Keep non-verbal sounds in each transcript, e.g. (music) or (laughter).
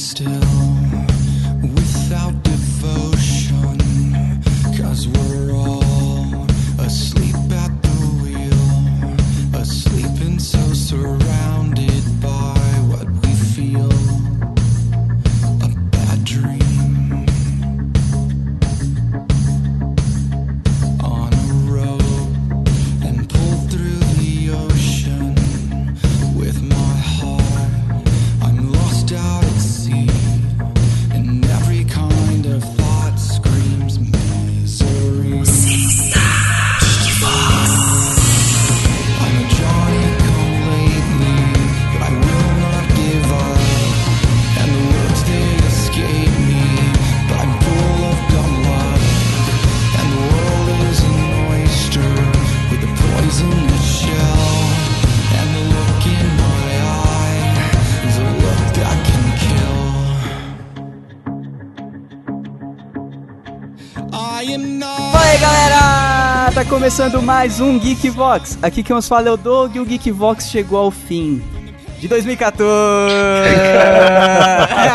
still começando mais um Geek Vox. Aqui quem nos fala é o Doug e o Geek Vox chegou ao fim. De 2014! (laughs)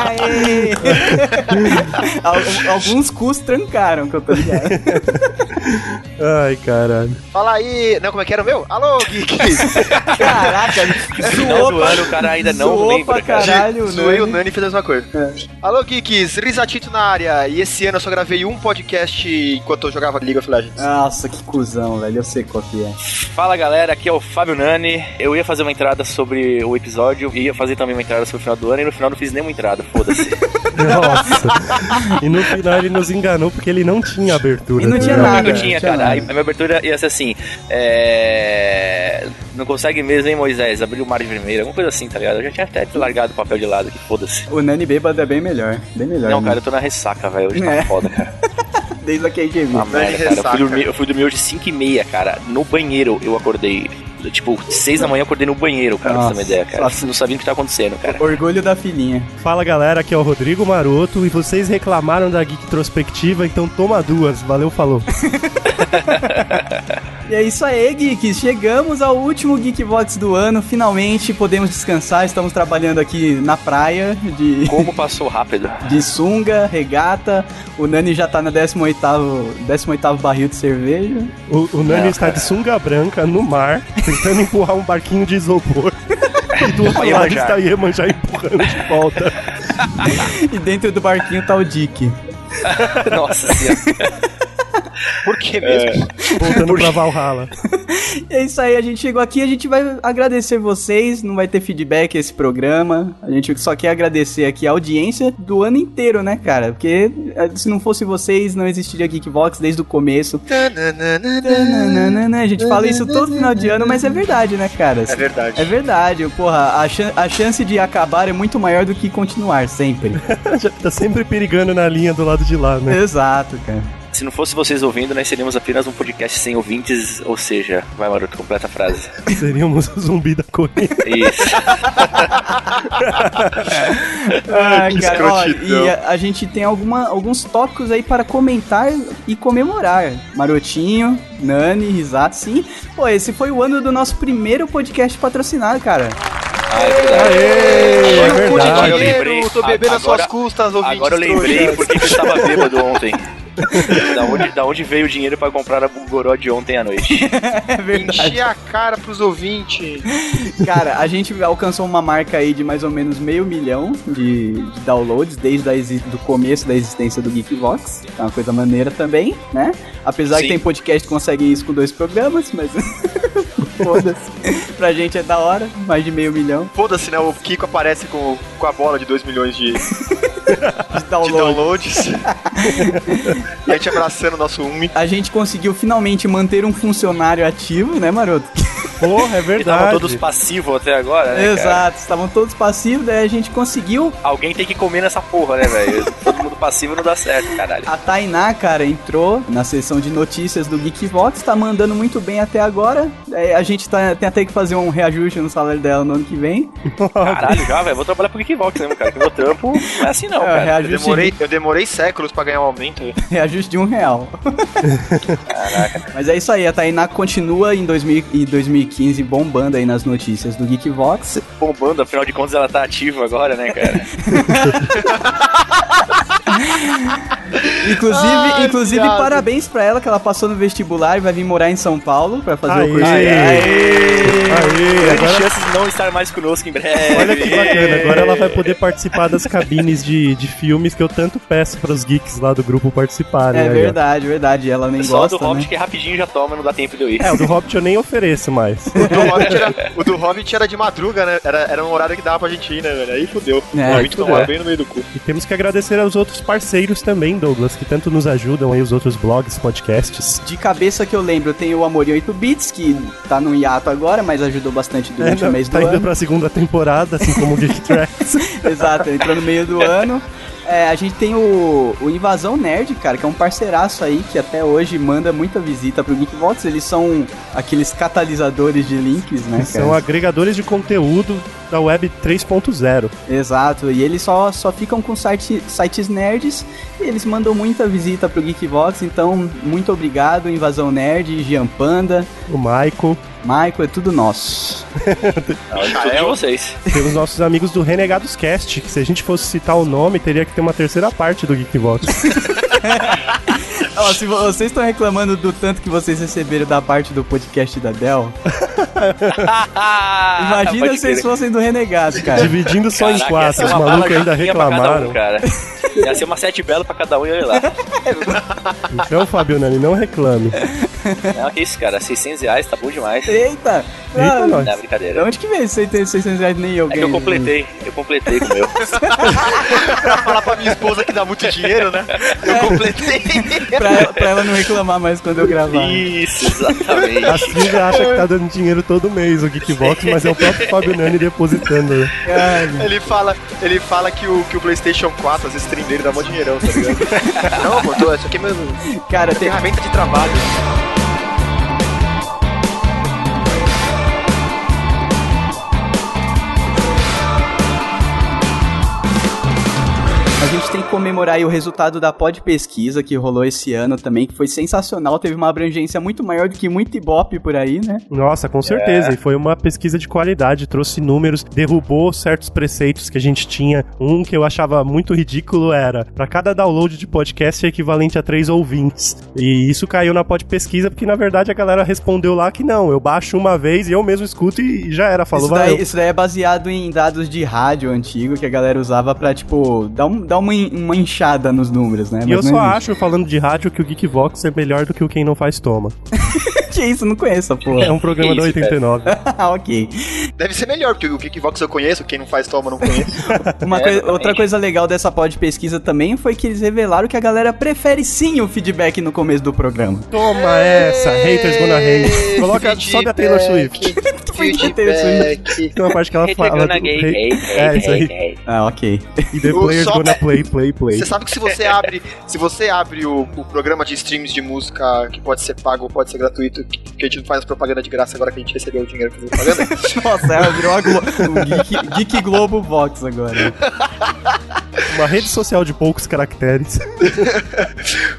Aê! (laughs) Al- Alguns cus trancaram, que eu tô ligado. (laughs) Ai, caralho. Fala aí. Não, como é que era o meu? Alô, Geek! (laughs) Caraca, Final zoou do ano, o cara ainda não zoou lembra, pra cara. caralho, Zoei o? Nani e fez a mesma coisa. Alô, Geeks! Risatito na área. E esse ano eu só gravei um podcast enquanto eu jogava League of Legends. Nossa, que cuzão, velho. Eu sei qual que é. Fala galera, aqui é o Fábio Nani. Eu ia fazer uma entrada sobre o episódio, ia fazer também uma entrada sobre o final do ano e no final não fiz nenhuma entrada, foda-se. (laughs) Nossa. e no final ele nos enganou porque ele não tinha abertura. E não tá tinha ligado? Não, nada. eu tinha, cara. nada. Aí A minha abertura ia ser assim: é... Não consegue mesmo, hein, Moisés? Abrir o mar de vermelho, alguma coisa assim, tá ligado? Eu já tinha até largado o papel de lado aqui, foda-se. O Nani bêbado é bem melhor. Bem melhor. Não, né? cara, eu tô na ressaca, velho. Hoje tá É. foda, cara. (laughs) Desde a KGV. Uma merda, cara. Eu fui, dormir, eu fui dormir hoje 5 e meia, cara. No banheiro eu acordei. Tipo, 6 da manhã eu acordei no banheiro, cara, pra você ter uma Nossa. ideia, cara. Nossa. Não sabia o que tá acontecendo, cara. Orgulho da filhinha. Fala galera, aqui é o Rodrigo Maroto e vocês reclamaram da Geek Trospectiva, então toma duas. Valeu, falou. (laughs) E é isso aí, geeks. Chegamos ao último Geekbox do ano. Finalmente podemos descansar. Estamos trabalhando aqui na praia de, (laughs) Como passou rápido. de sunga, regata. O Nani já tá no 18 18 barril de cerveja. O, o Nani Não, está cara. de sunga branca no mar, (laughs) tentando empurrar um barquinho de isopor. E do outro lado está Iemanjá empurrando de volta. E dentro do barquinho tá o Dick. Nossa senhora. Por que mesmo? Voltando pra Valhalla. É isso aí, a gente chegou aqui, a gente vai agradecer vocês, não vai ter feedback esse programa. A gente só quer agradecer aqui a audiência do ano inteiro, né, cara? Porque eh, se não fosse vocês, não existiria Geekbox desde o começo. A gente fala isso todo final de ano, mas é verdade, né, cara? É verdade. É verdade, porra, a, chan- a chance de acabar é muito maior do que continuar, sempre. (laughs) Já tá sempre perigando na linha do lado de lá, né? Exato, cara. Se não fosse vocês ouvindo, nós seríamos apenas um podcast sem ouvintes, ou seja, vai Maroto, completa a frase. (laughs) Seríamos o zumbi da Coreia. Isso. (laughs) Ah, Que cara, ó, e a, a gente tem alguma, alguns tópicos aí para comentar e comemorar. Marotinho, Nani, Risato, sim. Pô, esse foi o ano do nosso primeiro podcast patrocinado, cara. Ah, é verdade. Aê, é verdade. Agora eu lembrei. tô bebendo às suas Agora- custas, ouvintes. Agora eu lembrei porque que eu estava bêbado ontem. (laughs) (laughs) Da onde, da onde veio o dinheiro pra comprar a Bulgoró de ontem à noite? (laughs) É verdade. Encher a cara pros ouvintes. Cara, a gente alcançou uma marca aí de mais ou menos meio milhão de, de downloads desde do começo da existência do Geekvox. É uma coisa maneira também, né? Apesar que Sim. tem podcast que consegue isso com dois programas, mas (laughs) foda-se. (laughs) Pra gente é da hora, mais de meio milhão Foda-se, né? O Kiko aparece com, com a bola de 2 milhões de, (laughs) de de downloads. downloads. e a gente abraçando o nosso Umi. A gente conseguiu finalmente manter um funcionário ativo, né, Maroto? Porra, é (laughs) Estavam verdade. todos passivos até agora, né? Exato, estavam todos passivos, daí a gente conseguiu. Alguém tem que comer nessa porra, né, velho? (laughs) Todo mundo passivo não dá certo, caralho. A Tainá, cara, entrou na seção de notícias do Geekvox, tá mandando muito bem até agora. A gente tá, tem até que fazer um reajuste no salário dela no ano que vem. Caralho, já, velho. Vou trabalhar pro Geekvox mesmo, cara. Que meu trampo não é assim, não, É, cara. Eu reajuste, demorei, eu demorei séculos pra ganhar um aumento. (laughs) reajuste de um real. Caraca. Mas é isso aí, a Tainá continua em, 2000, em 2000 2015 bombando aí nas notícias do Geekvox. Bombando, afinal de contas ela tá ativa agora, né, cara? (laughs) Inclusive, Ai, inclusive viado. parabéns pra ela que ela passou no vestibular e vai vir morar em São Paulo pra fazer Aê. o curso. Aê. Aê. Aê, agora, chances de não estar mais conosco em breve. olha que bacana, agora ela vai poder participar das cabines de, de filmes que eu tanto peço para os geeks lá do grupo participarem. É aí, ó. verdade, verdade. Ela nem Só gosta, do Hobbit né? que rapidinho já toma, não dá tempo de eu ir. É, o do Hobbit eu nem ofereço mais. O do, Hobbit era, o do Hobbit era de madruga, né? Era, era um horário que dava pra gente ir, né, velho? Aí fudeu. É, o Hobbit tomava bem no meio do cu. E temos que agradecer aos outros parceiros também, Douglas, que tanto nos ajudam aí, os outros blogs, podcasts. De cabeça que eu lembro, tem o Amor em 8 Bits, que tá no hiato agora, mas ajudou bastante É, durante o não, mês tá do indo ano. pra segunda temporada, assim como o Geek (laughs) Tracks. Exato, entrou no meio do (laughs) ano. É, a gente tem o, o Invasão Nerd, cara, que é um parceiraço aí que até hoje manda muita visita pro Geekbox. Eles são aqueles catalisadores de links, né, cara? São agregadores de conteúdo da web 3.0. Exato, e eles só, só ficam com site, sites nerds e eles mandam muita visita pro Geekbox, então muito obrigado, Invasão Nerd, Jean Panda, O Maico, Michael, é tudo nosso. Tudo (laughs) de vocês. pelos nossos amigos do Renegados Cast, que se a gente fosse citar o nome, teria que ter uma terceira parte do Geekbox. (laughs) Ó, se vo- vocês estão reclamando do tanto que vocês receberam da parte do podcast da Dell, (laughs) imagina se vocês fossem do Renegado, cara. Dividindo só em Caraca, ia quatro, ser os malucos ainda reclamaram. Um, cara. Ia ser uma sete belo pra cada um e olha lá. (laughs) Então, Fabio Nani, não reclame. Não, que isso, cara. 600 reais tá bom demais. Eita! Eita. Não, de brincadeira. onde que veio esse 600 reais? Nem eu É que eu ganhei. completei. Eu completei com o meu. pra (laughs) falar pra minha esposa que dá muito dinheiro, né? Eu completei. Pra, ela, pra ela não reclamar mais quando eu gravar. Isso, A (laughs) exatamente. Silvia acha que tá dando dinheiro todo mês o Geekbox, mas é o próprio Fabio Nani depositando. Ele fala, ele fala que, o, que o PlayStation 4, as streams dele dá mó dinheirão, tá ligado? (laughs) Não, pô, isso aqui é meu cara, tem, ferramenta de trabalho. Gente tem que comemorar aí o resultado da pod pesquisa que rolou esse ano também, que foi sensacional, teve uma abrangência muito maior do que muito Ibope por aí, né? Nossa, com certeza. E foi uma pesquisa de qualidade, trouxe números, derrubou certos preceitos que a gente tinha. Um que eu achava muito ridículo era: para cada download de podcast é equivalente a três ouvintes. E isso caiu na pod pesquisa, porque na verdade a galera respondeu lá que não, eu baixo uma vez e eu mesmo escuto e já era, falou, isso, daí, isso daí é baseado em dados de rádio antigo que a galera usava pra, tipo, dar, um, dar uma, uma inchada nos números, né? E eu não só existe. acho, falando de rádio, que o Geekvox é melhor do que o Quem Não Faz Toma. (laughs) Que isso, não conheço essa porra. É um programa Que da isso, 89. (laughs) ah, ok. Deve ser melhor, porque o Kickbox eu conheço, quem não faz toma eu não conheço. (laughs) Uma É, coi- exatamente. outra coisa legal dessa pod pesquisa também foi que eles revelaram que a galera prefere sim o feedback no começo do programa. Toma essa, haters gonna hate. Coloca, sobe a Taylor Swift. Feedback. Tem uma parte que ela Hater fala. gonna do- gay, hate- hate, É, isso aí. Ah, ok. E the players gonna play, play, play. Você sabe que se você (laughs) abre, se você abre o, o programa de streams de música que pode ser pago ou pode ser gratuito, que, que a gente não faz propaganda de graça agora que a gente recebeu o dinheiro fazer propaganda, (laughs) Nossa, ela virou a Glo o Geek, Geek Globo Vox agora. (laughs) Uma rede social de poucos caracteres.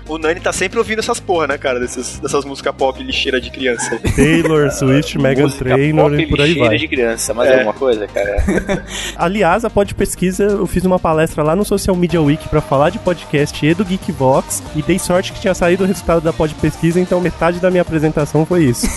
o Nani tá sempre ouvindo essas porra, né, cara, desses, dessas músicas pop lixeira de criança. Taylor, Swift, Megan Trainor e por aí lixeira vai. de criança. Mais É. alguma coisa, cara? Aliás, a Pod Pesquisa, eu fiz uma palestra lá no Social Media Week pra falar de podcast e do Geekbox e dei sorte que tinha saído o resultado da Pod Pesquisa, então metade da minha apresentação foi isso. (laughs)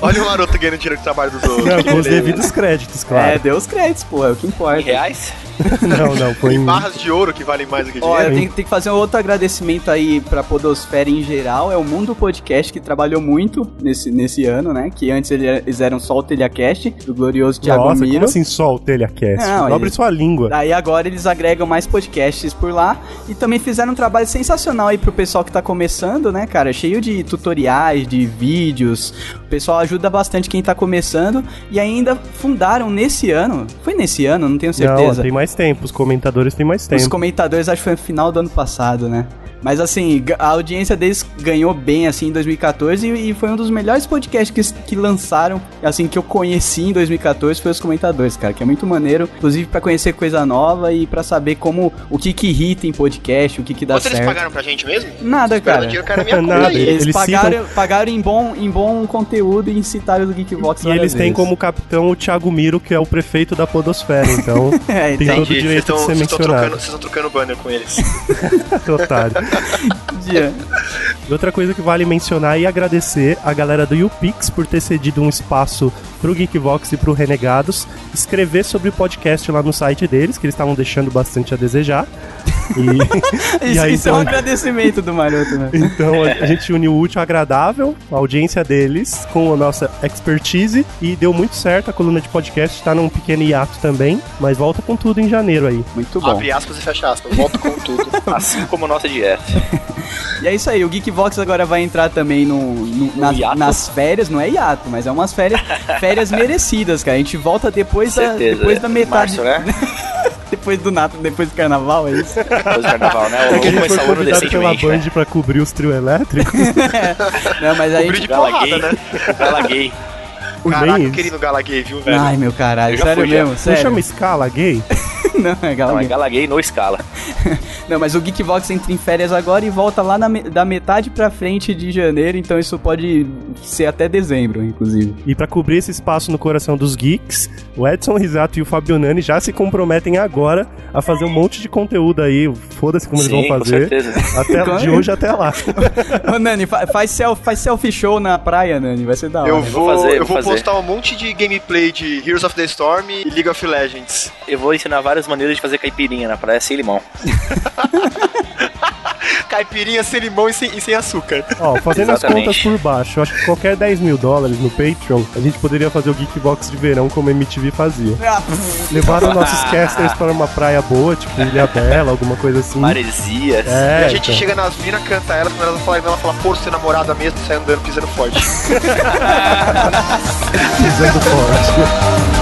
Olha o maroto ganhando dinheiro do trabalho dos outros. Não, com os devidos créditos, É, claro. deu os créditos, pô, é o que Em importa. reais? (laughs) Não, não, foi em... Barras de ouro que valem mais do que dinheiro. eu tenho, tenho que fazer um outro agradecimento aí pra Podosfera em geral. É o Mundo Podcast que trabalhou muito nesse, nesse ano, né? Que antes ele- eles eram só o Telhacast, do glorioso Thiago Nossa, Miro. como assim só o Telecast? Não, Dobre ele- sua língua. Daí agora eles agregam mais podcasts por lá e também fizeram um trabalho sensacional aí pro pessoal que tá começando, né, cara? Cheio de tutoriais, de vídeos. O pessoal ajuda bastante quem tá começando e ainda fundaram nesse ano. Foi nesse ano, não tenho Não, certeza. tem mais tempo, os comentadores têm mais Os tempo. comentadores, acho que foi no final do ano passado, né? Mas assim, a audiência deles ganhou bem assim em 2014 e, e foi um dos melhores podcasts que, que lançaram, assim, que eu conheci em 2014 foi os comentadores, cara, que é muito maneiro, inclusive pra conhecer coisa nova e pra saber como o que que irrita em podcast, o que que dá Quanto eles certo. pagaram pra gente mesmo? Nada, cara. o na minha (laughs) conta Nada. Eles, Eles pagaram, pagaram em, bom, em bom conteúdo e incitaram o Geekbox E eles têm como capitão o Thiago Miro, que é o prefeito da Podosfera, então (laughs) É, tem então, todo o Entendi. Vocês direito estão de ser vocês mencionado. trocando, vocês estão trocando banner com eles. (laughs) Otário. (laughs) E outra coisa que vale mencionar e agradecer a galera do YouPix por ter cedido um espaço pro Geekvox e pro Renegados escrever sobre o podcast lá no site deles, que eles estavam deixando bastante a desejar. E, (laughs) (laughs) e Isso, aí, isso é um então, agradecimento do Maroto, né? então a, a gente uniu o útil ao agradável, a audiência deles com a nossa expertise e deu muito certo. A coluna de podcast tá num pequeno hiato também, mas volta com tudo em janeiro aí. Muito bom. Abre aspas e fecha aspas. Volto com tudo. (laughs) Assim como nossa dieta. E é isso aí, o Geekvox agora vai entrar também no, no- nas, nas férias, não é hiato, mas é umas férias, férias merecidas, cara. A gente volta depois da, depois da metade. Março, né? Depois do Nato, depois do carnaval, é isso? Depois do carnaval, né? É que a Vamos gente foi o convidado pela Band né? pra cobrir os trio elétricos. (laughs) Não, mas a Cobrir gente. de porrada, gay. né? Gala gay. Caraca, eu ir no Gala Gay, viu, velho? Ai, meu caralho, Eu já sério fui, já. mesmo, Não sério. chama escala gay? Não, (laughs) é Não, é gala gala gay no escala. (laughs) Não, mas o Geekvox entra em férias agora e volta lá na me- da metade pra frente de janeiro, então isso pode ser até dezembro, inclusive. E pra cobrir esse espaço no coração dos geeks, o Edson Risato e o Fabio Nani já se comprometem agora a fazer um monte de conteúdo aí. Foda-se como Sim, eles vão com fazer. certeza. Até, de hoje até lá. (laughs) Ô, Nani, fa- faz, self, faz selfie show na praia, Nani, vai ser da hora. Eu vou vou, fazer, eu vou fazer. Postar um monte de gameplay de Heroes of the Storm e League of Legends. Eu vou ensinar várias maneiras de fazer caipirinha na praia sem limão. (laughs) (laughs) Caipirinha sem limão e sem, e sem açúcar. Ó, fazendo as Exatamente. contas por baixo, eu acho que qualquer 10 mil dólares no Patreon, a gente poderia fazer o Geekbox de verão como a MTV fazia. Ah, Levaram nossos casters para uma praia boa, tipo Ilha Bela, alguma coisa assim. Maresias. É, e a gente então. chega nas minas, canta elas, quando elas falam, ela fala, pô, você é namorada mesmo, sai andando, pisando forte. (laughs) pisando forte. (laughs)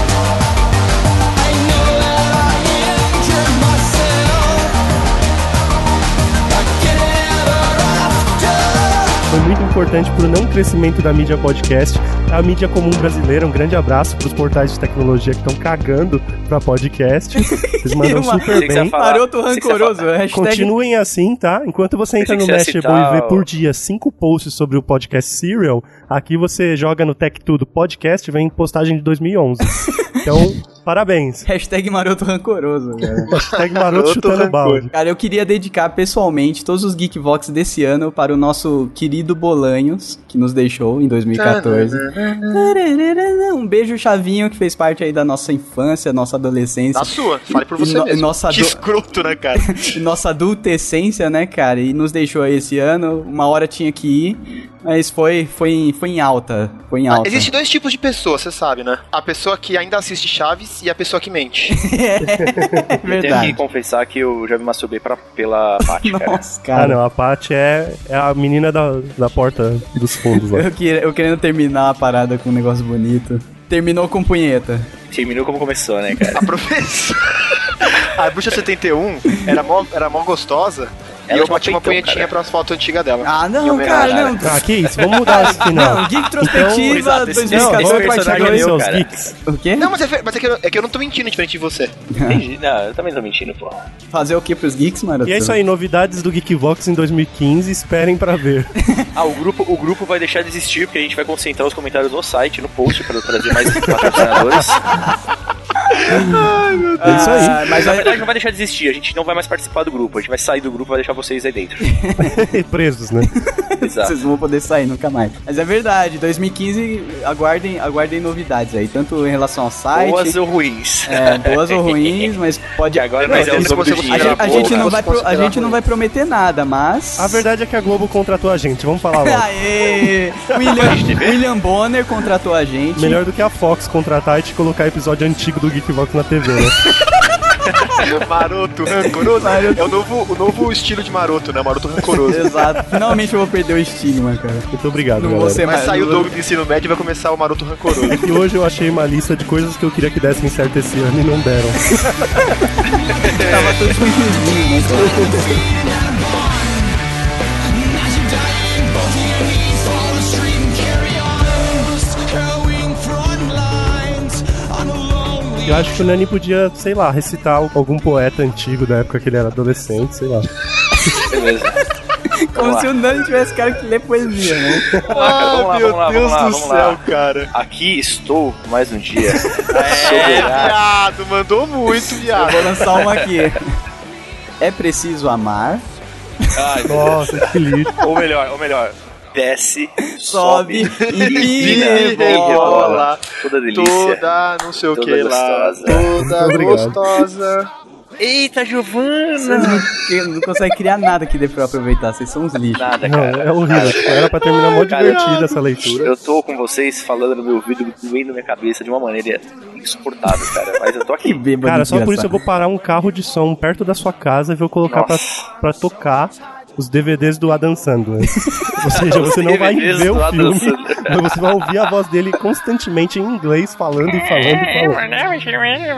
Importante pro não crescimento da mídia podcast, a mídia comum brasileira. Um grande abraço pros portais de tecnologia que estão cagando pra podcast. Vocês (laughs) mandam super bem. Maroto rancoroso, hashtag... Continuem assim, tá? Enquanto você entra no Mashable e vê por o- dia cinco posts sobre o podcast Serial, aqui você joga no Tech Tudo Podcast e vem postagem de 2011. (laughs) Então, parabéns. Hashtag maroto rancoroso, cara. (laughs) Hashtag maroto chutando balde. Cara, eu queria dedicar pessoalmente todos os Geekvox desse ano para o nosso querido Bolanhos, que nos deixou em 2014. (laughs) Um beijo, Chavinho, que fez parte aí da nossa infância, nossa adolescência. Da sua, fale por você E no- mesmo. nossa que escroto, né, cara? (laughs) e nossa adultescência, né, cara? E nos deixou aí esse ano. Uma hora tinha que ir, mas foi, foi, em- foi em alta. Foi em alta. Existem dois tipos de pessoas, você sabe, né? A pessoa que ainda assiste Chaves e a pessoa que mente. (laughs) É Eu tenho que verdade. confessar que eu já me masturbei pra, pela Paty, (laughs) cara. Nossa, Ah, cara. não, a Paty é, é a menina da, da porta dos fundos lá. (laughs) eu, queria- eu querendo terminar a parada com um negócio bonito. Terminou com punheta. Terminou como começou, né, cara? A professora. A bruxa 71 era mó, era mó gostosa. Ela e eu bati uma peitão, punhetinha cara. pra umas fotos antigas dela. Ah, não, cara, não. Ah, que isso? Vamos mudar esse (laughs) final. Não, Geek Não, 2014. partir personagem agora é meu, seus cara. geeks. O quê? Não, mas, é, mas é, que eu, é que eu não tô mentindo diferente de você. (laughs) Entendi. Não, eu também tô mentindo, pô. Fazer o que pros geeks, mano? E é isso aí, novidades do Geekvox em 2015, esperem pra ver. (laughs) Ah, o grupo, o grupo vai deixar de existir, porque a gente vai concentrar os comentários no site, no post, pra trazer mais patrocinadores. É isso aí. Ah, mas Na verdade, não vai deixar de existir, a gente não vai mais participar do grupo, a gente vai sair do grupo e vai deixar vocês aí dentro. (laughs) Presos, né? (laughs) Exato. Vocês não vão poder sair nunca mais. Mas é verdade, 2015, aguardem, aguardem novidades aí, tanto em relação ao site. Boas ou ruins? é, boas ou ruins, mas (laughs) pode. Que agora Não, nós é conseguem A gente, a gente não vai pro- a gente não vai prometer nada, mas. A verdade é que a Globo contratou a gente, vamos falar logo. Aê! William, William Bonner contratou a gente. Melhor do que a Fox contratar e te colocar episódio antigo do Geekvox na TV, né? (laughs) Maroto, rancoroso. É o novo, o novo estilo de maroto, né? Maroto rancoroso. (laughs) Exato. Finalmente eu vou perder o estigma, cara. Muito obrigado, Não galera. mais. sair o Doug do ensino médio e vai começar o maroto rancoroso. (laughs) E hoje eu achei uma lista de coisas que eu queria que dessem certo esse ano e não deram. Tava tudo ruimzinho, né, Eu acho que o Nani podia, sei lá, recitar algum poeta antigo da época que ele era adolescente, sei lá. Como se o Nani tivesse cara que lê poesia, né? Lá, Ah, meu lá, Deus lá, do céu, lá. cara. Aqui estou mais um dia. (laughs) É, viado, mandou muito, Eu viado. vou lançar uma aqui. (laughs) É preciso amar, Ai, Nossa, que lixo. ou melhor, ou melhor. Desce, sobe, sobe, e (laughs) rebola. Toda delícia. Toda não sei o Toda que lá. gostosa. Toda Muito obrigado. gostosa. Eita, Giovana! não, não conseguem criar nada que dê pra aproveitar, vocês são uns lixos. Nada, Não, cara. é horrível. Tipo, era pra terminar mó Cara, divertida essa leitura. Eu tô com vocês falando no meu ouvido, doendo minha cabeça de uma maneira insuportável, cara. Mas eu tô aqui. (laughs) bêbado Cara, só por isso eu vou parar um carro de som perto da sua casa e vou colocar pra, pra tocar os DVDs do Adam Sandler. (laughs) Ou seja, você não vai ver o filme, mas você vai ouvir a voz dele constantemente em inglês, falando e falando e falando.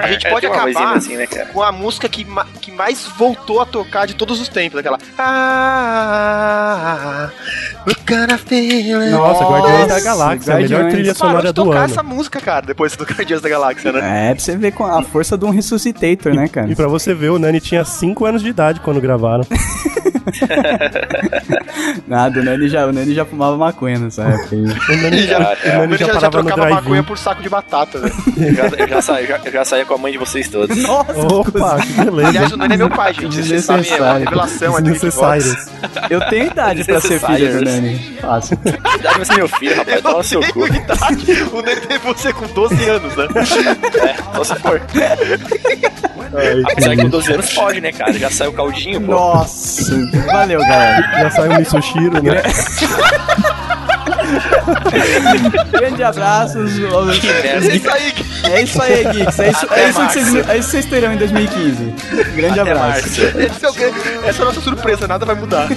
A gente É, pode acabar assim, né, cara? com a música que, ma- que mais voltou a tocar de todos os tempos, aquela. Ah. Nossa, Guardiões da Galáxia, a melhor trilha Parou sonora de do tocar ano. essa música, cara, depois do (laughs) Guardiões da Galáxia, né? É, pra você ver com a força de um Resuscitator, né, cara? E pra você ver, o Nani tinha 5 anos de idade quando gravaram. (laughs) Nada, o Nani já, o Nani já fumava maconha nessa época. aí. (laughs) O Nani já, Já, o Nani Ele já já, já trocava maconha por saco de batata, né? (laughs) Eu já, eu já, saí, já, eu já saía com a mãe de vocês todos. Nossa, Opa, que beleza. Aliás, o Nani é meu pai, gente. Vocês sabem, é uma revelação, é eu tenho idade pra ser filho do. Nani. Fácil. Idade vai ser meu filho, rapaz. Toma no seu Eu cu. idade. O Nani teve você com 12 anos, né? É, só se for. Ai, Apesar que com 12 anos pode, né, cara? Já saiu o caldinho, pô. Nossa, valeu, galera. Já saiu o Mitsushiro, né? (laughs) (laughs) Grande abraços. Que merda. É isso aí, É isso aí, Geeks. É isso, é isso, que, vocês, é isso que vocês terão em 2015. Grande Até abraço. março. esse é o grande- essa é a nossa surpresa, nada vai mudar.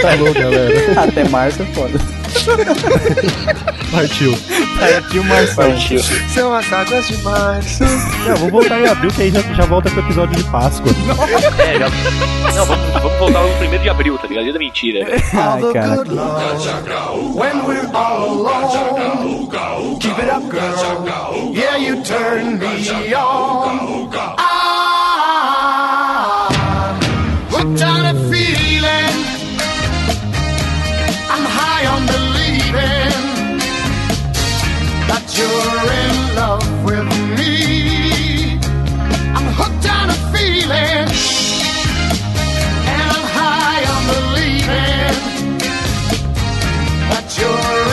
Falou, galera. Até março é foda. (laughs) Partiu. (laughs) Partiu Marção. Partiu. São as águas de março. Não, vamos voltar em abril, que aí já, já volta pro episódio de Páscoa. (laughs) É, já... Não, vamos, vamos voltar no primeiro de abril, tá ligado? Dia da mentira. Ai, cara. When we're all alone, keep it up, girl. Yeah, you turn me on. Love with me. I'm hooked on a feeling, and I'm high on believing that you're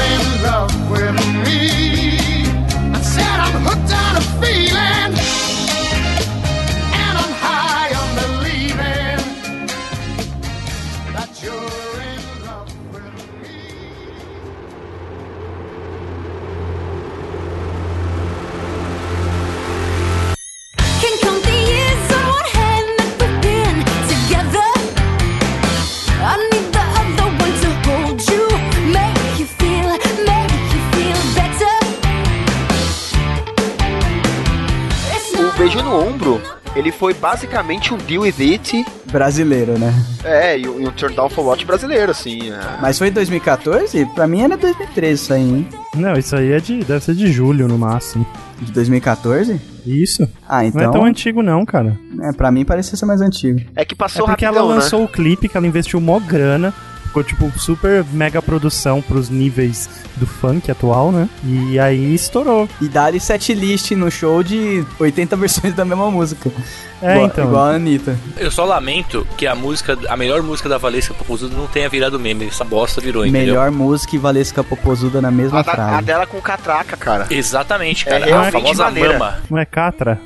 no ombro, ele foi basicamente um deal with it. Brasileiro, né? É, e um, e um turn down for what brasileiro, assim. é. Mas foi 2014? Pra mim era 2013 isso aí, hein? Não, isso aí é de, deve ser de julho no máximo. De 2014? Isso. Ah, Não é então. tão antigo não, cara. É, pra mim parecia ser mais antigo. É que É passou porque rapidão, ela né? lançou o clipe, que ela investiu mó grana. Ficou, tipo, super mega produção pros níveis do funk atual, né? E aí estourou. E dá-lhe setlist no show de 80 versões da mesma música. É, igual, então. Igual a Anitta. Eu só lamento que a música, a melhor música da Valesca Popozuda não tenha virado meme. Essa bosta virou, entendeu? Melhor música e Valesca Popozuda na mesma A, da- a frase. dela com catraca, cara. Exatamente, É cara. a realmente famosa maneira. mama. Não é Catra?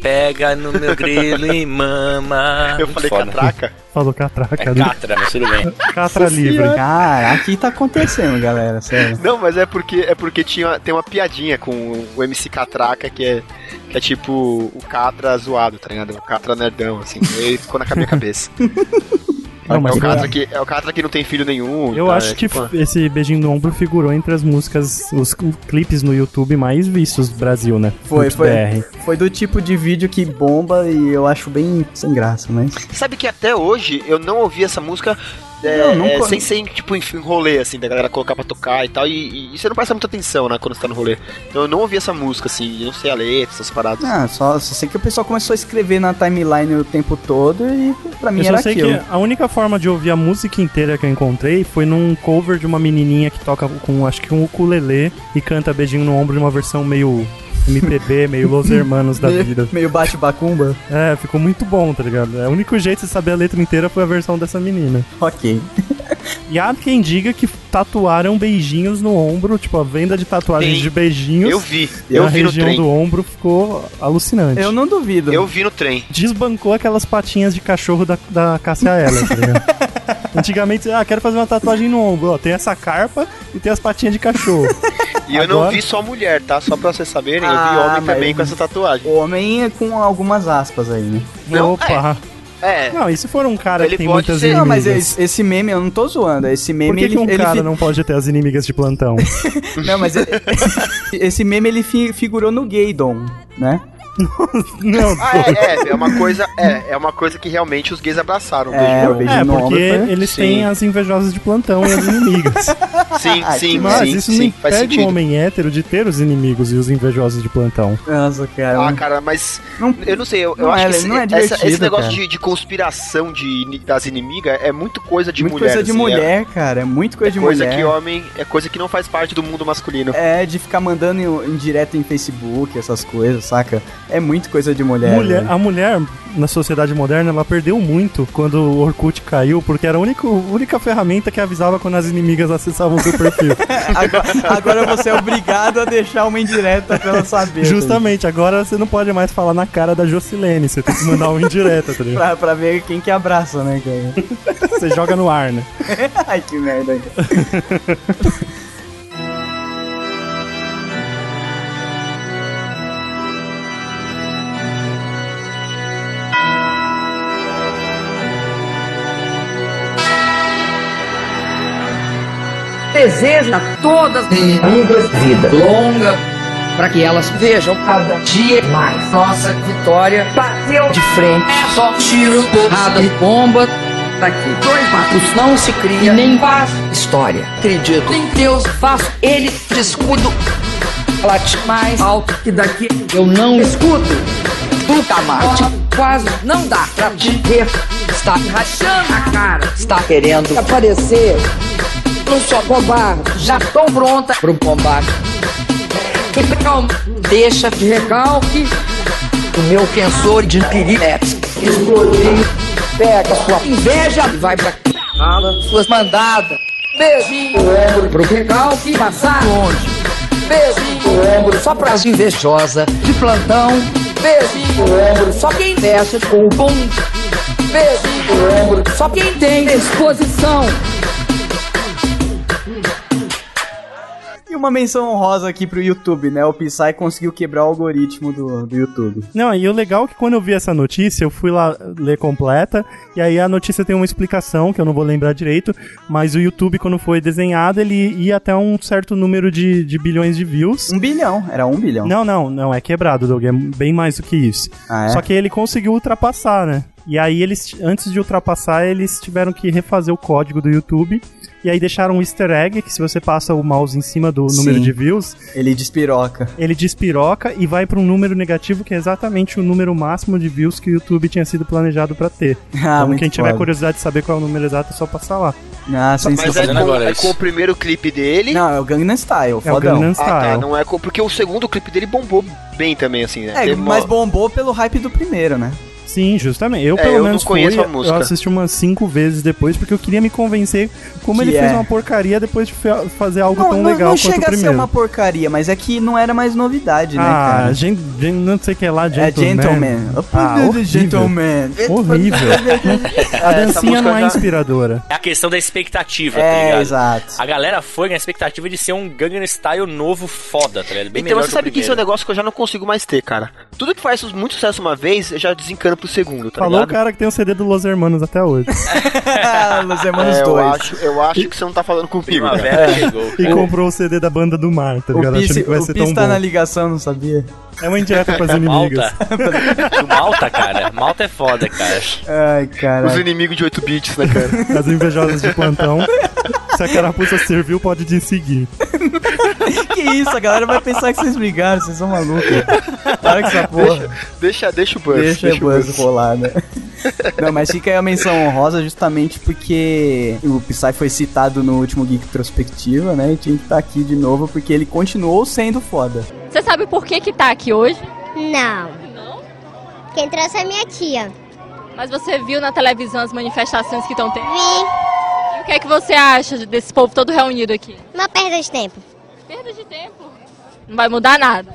Pega no meu grelo e mama. Eu Muito falei foda. catraca. Falou Catraca. É né? catra, mas tudo bem. Catra livre. Cara, aqui tá acontecendo, galera, sério. Não, mas é porque é porque tinha, tem uma piadinha com o MC Catraca que é, que é tipo o Catra zoado, tá ligado? O Catra nerdão, assim. Aí ficou na minha cabeça. (laughs) Não, mas é, o Catra que, é o Catra que não tem filho nenhum. Eu tá? acho É que tipo- esse beijinho no ombro figurou entre as músicas, os clipes no YouTube mais vistos do Brasil, né? Foi, foi. BR. Foi do tipo de vídeo que bomba e eu acho bem sem graça, mas. Sabe que até hoje eu não ouvi essa música é, Não, não é, sem ser tipo em em rolê, assim, da galera colocar pra tocar e tal. E, e você não presta muita atenção, né, quando você tá no rolê. Então eu não ouvi essa música, assim, eu não sei a letra, essas paradas. Ah, só, só sei que o pessoal começou a escrever na timeline o tempo todo e pra mim Eu só era sei aquilo. que a única forma de ouvir a música inteira que eu encontrei foi num cover de uma menininha que toca com, acho que um ukulele e canta beijinho no ombro de uma versão meio MPB, meio Los (laughs) Hermanos da Meio- vida. Meio bate-bacumba. É, ficou muito bom, tá ligado? É, o único jeito de saber a letra inteira foi a versão dessa menina. Ok. (laughs) E há quem diga que tatuaram beijinhos no ombro, tipo, a venda de tatuagens Sim. de beijinhos. Eu vi, E eu a vi no região trem. do ombro ficou alucinante. Eu não duvido. Eu vi no trem. Desbancou aquelas patinhas de cachorro da, da Cássia Eller, tá ligado? (laughs) Antigamente, ah, quero fazer uma tatuagem no ombro. Ó, tem essa carpa e tem as patinhas de cachorro. E eu não Agora- vi só mulher, tá? Só pra vocês saberem, eu vi Ah, homem também com essa tatuagem. Homem é com algumas aspas aí, né? Não, Opa! É, Não, e se for um cara Ele que tem pode muitas ser- inimigas? Não, mas esse, esse meme, eu não tô zoando. Esse Por meme, que, ele, que um ele cara fi- não pode ter as inimigas de plantão? (laughs) Não, mas ele- (laughs) esse meme ele fi- figurou no Gaydon, né? Não, Ah, é, é, é uma coisa, é, é uma coisa que realmente os gays abraçaram. É, beijo o no beijo É, porque eles Sim. têm as invejosas de plantão e as inimigas. (laughs) Sim, Ah, sim, Mas sim, isso não sim, faz impede o homem hétero de ter os inimigos e os invejosos de plantão. Nossa, cara. Ah, cara, mas Não- eu não sei, eu, eu não acho é- que esse, não é essa- esse negócio de, de conspiração de, das inimigas é muito coisa de muito mulher. coisa de assim, é- mulher, cara. É muito coisa É, de coisa mulher. que homem, é coisa que não faz parte do mundo masculino. É, de ficar mandando em, em direto em Facebook, essas coisas, saca? É muito coisa de mulher. Mulher- velho. a mulher, na sociedade moderna, ela perdeu muito quando o Orkut caiu, porque era a única, única ferramenta que avisava quando as inimigas acessavam o seu perfil. (laughs) Agora, agora você é obrigado a deixar uma indireta pra ela saber. Justamente, agora você não pode mais falar na cara da Jocilene, você tem que mandar uma indireta, tá ligado? Pra, pra ver quem que abraça, né, cara? Você joga no ar, né? (laughs) Ai, que merda. (laughs) deseja a todas as inimigas vida. Longa para que elas vejam cada dia mais nossa vitória. Bateu de frente. É só tiro porrada e bomba. Daqui dois matos não se cria nem faz história. Acredito. Em Deus faço. Ele de escudo late mais alto que daqui. Eu não escuto. Nunca mais. Quase não dá pra te ver. Está rachando a cara. Está querendo aparecer não sou covarde, já tô pronta pro combate. E calma, deixa de recalque o meu tensor de pirinex. Explodir, pega sua inveja e vai pra fala suas mandadas. Beijinho ombro pro recalque passar longe. Beijinho ombro só pras invejosas de plantão. Beijinho ombro só quem desce com o bom. Beijinho ombro só quem tem disposição. E uma menção honrosa aqui pro YouTube, né? O Psy conseguiu quebrar o algoritmo do, do YouTube. Não, e o legal é que quando eu vi essa notícia, eu fui lá ler completa, e aí a notícia tem uma explicação, que eu não vou lembrar direito, mas o YouTube, quando foi desenhado, ele ia até um certo número de, de bilhões de views. Um bilhão, era um bilhão. Não, não, não, é quebrado, Doug, é bem mais do que isso. Ah, é? Só que ele conseguiu ultrapassar, né? E aí eles, antes de ultrapassar, eles tiveram que refazer o código do YouTube. E aí deixaram um easter egg, que se você passa o mouse em cima do número Sim. de views, Ele despiroca. ele despiroca e vai para um número negativo, que é exatamente o número máximo de views que o YouTube tinha sido planejado para ter. (laughs) Ah, então quem tiver foda. curiosidade de saber qual é o número exato, é só passar lá. Ah, Mas é com, agora é com o primeiro clipe dele. Não, é o Gangnam Style, É o fodão. Gangnam Ah, tá, Style. não é com, porque o segundo clipe dele bombou bem também, assim, né? É, uma- mas bombou pelo hype do primeiro, né? Sim, justamente. Eu, É, pelo eu não menos, conheço fui, a música. eu assisti umas cinco vezes depois, porque eu queria me convencer como Que ele é. fez uma porcaria depois de fazer algo Não, tão não, legal não quanto chega o a ser primeiro. uma porcaria, mas é que não era mais novidade, né, ah, cara? gen, gen, não sei o que lá, É Gentleman. Gentleman. Ah, horrível. Gentleman. Horrível. (laughs) a dancinha não é já- inspiradora. É a questão da expectativa, tá É, ligado? exato. A galera foi na expectativa de ser um Gangnam Style novo foda, tá ligado? Bem Então melhor você que sabe que isso é um primeiro. negócio que eu já não consigo mais ter, cara. Tudo que faz muito sucesso uma vez, eu já desencano por segundo, tá Falou o ligado? cara que tem o CD do Los Hermanos até hoje. (laughs) Los Hermanos É, eu 2. acho, eu acho que você não tá falando comigo, cara. Primavera chegou. E comprou o CD da banda do mar, tá O ligado? Achando que vai o ser tá bom. na ligação, não sabia? É uma indireta pras inimigas. Malta. Malta, cara. Malta é foda, cara. Ai, Os cara. inimigos de 8 bits, né, cara? As invejosas de plantão. Se a carapuça serviu, pode te seguir. (laughs) (laughs) Que isso, a galera vai pensar que vocês brigaram, vocês são malucos. Para com essa porra. Deixa, deixa o Buzz. Deixa, o o Buzz rolar, né? (laughs) Não, mas fica aí a menção honrosa justamente porque o Psy foi citado no último Geek Prospectiva, né? E tinha que estar aqui de novo porque ele continuou sendo foda. Você sabe por que que tá aqui hoje? Não. Quem trouxe é minha tia. Mas você viu na televisão as manifestações que estão tendo? Vi. E o que é que você acha desse povo todo reunido aqui? Uma perda de tempo. Perda de tempo. Não vai mudar nada.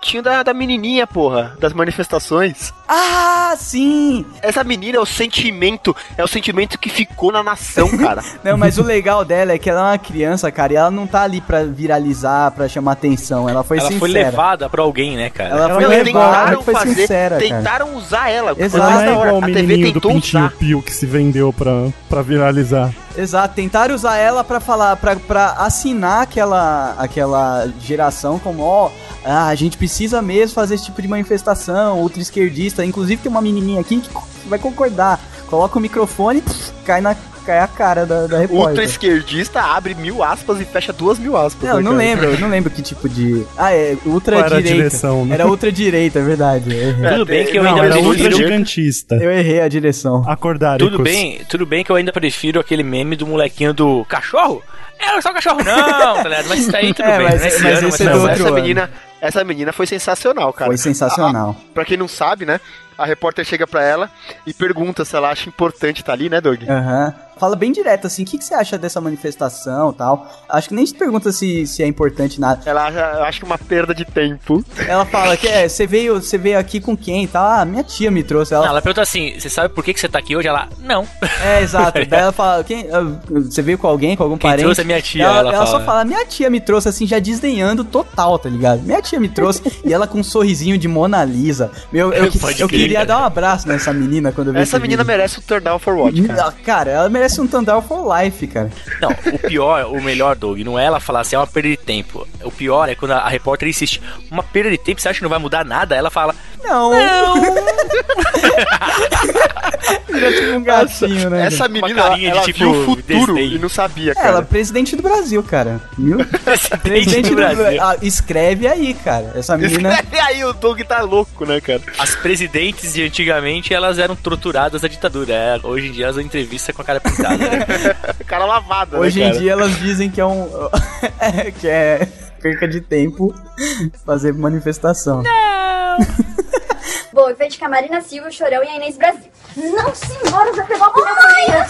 Tinha da, da menininha, porra, das manifestações. Ah, sim! Essa menina é o sentimento, é o sentimento que ficou na nação, (laughs) cara. Não, mas o legal dela é que ela é uma criança, cara, e ela não tá ali pra viralizar, pra chamar atenção. Ela foi Ela sincera. foi levada pra alguém, né, cara? Ela Ela foi não levada, tentaram foi fazer, sincera, cara. tentaram usar ela. Exato. Ela é igual o menininho do Pintinho usar. Pio que se vendeu pra, pra viralizar. Exato, tentaram usar ela pra falar, pra, pra assinar aquela, aquela geração como, ó, ah, a gente precisa mesmo fazer esse tipo de manifestação, ultra esquerdista. Inclusive tem uma menininha aqui que vai concordar. Coloca o microfone, pff, cai, na, cai a cara da, da repórter. Ultra esquerdista abre mil aspas e fecha duas mil aspas. Não, né, não cara? lembro, eu não lembro que tipo de. Ah, é ultra Qual era a direita. direção, né? Era ultra direita, é verdade. Errei. Tudo bem que eu Não, ainda era prefiro... ultra gigantista. Eu errei a direção. Acordáricos. Tudo bem, tudo bem que eu ainda prefiro aquele meme do molequinho do cachorro. É, só cachorro não, (laughs) tá ligado? Mas isso aí tudo É, bem. mas- não é esse mas ano, esse mas é não, do essa menina, essa menina foi sensacional, cara. Foi sensacional. Pra quem não sabe, né? A repórter chega pra ela e pergunta se ela acha importante estar ali, né, Doug? Aham. Fala bem direto, assim, o que, que você acha dessa manifestação e tal? Acho que nem se pergunta se, se é importante nada. Ela acha, eu acho que uma perda de tempo. Ela fala que é, você veio, você veio aqui com quem e tal? Ah, minha tia me trouxe. Não, Ela, ela pergunta assim: você sabe por que, que você tá aqui hoje? Ela, não. É, exato. (laughs) Daí ela fala, quem, ah, você veio com alguém, com algum Quem parente? trouxe é minha tia, Ela, ela ela só fala. fala, minha tia me trouxe, assim, já desdenhando total, tá ligado? Minha tia me trouxe e ela com um sorrisinho de Mona Lisa. Meu, eu, (laughs) Pode eu crer, queria dar um abraço nessa menina quando eu vi Essa menina vídeo. merece o turn down for what, cara. Ah, Cara, ela merece um Tandar for Life, cara. Não, o pior, o melhor, Doug, não é ela falar assim, é uma perda de tempo. O pior é quando a, a repórter insiste, uma perda de tempo, você acha que não vai mudar nada? Ela fala, Não. (laughs) (laughs) Vira tipo um gatinho, né? Essa menina, ela, ela tipo, viu o futuro desdém. e não sabia, É, cara. Ela é presidente do Brasil, cara. Viu? (laughs) Presidente do Brasil. Ah, escreve aí, cara. Essa menina. E aí o Doug tá louco, né, cara? as presidentes de antigamente, elas eram torturadas da ditadura. É, hoje em dia elas dão entrevista com a cara pintada. né? (laughs) Cara lavada, Hoje né, em cara? dia elas dizem que é um. (laughs) é, que é perca de tempo fazer manifestação. Bom, em frente com a Marina Silva, o Chorão e a Inês Brasil. Não, senhora, já pegou a primeira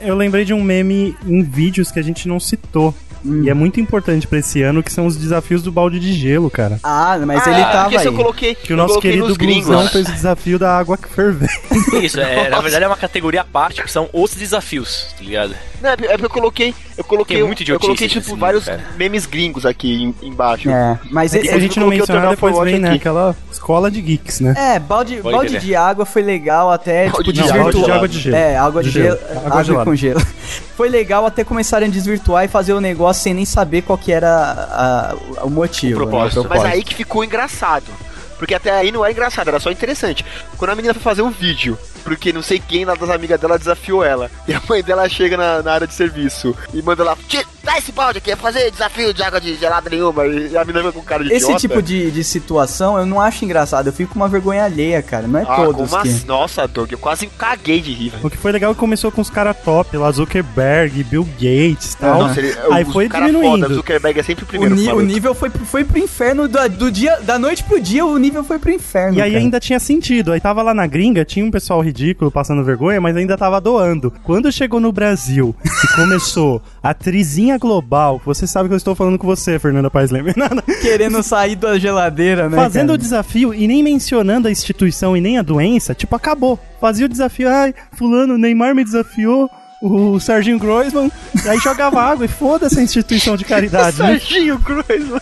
Eu lembrei de um meme em vídeos que a gente não citou. Hum. E é muito importante pra esse ano, que são os desafios do balde de gelo, cara. Ah, mas Ah, ele é, tava porque aí. eu coloquei, Que o eu nosso coloquei querido. Blusão fez o desafio da água que ferve. (laughs) Isso, é, na verdade é uma categoria à parte, que são os desafios, tá ligado? Não, é porque eu coloquei, eu coloquei, Tem muito eu coloquei tipo mundo, vários cara. memes gringos aqui em- embaixo. É, mas esse, se a gente não Turn depois vem, né, aquela escola de geeks, né? É, balde, Pode balde de água foi legal até, Balde tipo, de Não, água, balde de água de gelo. É, água de, De gelo. gelo. Água Água, gelada. com gelo. Foi legal até começarem a desvirtuar e fazer o negócio sem nem saber qual que era a- a- o motivo. O propósito. né, Mas aí que ficou engraçado. Porque até aí não era engraçado, era só interessante. Quando a menina foi fazer um vídeo, porque não sei quem lá das amigas dela desafiou ela. E a mãe dela chega na, na área de serviço e manda lá, "Tira- dá esse balde aqui, é fazer desafio de água de gelada nenhuma. E a menina com cara de Esse idiota. tipo de, de situação eu não acho engraçado, eu fico com uma vergonha alheia, cara. Não é Ah, todos como que. assim? Nossa, Doug, eu quase caguei de rir, velho. O que foi legal é que começou com os caras top lá, Zuckerberg, Bill Gates e tal. Nossa, ele, Aí os foi cara diminuindo. Foda, Zuckerberg é sempre o O, primeiro. ni- o nível foi, pro- foi pro inferno do, do dia, da noite pro dia, o nível foi pro inferno. E aí cara. ainda tinha sentido. Aí tava lá na gringa, tinha um pessoal ridículo passando vergonha, mas ainda tava doando. Quando chegou no Brasil e começou a trizinha global, você sabe que eu estou falando com você, Fernanda Paes Leme. (laughs) Querendo sair da geladeira, né? Fazendo cara? o desafio e nem mencionando a instituição e nem a doença, tipo, acabou. Fazia o desafio, ai, fulano, Neymar me desafiou. O Serginho Groisman, aí jogava água e foda-se a instituição de caridade. (laughs) né? Serginho Groisman.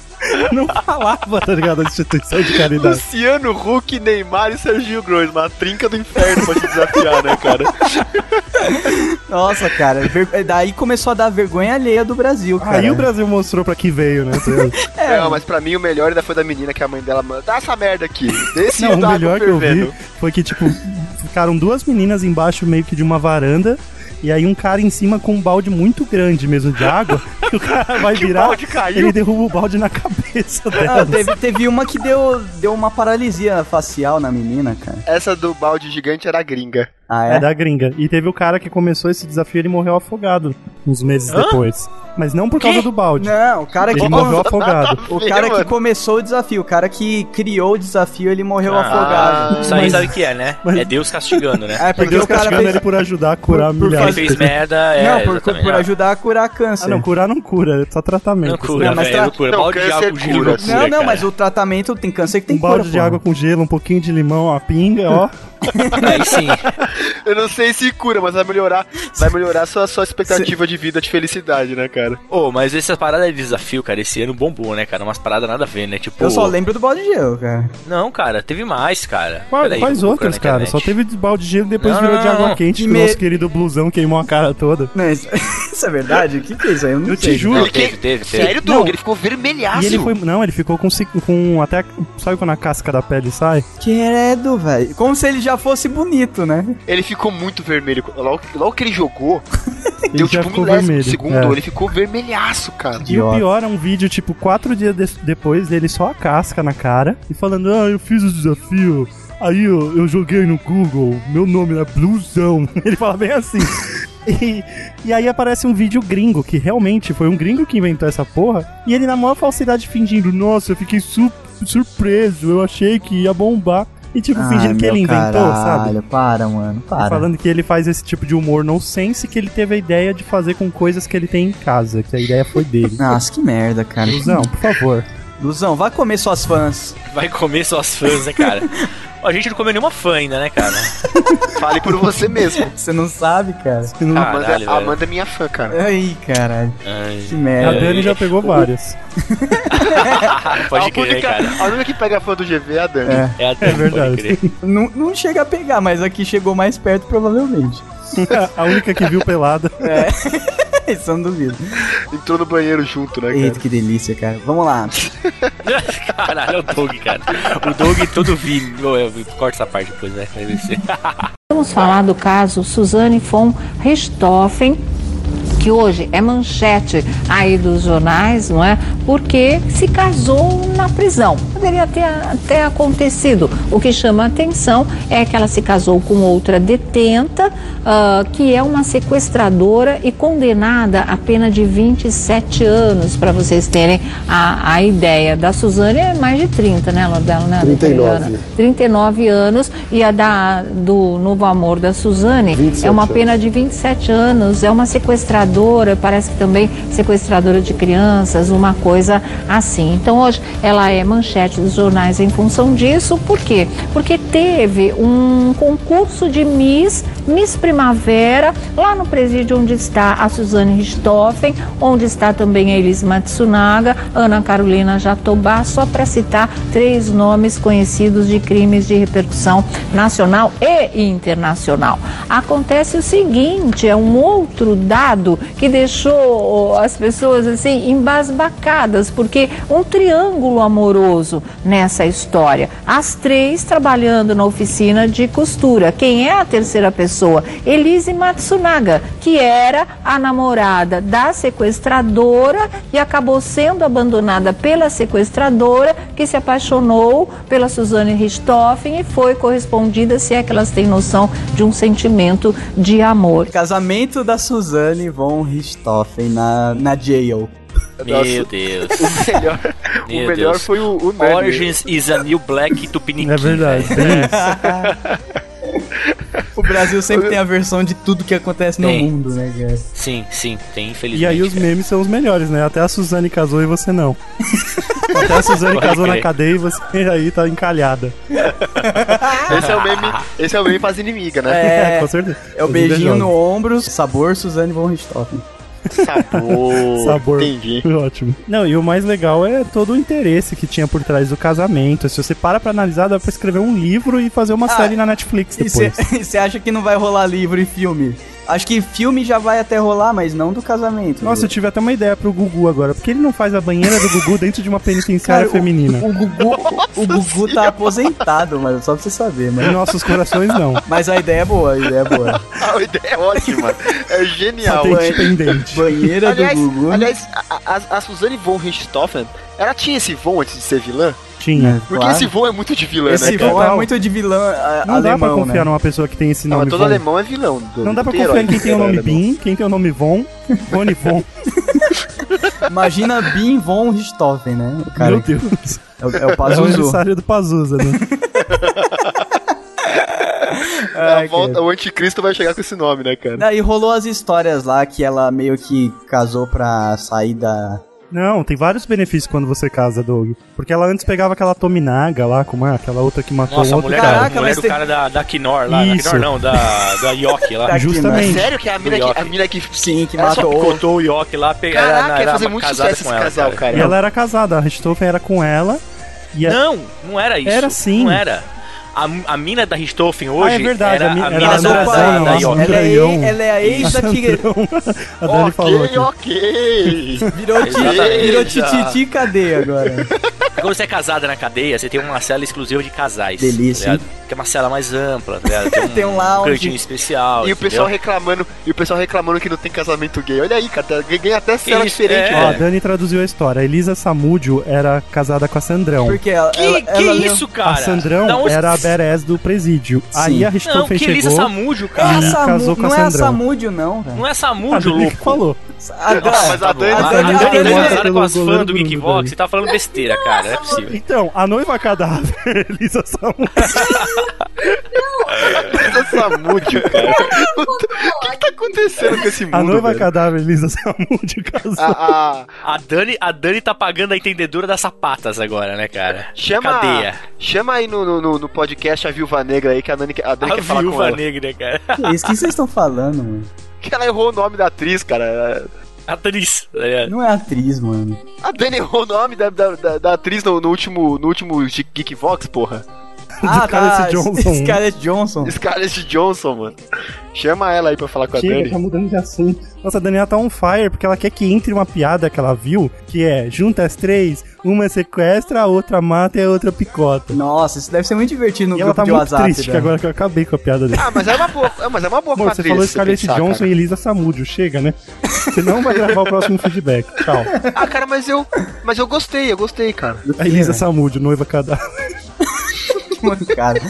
Não falava, tá ligado? A instituição de caridade. Luciano Huck, Neymar e Serginho Groisman. A trinca do inferno pra te desafiar, né, cara? Nossa, cara, ver- daí começou a dar vergonha alheia do Brasil, cara. Aí o Brasil mostrou pra que veio, né? (laughs) Não, mas pra mim o melhor ainda foi da menina que a mãe dela manda. Dá essa merda aqui. Desse Não, o melhor que eu vi foi que, tipo, ficaram duas meninas embaixo meio que de uma varanda. E aí um cara em cima com um balde muito grande mesmo de água. (laughs) e o cara vai Que virar. balde caiu? Ele derruba o balde na cabeça Ah, dela. teve, teve uma que deu, deu uma paralisia facial na menina, cara. Essa do balde gigante era a gringa. Ah, É é? da gringa. E teve o cara que começou esse desafio, ele morreu afogado uns meses depois. Mas não por causa do balde. Não, o cara que. Ele morreu afogado. O cara que começou o desafio, o cara que criou o desafio, ele morreu Ah, afogado. Isso aí Mas- sabe o que é, né? É Deus castigando, né? (laughs) É, porque Deus o cara castigando fez. ele por ajudar a curar por milhares Ele de fez merda, é, não, por, por ajudar a curar câncer. Ah, não, curar não cura, é só tratamento. Não cura, Não, mas velho, tra- não cura. Não, Balde de água, gelo cura. não cura, Não, não, mas o tratamento tem câncer que tem Um cura, balde de água com gelo, um pouquinho de limão, a pinga, ó. (laughs) (laughs) Aí sim. Eu não sei se cura, mas vai melhorar, vai melhorar sua, sua expectativa de vida de felicidade, né, cara? Ô, mas essa parada de desafio, cara, esse ano bombou, né, cara? Umas paradas nada a ver, né? Tipo. Eu só lembro do balde de gelo, cara. Não, cara, teve mais, cara. Qual- Peraí, Quais na cara? Só teve de balde de gelo e depois Não, virou não, de água não. quente, que Me- o nosso querido blusão queimou a cara toda. Não, isso, (laughs) isso é verdade? O que, que é isso aí? Eu não Eu sei. te juro. Não, Ele teve, que- teve, teve. Sério, Doug? Não. Ele ficou vermelhaço. E ele foi. Não, ele ficou com, com até. Sabe quando a casca da pele sai? Credo, velho. Como se ele já fosse bonito, né? Ele ficou muito vermelho. Logo, logo que ele jogou, (laughs) deu já tipo um milésimo segundo. é. Ele ficou vermelhaço, cara. E o pior é um vídeo, tipo, quatro dias de- depois dele só a casca na cara e falando: Ah, eu fiz o desafio. Aí eu, eu joguei no Google, meu nome é Blusão. (laughs) Ele fala bem assim. (laughs) E, e aí aparece um vídeo gringo, que realmente foi um gringo que inventou essa porra. E ele na maior falsidade fingindo: Nossa, eu fiquei su- surpreso, eu achei que ia bombar. E tipo, fingindo que ele inventou, sabe? para, mano, E falando que ele faz esse tipo de humor nonsense que ele teve a ideia de fazer com coisas que ele tem em casa, que a ideia foi dele. (laughs) Nossa, que merda, cara. Luzão, por favor. Luzão, vai comer suas fãs. Vai comer suas fãs, né, cara? (laughs) A gente não comeu nenhuma fã ainda, né, cara? (laughs) Fale por você mesmo. Você não sabe, cara. Amanda, Caralho, velho. Amanda é minha fã, cara. Ai, caralho. Ai, Que A merda. Dani já pegou várias. (laughs) pode a, crer, única, cara. a única que pega fã do GV é a Dani. É. É, a É Dani, pode verdade. crer. Não, não chega a pegar, mas aqui chegou mais perto, provavelmente. a única que viu pelada. Isso eu não duvido. Entrou no banheiro junto, né, Eita, cara? que delícia, cara. Vamos lá. (laughs) Caralho, é o Doug, cara. O Doug todo vi. Corta essa parte depois, né? Vamos falar do caso Suzane von Richthofen, que hoje é manchete aí dos jornais, não é? Porque se casou na prisão. Poderia ter até acontecido. O que chama a atenção é que ela se casou com outra detenta, ah, que é uma sequestradora e condenada a pena de 27 anos, para vocês terem a, a ideia. Da Suzane é mais de 30, né, dela, né? 39. 39 anos e a da do Novo Amor da Suzane 27 é uma anos. pena de 27 anos, é uma sequestradora, parece que também sequestradora de crianças, uma coisa assim. Então hoje ela é manchete dos jornais em função disso, por quê? Porque teve um concurso de Miss, Miss Primavera, lá no presídio onde está a Suzane Richthofen, onde está também a Elis Matsunaga, Ana Carolina Jatobá, só para citar três nomes conhecidos de crimes de repercussão nacional e internacional. Acontece o seguinte, é um outro dado que deixou as pessoas assim embasbacadas, porque um triângulo amoroso nessa história. As três trabalhando na oficina de costura. Quem é a terceira pessoa? Elise Matsunaga, que era a namorada da sequestradora e acabou sendo abandonada pela sequestradora, que se apaixonou pela Suzane Richthofen e foi correspondida, se é que elas têm noção de um sentimento de amor. Casamento da Suzane Richthofen na, na jail. Meu Deus. (laughs) O melhor, Meu o melhor Deus. foi o, o. Origins is a new black (laughs) tupiniquim. É verdade, tem isso. (laughs) O Brasil sempre tem a versão de tudo que acontece no Tem. mundo, né, cara? Sim, sim, tem, infelizmente. E aí os memes são os melhores, né? Até a Suzane casou e você não. (laughs) Até a Suzane Pode casou na cadeia e você aí tá encalhada. (laughs) Esse é o meme, esse é o meme pras inimigas, né? É, (laughs) com certeza. é o beijinho no ombro, sabor Suzane von Richthofen. Sabor. Sabor. Entendi. Ótimo. Não, e o mais legal é todo o interesse que tinha por trás do casamento. Se você para pra analisar, dá pra escrever um livro e fazer uma Ah, série na Netflix E depois. (laughs) você acha que não vai rolar livro e filme? Acho que filme já vai até rolar, mas não do casamento. Nossa, eu tive até uma ideia pro Gugu agora. Por que ele não faz a banheira do Gugu dentro de uma penitenciária Cara, o- feminina? O Gugu, (laughs) o Gugu tá aposentado, mano. Só pra você saber, Em mano. nossos corações, não. Mas a ideia é boa, a ideia é boa. (laughs) A ideia é ótima. É genial. Patente pendente. Banheira aliás, do Gugu. aliás a, a, a Suzane von Richthofen, ela tinha esse von antes de ser vilã? Tinha. Porque Claro. esse von é muito de vilã, Esse né? cara? voo é muito de vilã a, Não dá pra alemão, confiar né? numa pessoa que tem esse Não, nome mas todo Von. alemão é vilão. do- Não dá pra confiar em quem tem o é nome alemão. Bin, quem tem o nome Von, (laughs) Rony Von. Imagina Bin von Richthofen, né? O cara Meu Deus. É o, é o É o Pazuzu. aniversário do Pazuza, né? (laughs) Ai, volta, o anticristo vai chegar com esse nome, né, cara? Daí rolou as histórias lá que ela meio que casou pra sair da. Não, tem vários benefícios quando você casa, Doug. Porque ela antes pegava aquela Tominaga lá, como é? Aquela outra que matou Nossa, um a outro mulher, cara. Caraca, a mulher mas do tem- cara da, da Knorr lá. Isso. Da Knorr não, da, da Yoki lá. (laughs) Da Justamente. Sério que a mina que, a mina que Sim, que Ela matou. Picotou o Yoki lá, pegou Caraca, ia era fazer muito casada sucesso com esse ela, casal, cara. cara. E ela era casada, a Richthofen era com ela. E a... Não, não era isso. Era sim. Não era. A, a mina da Richthofen hoje Ah, é verdade, era a mi- a, era mina a da, Sandrão, da, Yoki. Ela é, ela é a ex da que a Dani falou Ok, aqui. ok. virou, ti, virou tititi cadeia (laughs) agora. Quando você é casada na cadeia, você tem uma cela exclusiva de casais. Delícia, tá? Que é uma cela mais ampla, tá ligado? Tem (laughs) um, Tem um lounge. cantinho especial. E o pessoal entendeu? reclamando, e o pessoal reclamando que não tem casamento gay. Olha aí, cara, ganha até cela isso, diferente, é. Ó, a. Dani traduziu a história. A Elisa Samúdio era casada com a Sandrão. Porque ela. Que, ela, que ela leu- isso, cara? a Sandrão era a Beres do presídio. Aí a Não, Richthofen que Elisa chegou. Samúdio, cara. casou com a não é a Sandrão. Samúdio, não. Não é A Samúdio, Dani que louco. falou. A mas a Dani- A a Dani, Dani- a Dani a Dani- é casada com as fãs do. Bruno, Você tá falando besteira, cara. Não é possível. Então, a noiva cadáver, (laughs) Elisa Samúdio. Essa (laughs) múdio, cara. O que, que tá acontecendo com esse mundo? A noiva velho? cadáver, Elisa Samúdio, casou. A, a- A Dani, a Dani tá pagando a entendedora das sapatas agora, né, cara? chama, Cadeia. chama aí no, no, no podcast a Viúva Negra aí, que a Dani, quer- a Dani A quer falar com viúva ela. negra, cara. (laughs) Que isso que vocês estão falando, mano? Que ela errou o nome da atriz, cara. Atriz. tá? Não é atriz, mano. A Dani errou o nome da, da, da, da atriz no, no último, no último Geekvox, porra. (laughs) Ah, Scarlett Johansson. Scarlett Johnson. Scarlett Johnson, mano. Chama ela aí pra falar com a Chega, Dani. tá mudando de assunto. Nossa, a Daniela tá on fire, porque ela quer que entre uma piada que ela viu, que é, junta as três, uma sequestra, a outra mata e a outra picota. Nossa, isso deve ser muito divertido no e ela grupo tá de muito WhatsApp. triste, que dela. agora que eu acabei com a piada dele. Ah, mas é uma boa, é, mas é uma boa Amor, você falou Scarlett pensar, Johnson cara. e Elisa Samúdio, chega, né? Você não vai gravar o próximo feedback. Tchau. Ah, cara, mas eu, mas eu gostei, eu gostei, cara. A Elisa Samúdio, noiva cadáver. Cara.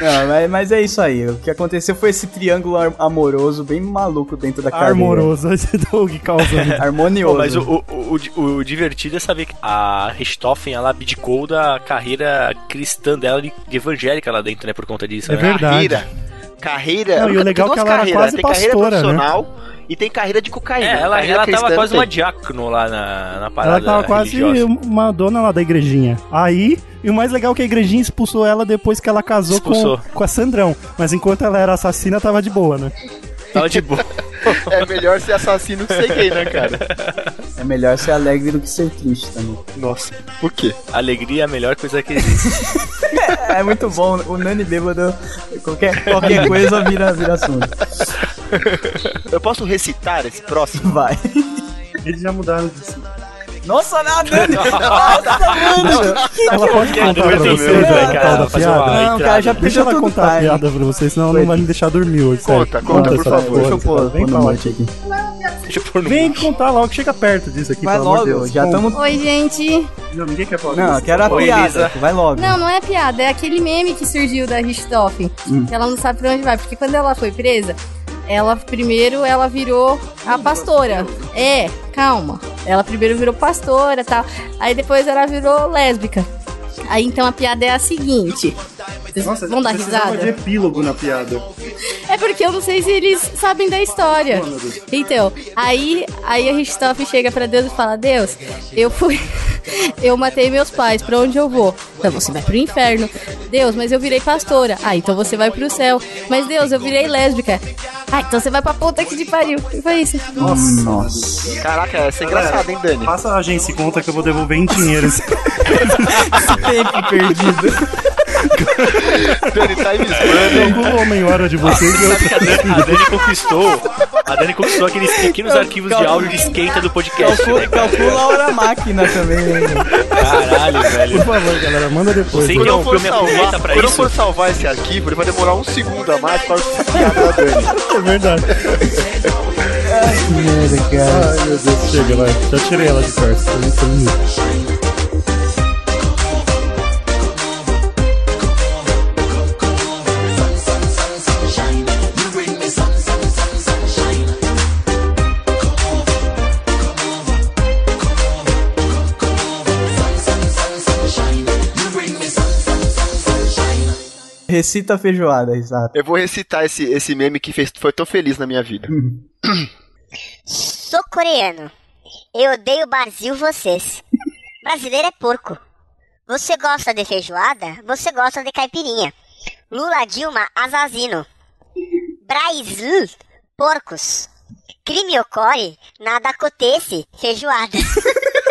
Não, mas, mas é isso aí. O que aconteceu foi esse triângulo amoroso bem maluco dentro da cadeia. Armoroso, (laughs) esse Doug causando. (laughs) Harmonioso. Pô, mas o, o, o, o divertido é saber que a Richthofen, ela abdicou da carreira cristã dela de, de evangélica lá dentro, né? Por conta disso, É né? verdade. Carreira. Carreira. Não, e o tem legal é que ela era carreiras, quase tem carreira pastora, né? E tem carreira de cocaína. É, ela, ela tava quase tem. uma diácono lá na, na parada Ela tava quase religiosa. uma dona lá da igrejinha. Aí, e o mais legal é que a igrejinha expulsou ela depois que ela casou com, com a Sandrão. Mas enquanto ela era assassina, tava de boa, né? Tava de boa. (laughs) É melhor ser assassino que ser gay, né, cara? É melhor ser alegre do que ser triste também. Nossa, por quê? Alegria é a melhor coisa que existe. (laughs) É muito bom. O Nani bêbado, qualquer, qualquer coisa vira, vira assunto. Eu posso recitar esse próximo? Vai. Eles já mudaram de si. Nossa, não, Nani! (laughs) Nossa, mano! Ela pode contar pra Depois você eu a sei, cara, tal da fazer uma piada? Não, cara, já Deixa ela contar a piada pra você, senão ela não vai me deixar dormir hoje. sério. Conta, conta, por favor. Deixa eu pôr, Vem falar. monte aqui. Deixa eu pôr no Vem contar logo, chega perto disso aqui, Vai pelo amor de logo, Deus. já estamos. Oi, gente. Não, ninguém quer falar Não, disso. quero a Oi, piada. Elisa. Vai logo. Não, não é piada, é aquele meme que surgiu da Richthofen. Que ela não sabe pra onde vai, porque quando ela foi presa, ela primeiro ela virou a pastora. É, calma. Ela primeiro virou pastora, tal. Aí depois ela virou lésbica. Aí então a piada é a seguinte. Vocês Nossa, vão dar risada? de epílogo na piada. É porque eu não sei se eles sabem da história. Então, aí, aí a Richthofen chega pra Deus e fala: Deus, eu fui. (laughs) Eu matei meus pais, pra onde eu vou? Então você vai pro inferno. Deus, mas eu virei pastora. Ah, então você vai pro céu. Mas Deus, eu virei lésbica. Ah, então você vai pra puta que te pariu. E foi isso. Nossa. Nossa. Caraca, essa é engraçada, hein, Dani? Passa a agência e conta que eu vou devolver em dinheiro. esse- (laughs) Tempo perdido. (laughs) Dani, Times Algum homem hora de vocês Sabe que a Dani, a Dani conquistou. A Dani conquistou aqueles pequenos arquivos de áudio de esquenta do podcast. Calcula, né, calcula a hora máquina também. né? Caralho, velho. Por favor, galera, manda depois. Né? que é um filme aproveita pra quando eu isso. for salvar esse arquivo, ele vai demorar um segundo a mais para você da Dani. (laughs) É verdade. Merda, cara. Ai, meu Deus, chega, vai. Já tirei ela de perto. Recita a feijoada, exato. Eu vou recitar esse, esse meme que fez, foi tão feliz na minha vida. Sou coreano. Eu odeio Brasil vocês. Brasileiro é porco. Você gosta de feijoada? Você gosta de caipirinha. Lula Dilma assassino. Brasil, porcos. Crime ocorre, nada acontece, feijoada. (laughs)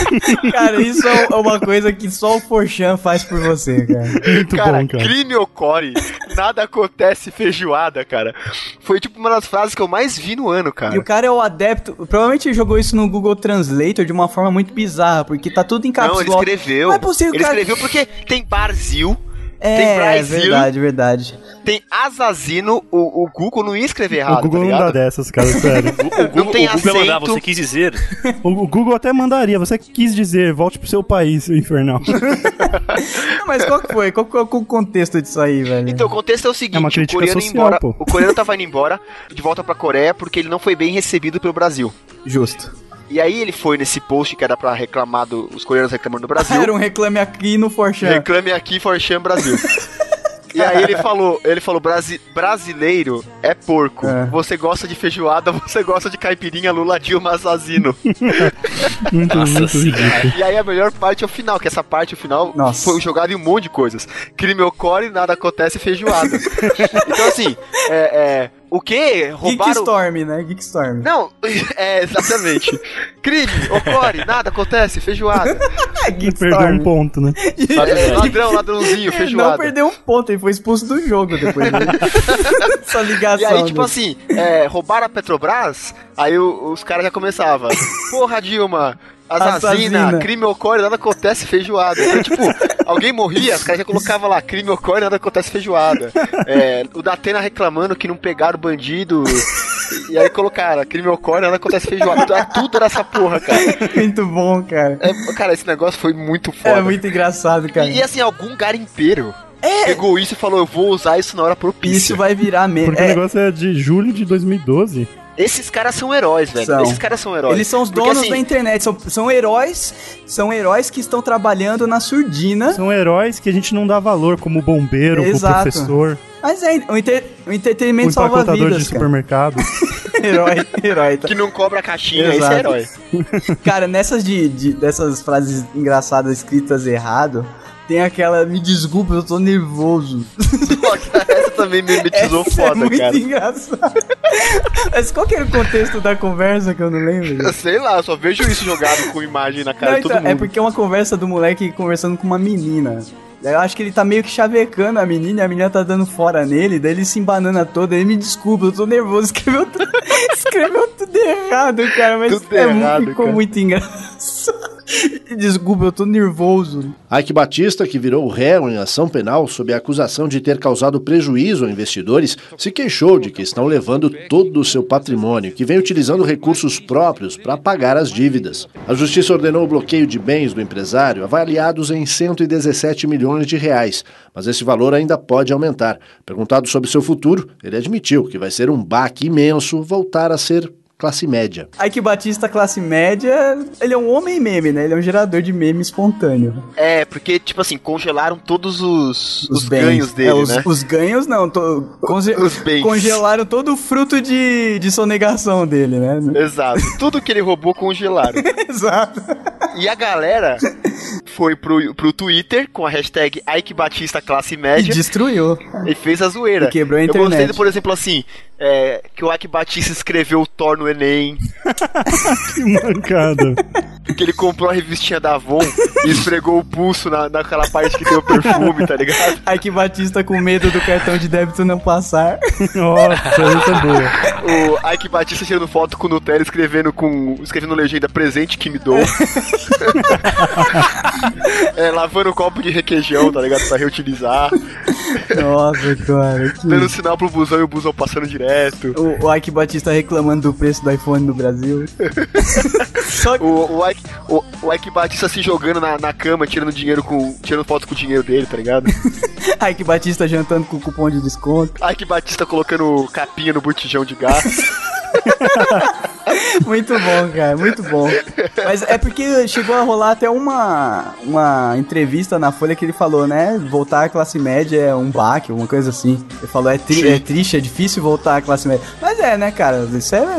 (laughs) Cara, isso é uma coisa que só o Forchan faz por você, cara. Muito cara, bom, cara. crime ocorre, nada acontece feijoada, cara. Foi tipo uma das frases que eu mais vi no ano, E cara. o cara é o adepto. Provavelmente ele jogou isso no Google Translator de uma forma muito bizarra, porque tá tudo em caps Não, ele escreveu. Não é possível, ele cara. escreveu porque tem Brasil, tem É, Brasil, verdade, verdade. tem Assassino. O, o Google não ia escrever errado, O Google tá não dá ligado? dessa, cara, sério. (laughs) O Google, Não tem o Google mandar, acento. você quis dizer. O, o Google até mandaria, você quis dizer, volte pro seu país, (laughs) infernal. Não, mas qual que foi? Qual que é o contexto disso aí, velho? Então, o contexto é o seguinte: É o coreano, ia social, embora, pô. o coreano tava indo embora de volta pra Coreia porque ele não foi bem recebido pelo Brasil. Justo. E aí ele foi nesse post que era pra reclamar do, os coreanos reclamando do Brasil. Era um reclame aqui no Forchan. Reclame aqui Forchan Brasil. (laughs) E aí ele falou, ele falou, Brasi brasileiro é porco. É. Você gosta de feijoada, (laughs) você gosta de caipirinha, Lula Dilma assassino. (laughs) Muito, Nossa muito ridículo. e aí a melhor parte é o final, que essa parte, o final, Nossa. foi jogado em um monte de coisas. Crime ocorre, nada acontece, feijoada. então assim, é, é, o que? Roubaram... Geekstorm, né? Geekstorm. Não, (laughs) é, exatamente. Crime, ocorre, nada acontece, feijoada. (laughs) Perdeu um ponto, né? Ladrão, ladrãozinho, Ele feijoada. não perdeu um ponto, ele foi expulso do jogo depois. Né? (laughs) Essa E ligação. aí, tipo do- assim, é, roubaram a Petrobras, aí o- os caras já começavam. Porra, Dilma, assassina, Assassina. crime ocorre, nada acontece, feijoada. Então, tipo, (laughs) alguém morria, os caras já colocavam lá, crime ocorre, nada acontece, feijoada. É, o Datena reclamando que não pegaram o bandido. E aí colocaram, crime ocorre, nada acontece, feijoada. Então, é tudo nessa porra, cara. Muito bom, cara. É, cara, esse negócio foi muito foda. É muito engraçado, cara. E assim, algum garimpeiro pegou isso e falou, eu vou usar isso na hora propícia. Isso vai virar meme. Porque o É, negócio é de julho de 2012. Esses caras são heróis, velho. São. Esses caras são heróis. Eles são os Porque, donos assim, da internet, são, são heróis, são heróis que estão trabalhando na surdina. São heróis que a gente não dá valor, como o bombeiro, como o Exato. professor, Mas é, o, inter- o o entretenimento salva empacotador de vidas, cara. supermercado. (laughs) herói, herói. Tá. Que não cobra caixinha, Exato. esse é herói. Cara, nessas de, de- dessas frases engraçadas escritas errado, tem aquela me desculpa, eu tô nervoso. Essa também me metizou Essa foda, é muito cara. engraçado. Mas qual que era o contexto da conversa que eu não lembro? Eu sei lá, só vejo isso jogado com imagem na cara Não, de todo então, mundo. é porque é uma conversa do moleque conversando com uma menina. Daí Eu acho que ele tá meio que chavecando a menina e a menina tá dando fora nele, daí ele se embanana todo, ele me desculpa, eu tô nervoso, (laughs) escreveu tudo, escreveu tudo errado, cara, mas Tudo é, errado, ficou cara. muito engraçado. (laughs) Desculpa, eu tô nervoso. Ike Batista, que virou réu em ação penal sob a acusação de ter causado prejuízo a investidores, se queixou de que estão levando todo o seu patrimônio, que vem utilizando recursos próprios para pagar as dívidas. A justiça ordenou o bloqueio de bens do empresário, avaliados em 117 milhões de reais, mas esse valor ainda pode aumentar. Perguntado sobre seu futuro, ele admitiu que vai ser um baque imenso voltar a ser classe média. Ike Batista, classe média, ele é um homem meme, né? Ele é um gerador de meme espontâneo. É, porque, tipo assim, congelaram todos os, os, bens. ganhos dele, É, os, né? os ganhos não, to- conge- (laughs) Os bens. congelaram todo o fruto de, de sonegação dele, né? Exato. Tudo que ele roubou congelaram. (laughs) Exato. E a galera foi pro, pro Twitter com a hashtag Ike Batista Classe E Média destruiu. e fez a zoeira. E quebrou a Eu gostei, internet. do, por exemplo, assim, é, que o Ike Batista escreveu o Thor no Enem, (laughs) Que mancada. que ele comprou a revistinha da Avon e esfregou o pulso na, naquela parte que tem o perfume, tá ligado? (laughs) Ike Batista com medo do cartão de débito não passar. (laughs) Nossa, essa é boa. O Ike Batista tirando foto com o Nutella escrevendo com. escrevendo legenda presente que me dou. é, lavando o copo de requeijão, tá ligado? Pra reutilizar. Nossa, cara. que- Dando sinal pro busão e o busão passando direto. O, o Ike Batista reclamando do preço do iPhone no Brasil. (laughs) Só que O, o, Ike, o, o Ike Batista se jogando na, na cama, tirando dinheiro com. tirando foto com o dinheiro dele, tá ligado? (laughs) Ike Batista jantando com cupom de desconto. Ike Batista colocando capinha no botijão de gás. (laughs) (laughs) Muito bom, cara, muito bom. Mas é porque chegou a rolar até uma, uma entrevista na Folha que ele falou, né? Voltar à classe média é um baque, uma coisa assim. Ele falou, é, tri- Sim. é triste, é difícil voltar à classe média. Mas é, né, cara? Isso é.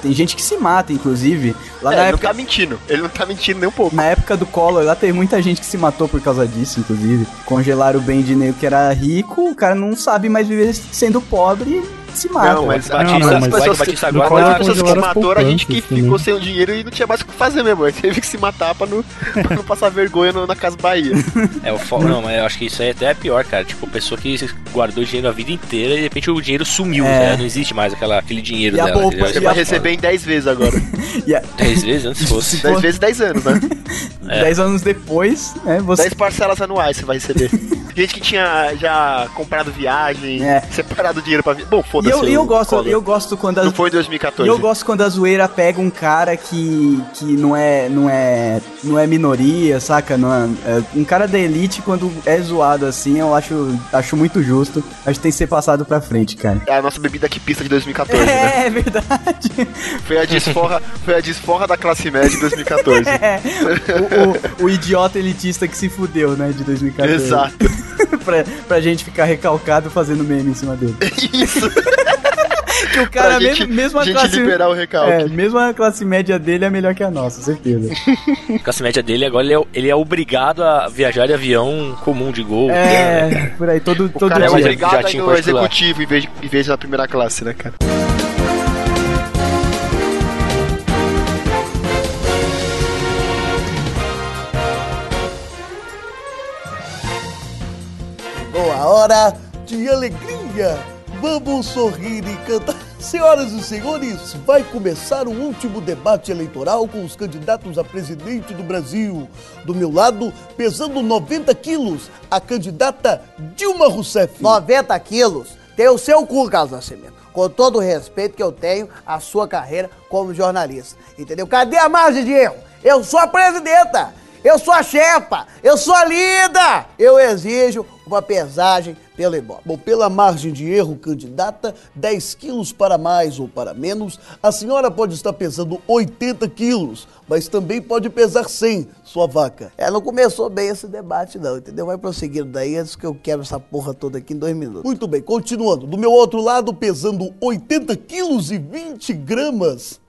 Tem gente que se mata, inclusive. Lá É, na ele época. não tá mentindo. Ele não tá mentindo nem um pouco. Na época do Collor, lá teve muita gente que se matou por causa disso, inclusive. Congelaram o bem de nego que era rico, o cara não sabe mais viver sendo pobre se mata. Não, mas Batista- não, mas as pessoas, Batista agora Collor as pessoas que se matou a gente que ficou sem o dinheiro e não tinha mais o que fazer mesmo. Aí teve que se matar pra não, pra não passar vergonha no- na Casa Bahia. (laughs) É o fo... Não, mas eu acho que isso aí até é pior, cara. Tipo, pessoa que guardou dinheiro a vida inteira e de repente o dinheiro sumiu, É. né? Não existe mais aquela, aquele dinheiro E dela. entendeu? Você E vai receber em 10 vezes agora. (laughs) E a- 10 vezes antes (laughs) fosse. Se 10 for- vezes 10 anos, né? É. Dez anos depois, né? Você 10 parcelas anuais você vai receber. Gente que tinha já comprado viagem, É. separado dinheiro pra... vi- Bom, E foda-se eu, e eu gosto, Collor. eu gosto quando as, Não foi em e 2014. eu gosto quando a zoeira pega um cara que, que não é não é não é minoria, saca? Não é, é, um cara da elite quando é zoado assim, eu acho acho muito justo. Acho que tem que ser passado pra frente, cara. É a nossa bebida que pista de 2014, né? É, é verdade. (laughs) Foi a desforra, foi a desforra da classe média de 2014. (laughs) É, o, o- o idiota elitista que se fudeu, né, de 2014. Exato. (laughs) pra, pra gente ficar recalcado fazendo meme em cima dele. Isso. Que o cara, mesmo, gente- mesmo a gente classe... liberar o recalque. É, mesmo a classe média dele é melhor que a nossa, certeza. A classe média dele agora ele é, ele é obrigado a viajar de avião comum de gol. É, por aí, todo, O todo cara é dia. obrigado a ir no executivo em vez, em vez de na primeira classe, né, cara? Chegou a hora de alegria. Vamos sorrir e cantar. (laughs) Senhoras e senhores, vai começar o último debate eleitoral com os candidatos a presidente do Brasil. Do meu lado, pesando 90 quilos, a candidata Dilma Rousseff. 90 quilos tem o seu cu, Carlos Nascimento. Com todo o respeito que eu tenho à sua carreira como jornalista. Entendeu? Cadê a margem de erro? Eu sou a presidenta! Eu sou a chefa! Eu sou a líder! Eu exijo uma pesagem Ibope. Bom, pela margem de erro, candidata, 10 quilos para mais ou para menos, a senhora pode estar pesando 80 quilos, mas também pode pesar 100, sua vaca. É, não começou bem esse debate, não, entendeu? Vai prosseguindo daí, antes que eu quero essa porra toda aqui em dois minutos. Muito bem, continuando. Do meu outro lado, pesando 80 quilos e 20 gramas,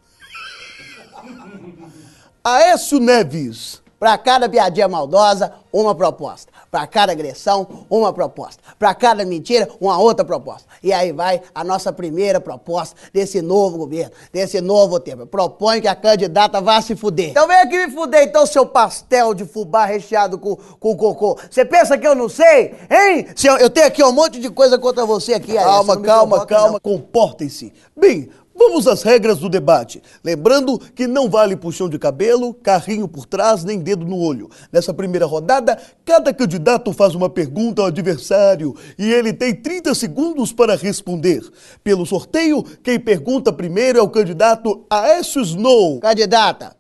(laughs) Aécio Neves. Pra cada piadinha maldosa, uma proposta. Pra cada agressão, uma proposta. Pra cada mentira, uma outra proposta. E aí vai a nossa primeira proposta desse novo governo, desse novo tempo. Proponho que a candidata vá se fuder. Então vem aqui me fuder, então, seu pastel de fubá recheado com, com cocô. Você pensa que eu não sei? Hein? Se eu, eu tenho aqui um monte de coisa contra você aqui. Calma, me calma, calma, comportem-se. Bem, vamos às regras do debate. Lembrando que não vale puxão de cabelo, carrinho por trás, nem dedo no olho. Nessa primeira rodada, cada candidato faz uma pergunta ao adversário e ele tem 30 segundos para responder. Pelo sorteio, quem pergunta primeiro é o candidato Aécio Snow. Candidata,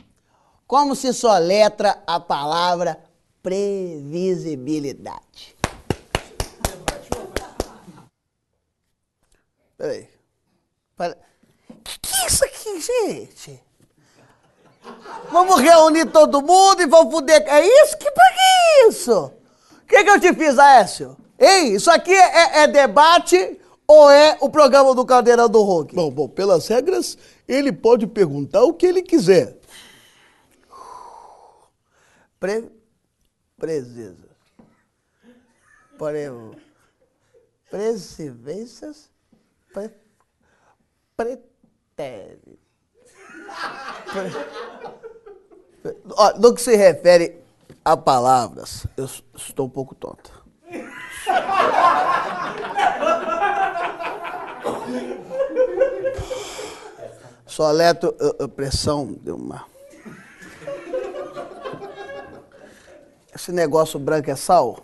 como se soletra a palavra previsibilidade? Peraí. Para... Que que é isso aqui? gente? Vamos reunir todo mundo e vamos fuder. É isso? Que pra que isso? O que, que eu te fiz, Aécio? Ei, isso aqui é, é debate ou é o programa do Caldeirão do Hulk? Bom, bom, pelas regras, ele pode perguntar o que ele quiser. Pre... Precisa. Pre... Presidências. Pre... Pretérito. Ó, no que se refere a palavras, eu estou um pouco tonto. Soleto, a, a pressão deu uma. Esse negócio branco é sal?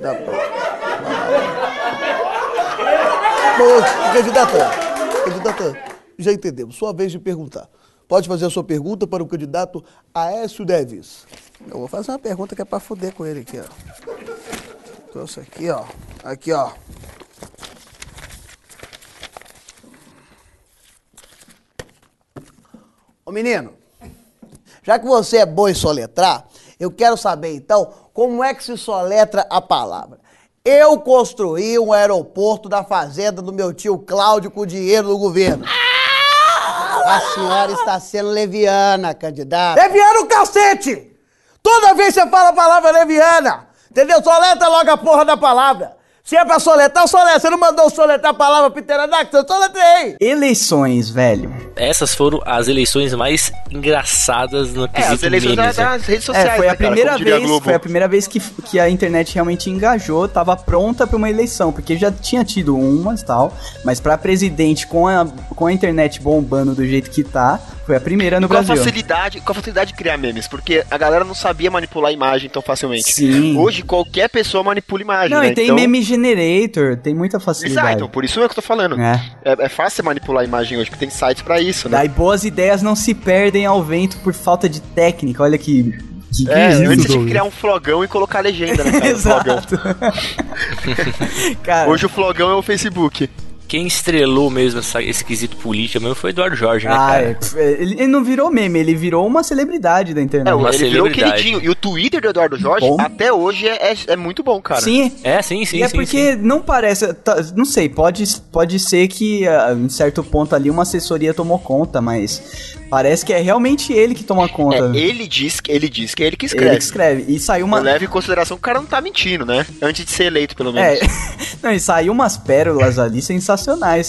Dá pra- Bom, candidata, candidata, já entendemos. Sua vez de perguntar. Pode fazer a sua pergunta para o candidato Aécio Neves. Eu vou fazer uma pergunta que é pra fuder com ele aqui, ó. Trouxe aqui, ó. Aqui, ó. Ô menino, já que você é bom em soletrar, eu quero saber então como é que se soletra a palavra. Eu construí um aeroporto da fazenda do meu tio Cláudio com dinheiro do governo. A senhora está sendo leviana, candidata. Leviana o cacete! Toda vez que você fala a palavra leviana, entendeu? Soletra logo a porra da palavra. Se é pra soletrar, soletra. Você não mandou soletrar a palavra pterodactyl? Eu soletrei. Eleições, velho. Essas foram as eleições mais engraçadas no quesito as eleições memes, da- né? das redes É, sociais, foi a né, cara? primeira Como diria a vez, foi a primeira vez que, que a internet realmente engajou, tava pronta pra uma eleição, porque já tinha tido umas e tal, mas pra presidente com a, com a internet bombando do jeito que tá, foi a primeira no com a Brasil. facilidade, com a facilidade de criar memes, porque a galera não sabia manipular a imagem tão facilmente. Sim. Hoje qualquer pessoa manipula imagem, Não, né? e tem então... meme generator, tem muita facilidade. Exato, então por isso é que eu tô falando. É. É, é fácil você manipular a imagem hoje, porque tem sites pra isso, né? Daí boas ideias não se perdem ao vento por falta de técnica. Olha que. que que É, isso, antes tinha que Douglas? criar um flogão e colocar a legenda, né, cara? (laughs) Exato. flogão. (laughs) Cara, Hoje o flogão é o Facebook. Quem estrelou mesmo essa, esse quesito político mesmo foi Eduardo Jorge, né, ah, cara? é, pf, ele, ele não virou meme, ele virou uma celebridade da internet. É, Uma ele virou queridinho. E o Twitter do Eduardo Jorge, Bom. até hoje, é, é, é muito bom, cara. Sim, É, sim, sim, e é sim, porque não parece. tá, não sei, pode, pode ser que ah, em certo ponto ali uma assessoria tomou conta, mas parece que é realmente ele que toma conta. É, ele diz, que- ele diz que é ele que Ele escreve. que escreve. E saiu uma. Eu levo em consideração que o cara não tá mentindo, né? Antes de ser eleito, pelo menos. É, (laughs) não, e saiu umas pérolas ali sensacionais, (laughs)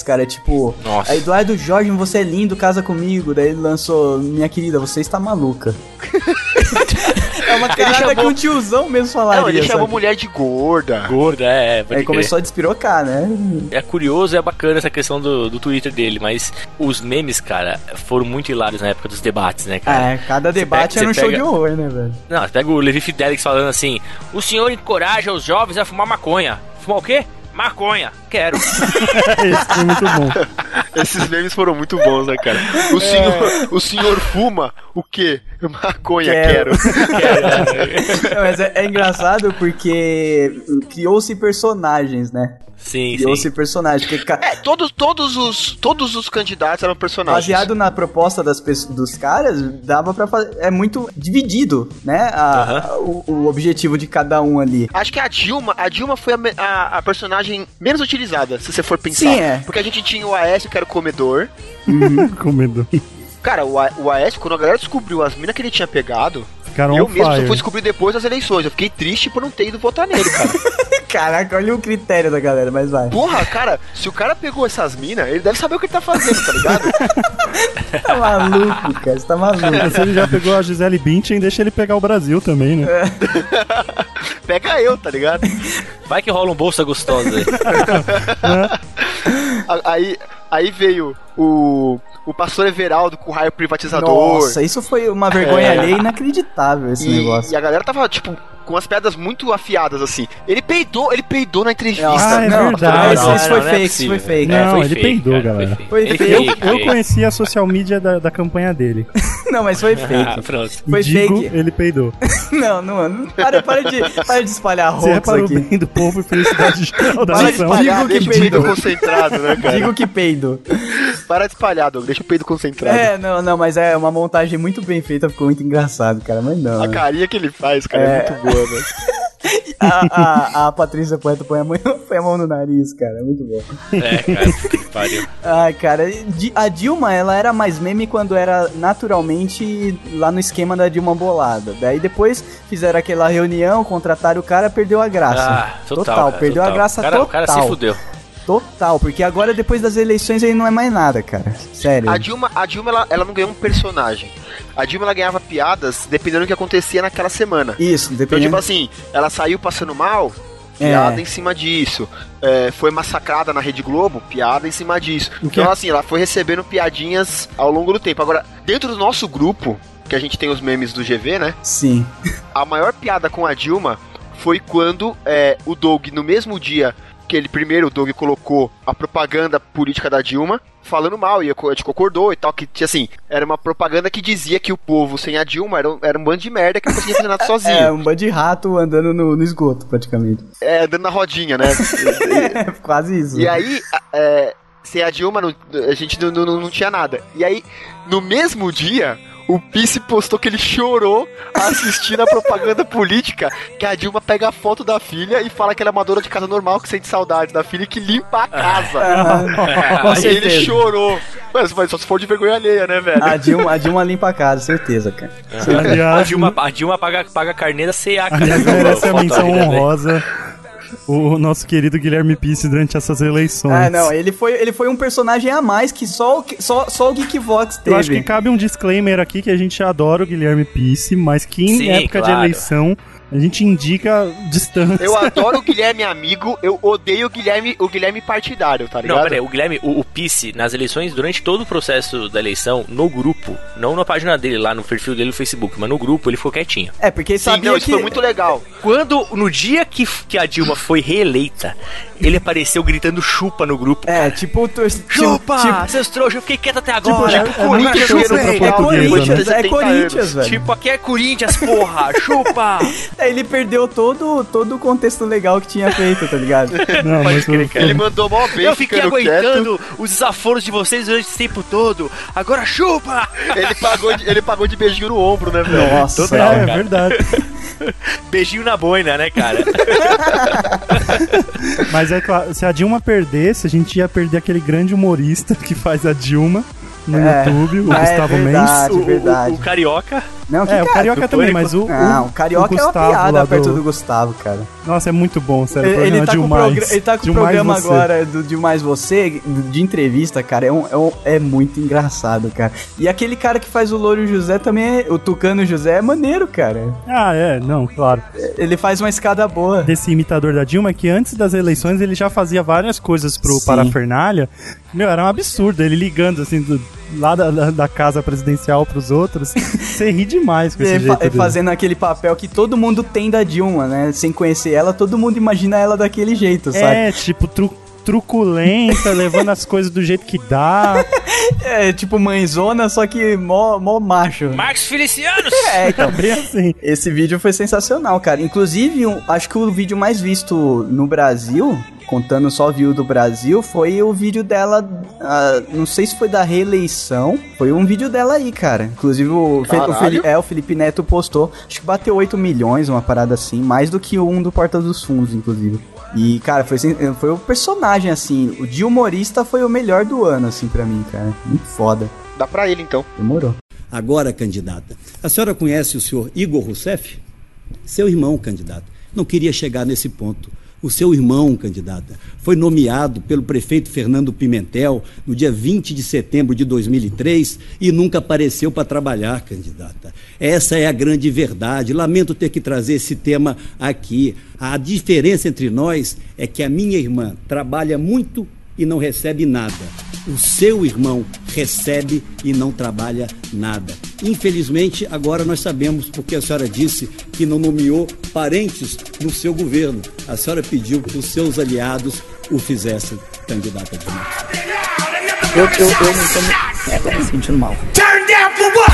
cara. Tipo, Nossa. a Eduardo Jorge, você é lindo, casa comigo. Daí ele lançou, minha querida, você está maluca. (laughs) é uma carada chamou- que um tiozão mesmo falaria. Não, ele chamou sabe? mulher de gorda. Gorda, é, Aí começou a despirocar, né? É curioso, é bacana essa questão do, do Twitter dele, mas os memes, cara, foram muito hilários na época dos debates, né, cara? É, cada debate pega- era um você show pega- de horror, né, velho? Não, você pega o Levi Fidelix falando assim: o senhor encoraja os jovens a fumar maconha. Fumar o quê? Maconha. Quero. (laughs) Esse foi muito bom. (laughs) Esses memes foram muito bons, né, cara? O senhor, o senhor fuma o quê? Maconha, quero. (laughs) Não, mas é, é engraçado porque criou-se personagens, né? Sim, Criou-se personagens. Porque, É, todos, todos, os, todos os candidatos eram personagens. Baseado na proposta das pessoas, dos caras, dava pra fazer. É muito dividido, né? a- o, o objetivo de cada um ali. Acho que a Dilma, a Dilma foi a, a- a personagem menos utilizada, se você for pensar. Sim, é. Porque a gente tinha o Aécio, que era o comedor. (laughs) Comedor. Cara, o, A- o Aécio, quando a galera descobriu as minas que ele tinha pegado, Ficaram eu mesmo só fire. fui descobrir depois das eleições. Eu fiquei triste por não ter ido votar nele, cara. (laughs) Caraca, olha o critério da galera, mas vai. Porra, cara, se o cara pegou essas minas, ele deve saber o que ele tá fazendo, tá ligado? (laughs) Tá maluco, cara. Você tá maluco. Se ele já pegou a Gisele Bündchen, deixa ele pegar o Brasil também, né? (laughs) Pega eu, tá ligado? Vai que rola um bolsa gostosa aí. (laughs) A- Aí, aí veio o, o pastor Everaldo com o raio privatizador. Nossa, isso foi uma vergonha É. alheia inacreditável esse e, negócio. e a galera tava, tipo, com as piadas muito afiadas, assim. Ele peidou, ele peidou na entrevista. Ah, é Não, verdade. isso- isso foi não é fake, isso foi fake. Não, foi ele fake, peidou, cara, galera. fake. Foi fake. Eu, eu conheci a social media da, da campanha dele. (laughs) Não, mas foi (laughs) Ah, fake. pronto. Foi Digo, fake. ele peidou. (laughs) Não, não, não. Para, para, de, para de espalhar é hoax para o aqui. bem do povo e felicidade da Para de nação. espalhar, Digo que deixa o peido concentrado, né, cara? Digo que peido. Para de espalhar, Doug. Deixa o peido concentrado. É, não, não, mas é uma montagem muito bem feita, ficou muito engraçado, cara. Mas não. A carinha que ele faz, cara, é, É. muito boa, né? A, a, a Patrícia Poeta põe a, mão, (laughs) põe a mão no nariz, cara. É muito bom. É, cara, que pariu. Ai, cara, a Dilma, ela era mais meme quando era naturalmente lá no esquema da Dilma bolada. Daí depois fizeram aquela reunião, contrataram o cara, perdeu a graça. Ah, total. cara, perdeu a total. graça o cara, total. O cara se fudeu. Total, porque agora depois das eleições ele não é mais nada, cara. Sério. A Dilma, a Dilma ela, ela não ganhou um personagem. A Dilma ela ganhava piadas dependendo do que acontecia naquela semana. Isso, Então, dependendo. tipo assim, ela saiu passando mal, É. piada em cima disso. É, foi massacrada na Rede Globo, piada em cima disso. Então, é- assim, ela foi recebendo piadinhas ao longo do tempo. Agora, dentro do nosso grupo, que a gente tem os memes do GV, né? Sim. A maior piada com a Dilma foi quando é, o Doug, no mesmo dia que ele primeiro, o Doug colocou a propaganda política da Dilma, falando mal, e a gente concordou e tal, que assim, era uma propaganda que dizia que o povo sem a Dilma era um, era um bando de merda que não conseguia fazer nada (laughs) É, sozinho. um bando de rato andando no, no esgoto, praticamente. É, andando na rodinha, né? (laughs) É, quase isso. E aí, é, sem a Dilma, não- a gente não, não, não tinha nada. E aí, no mesmo dia, o Pisse postou que ele chorou assistindo a propaganda política que a Dilma pega a foto da filha e fala que ela é uma dona de casa normal, que sente saudade da filha e que limpa a casa. (laughs) Aí ele certeza. chorou. Mas, mas só se for de vergonha alheia, né, velho? A Dilma, a Dilma limpa a casa, certeza, cara. A Aliás, Dilma, a Dilma paga, paga carnê da CA, cara. (laughs) aliás merece a menção dele. honrosa o nosso querido Guilherme Pisse durante essas eleições. Ah, não, ele foi, ele foi um personagem a mais que só, o- só, só o Geekvox teve. Eu acho que cabe um disclaimer aqui que a gente adora o Guilherme Pisse, mas que em Sim, época de claro. eleição a gente indica distância. Eu adoro o Guilherme amigo, eu odeio o Guilherme, o Guilherme partidário, tá ligado? Não, peraí, o Guilherme, o, o Pisse, nas eleições, durante todo o processo da eleição, no grupo, não na página dele, lá no perfil dele no Facebook, mas no grupo, ele ficou quietinho. É, porque Sim, sabia não, isso que... foi muito legal. Quando, no dia que, que a Dilma foi reeleita, ele apareceu gritando chupa no grupo. É, tipo... tu- tipo- Chupa! Tipo, Seus trouxas, eu fiquei quieto até Tipo, agora. é, é Corinthians bem, é Legal, portuguesa, Corinthians, né? é 70 Corinthians, velho. Tipo, aqui é Corinthians, porra! (laughs) Chupa! Aí ele perdeu todo, todo o contexto legal que tinha feito, tá ligado? (laughs) Não, Pode mas crer, cara. Ele mandou mó bem, Eu fiquei ficando quieto. aguentando os desaforos de vocês durante esse tempo todo. Agora chupa! Ele pagou, de, ele pagou de beijinho no ombro, né, velho? Nossa, Total, é, é cara. verdade. (laughs) Beijinho na boina, né, cara? (laughs) Mas é claro, se a Dilma perdesse, a gente ia perder aquele grande humorista que faz a Dilma no É. YouTube, o É Gustavo verdade. Mendes. verdade. O, o Carioca. Não, que É, o cara, Carioca o também, mas o, o, Não, o Carioca o é uma Gustavo piada perto do- do Gustavo, cara. Nossa, é muito bom, sério. Ele, ele tá com o programa, ele tá com o programa você. agora do De Mais Você, de entrevista, cara, é, um- é, um- é muito engraçado, cara. E aquele cara que faz o Louro José também, é, o Tucano José, é maneiro, cara. Ah, é, não, claro. Ele faz uma escada boa. Desse imitador da Dilma, que antes das eleições ele já fazia várias coisas pro Sim. Parafernália. Meu, era um absurdo. Ele ligando, assim, do- lá da, da, casa presidencial pros outros. (laughs) Você ri demais com esse Ele jeito fa- dele. fazendo aquele papel que todo mundo tem da Dilma, né? Sem conhecer ela, todo mundo imagina ela daquele jeito, sabe? É, tipo, tru, truculenta, levando as coisas do jeito que dá. (laughs) É, tipo mãezona, só que mó, mó macho. Marcos Felicianos! (laughs) É, então. Bem assim. Esse vídeo foi sensacional, cara. Inclusive, um- acho que o vídeo mais visto no Brasil, contando só view do Brasil, foi o vídeo dela. ah, não sei se foi da reeleição. Foi um vídeo dela aí, cara. Inclusive, o, o Caralho. Feli- é, o Felipe Neto postou. Acho que bateu 8 milhões, uma parada assim. Mais do que um do Porta dos Fundos, inclusive. E, cara, foi, foi o personagem, assim. O de humorista foi o melhor do ano, assim, pra mim, cara. Muito foda. Dá pra ele, então. Demorou. Agora, candidata, a senhora conhece o senhor Igor Rousseff? Seu irmão, candidata. Não queria chegar nesse ponto. O seu irmão, candidata, foi nomeado pelo prefeito Fernando Pimentel no dia 20 de setembro de 2003 e nunca apareceu para trabalhar, candidata. Essa é a grande verdade. Lamento ter que trazer esse tema aqui. A diferença entre nós é que a minha irmã trabalha muito e não recebe nada. O seu irmão recebe e não trabalha nada. Infelizmente, agora nós sabemos porque a senhora disse que não nomeou parentes no seu governo. A senhora pediu que os seus aliados o fizessem candidata de novo. Eu, eu, eu não tô me, é, tô me sentindo mal. Turn down for what?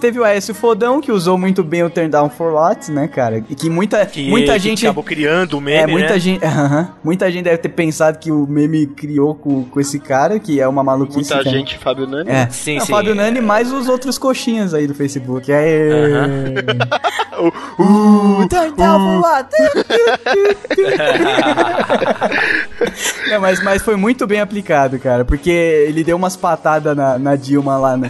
Teve o Aécio Fodão, que usou muito bem o Turn Down for What, né, cara? E que muita, Que, muita que gente. acabou criando o meme, é, muita né? gente. (laughs) aham. muita gente deve ter pensado que o meme criou com, com esse cara, que é uma maluquice. Muita cara. gente, Fábio Nani. É, Sim, é, o sim, Fábio é. Nani mais os outros coxinhas aí do Facebook. É. (laughs) (laughs) Uh, Turn down for what? Não, mas, mas foi muito bem aplicado, cara, porque ele deu umas patadas na, na Dilma lá no,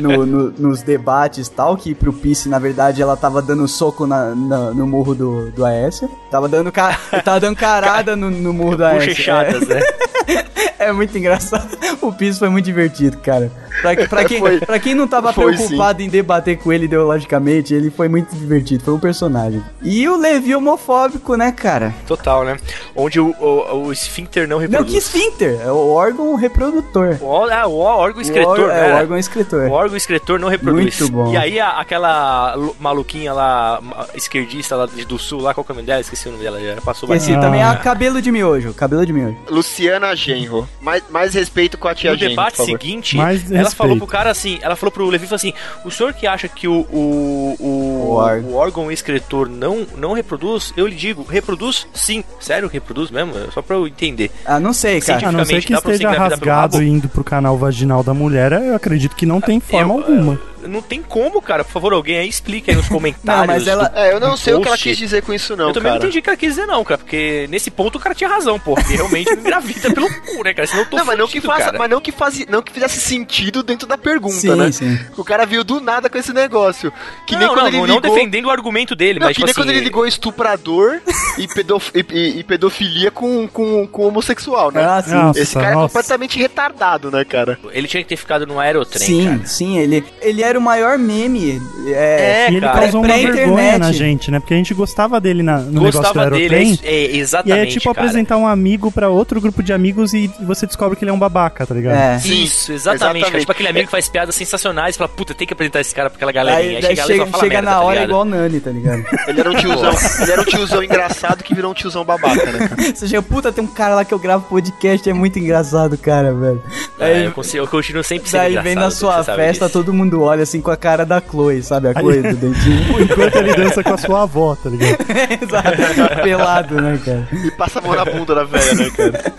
no- no- nos debates e tal, que pro Pice, na verdade, ela tava dando soco na, na- no murro do, do Aécio. Tava dando, ca, tava dando carada no, no murro do Aécio. É. né? (laughs) É muito engraçado. O Piso foi muito divertido, cara. Pra, pra quem, Foi. pra quem não tava Foi, preocupado em debater com ele ideologicamente, ele foi muito divertido. Foi um personagem. E o Levi homofóbico, né, cara? Total, né? Onde o, o, o esfíncter não Não, reproduz. que esfíncter. É o órgão reprodutor. O, ah, o órgão excretor, O é, né? o órgão excretor. O órgão excretor não reproduz. Muito bom. E aí a- aquela lu- maluquinha lá, esquerdista lá do sul, lá, qual que é o nome dela? Esqueci o nome dela já. Passou esse batido. também é cabelo de miojo. Cabelo de miojo. Luciana Genro. Mais, mais respeito com a tia No Genro, debate por favor. seguinte, Mais ela respeito. falou pro cara assim, ela falou pro Levi falou assim: o senhor que acha que o, o, o, O órgão. o órgão excretor não, não reproduz, eu lhe digo, reproduz sim. Sério, reproduz mesmo? É Só pra eu entender. Ah, não sei, cara. A não ser que esteja rasgado e indo pro canal vaginal da mulher, eu acredito que não tem forma alguma. Não tem como, cara. Por favor, alguém aí explique aí nos comentários. (laughs) Não, mas ela- do- É, eu não sei o que ela post. quis dizer com isso, não, Eu também cara. não entendi o que ela quis dizer, não, cara. Porque nesse ponto o cara tinha razão, pô. Porque realmente me (laughs) engravida pelo cu, né, cara? Senão eu tô Não, mas não que faça, cara. mas não que, faz, não que fizesse sentido dentro da pergunta, Sim, né? sim. O cara viu do nada com esse negócio. Que nem não, quando não, ele ligou... não defendendo o argumento dele, Não, mas que tipo nem assim... quando ele ligou estuprador e, pedof- e- e- e pedofilia com, com, com homossexual, né? Ah, sim. Esse cara é nossa. completamente retardado, né, cara? Ele tinha que ter ficado no aerotrem, Sim, cara. sim, ele, ele era o maior meme. É, É, e ele cara. causou uma vergonha na gente, né? Porque a gente gostava dele na, no negócio do Gostava dele, é, aerotrem. é, E exatamente, aí é tipo cara. apresentar um amigo pra outro grupo de amigos e você descobre que ele é um babaca, tá ligado? É. Isso, exatamente, cara. exatamente. Tipo aquele amigo que faz piadas sensacionais e fala, puta, tem que apresentar esse cara pra aquela galerinha. Aí, Aí, chega, e chega, chega merda, na tá hora ligado? igual o Nani, tá ligado? (laughs) Ele era um tiozão, ele era um tiozão engraçado que virou um tiozão babaca, né, cara? Você chega, puta, tem um cara lá que eu gravo podcast, é muito engraçado, cara, velho. É, eu, consigo, eu continuo sempre sendo Daí engraçado. vem na sua festa, todo mundo olha assim com a cara da Chloe, sabe? A Chloe do (laughs) dentinho. (laughs) Enquanto ele dança com a sua avó, tá ligado? (laughs) Exato. Pelado, né, cara? E passa a mão na bunda da velha, né, cara?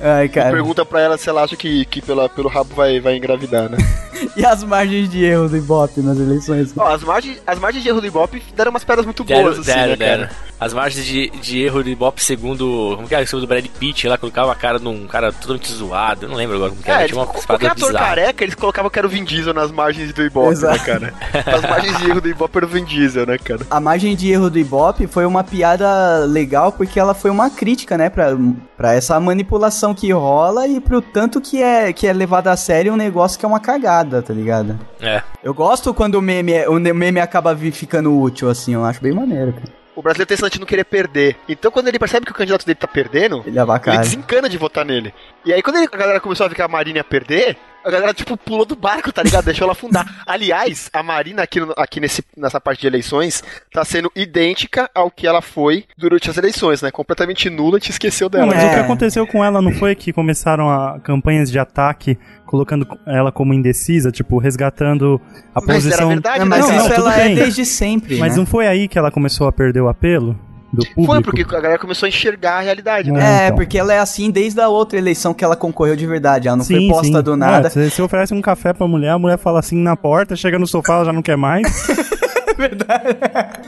Ai, cara. Pergunta pra ela se ela acha que, que pela, pelo rabo vai, vai engravidar, né? (laughs) E as margens de erro do Ibope nas eleições? Ó, as margens, as margens de erro do Ibope deram umas pedras muito Deram, boas, assim, deram, né, deram. cara? As margens de, de erro de Ibope segundo. Como que era? Segundo o Brad Pitt, lá colocava a cara num cara totalmente zoado. Eu não lembro agora como que era. É, Tinha uma qualquer parada ator bizarra. careca, eles colocavam que era o Vin Diesel nas margens do Ibope, Exato. né, cara? As margens de erro do Ibope era o Vin Diesel, né, cara? A margem de erro do Ibope foi uma piada legal porque ela foi uma crítica, né, pra, pra essa manipulação que rola e pro tanto que é, que é levado a sério um negócio que é uma cagada, tá ligado? É. Eu gosto quando o meme, é- o meme acaba ficando útil, assim, eu acho bem maneiro, cara. O brasileiro tem esse lance não querer perder. Então, quando ele percebe que o candidato dele tá perdendo, Ele avacalha. ele desencana de votar nele. E aí, quando ele- a galera começou a ver que a Marina ia perder, a galera, tipo, pulou do barco, tá ligado? Deixou ela afundar. Aliás, a Marina aqui, no- aqui nesse, nessa parte de eleições tá sendo idêntica ao que ela foi durante as eleições, né? Completamente nula, te esqueceu Não, dela. mas o que É. aconteceu com ela não foi que começaram a campanhas de ataque colocando ela como indecisa, tipo, resgatando a Mas era posição. verdade, Não, né, mas não, isso tudo ela é bem. desde sempre, Mas né? não foi aí que ela começou a perder o apelo do público? Foi porque a galera começou a enxergar a realidade, né? É, É, então. porque ela é assim desde a outra eleição que ela concorreu de verdade. Ela não foi Sim, posta sim. do nada. É, você, você oferece um café pra mulher, a mulher fala assim na porta, chega no sofá, ela já não quer mais. (laughs)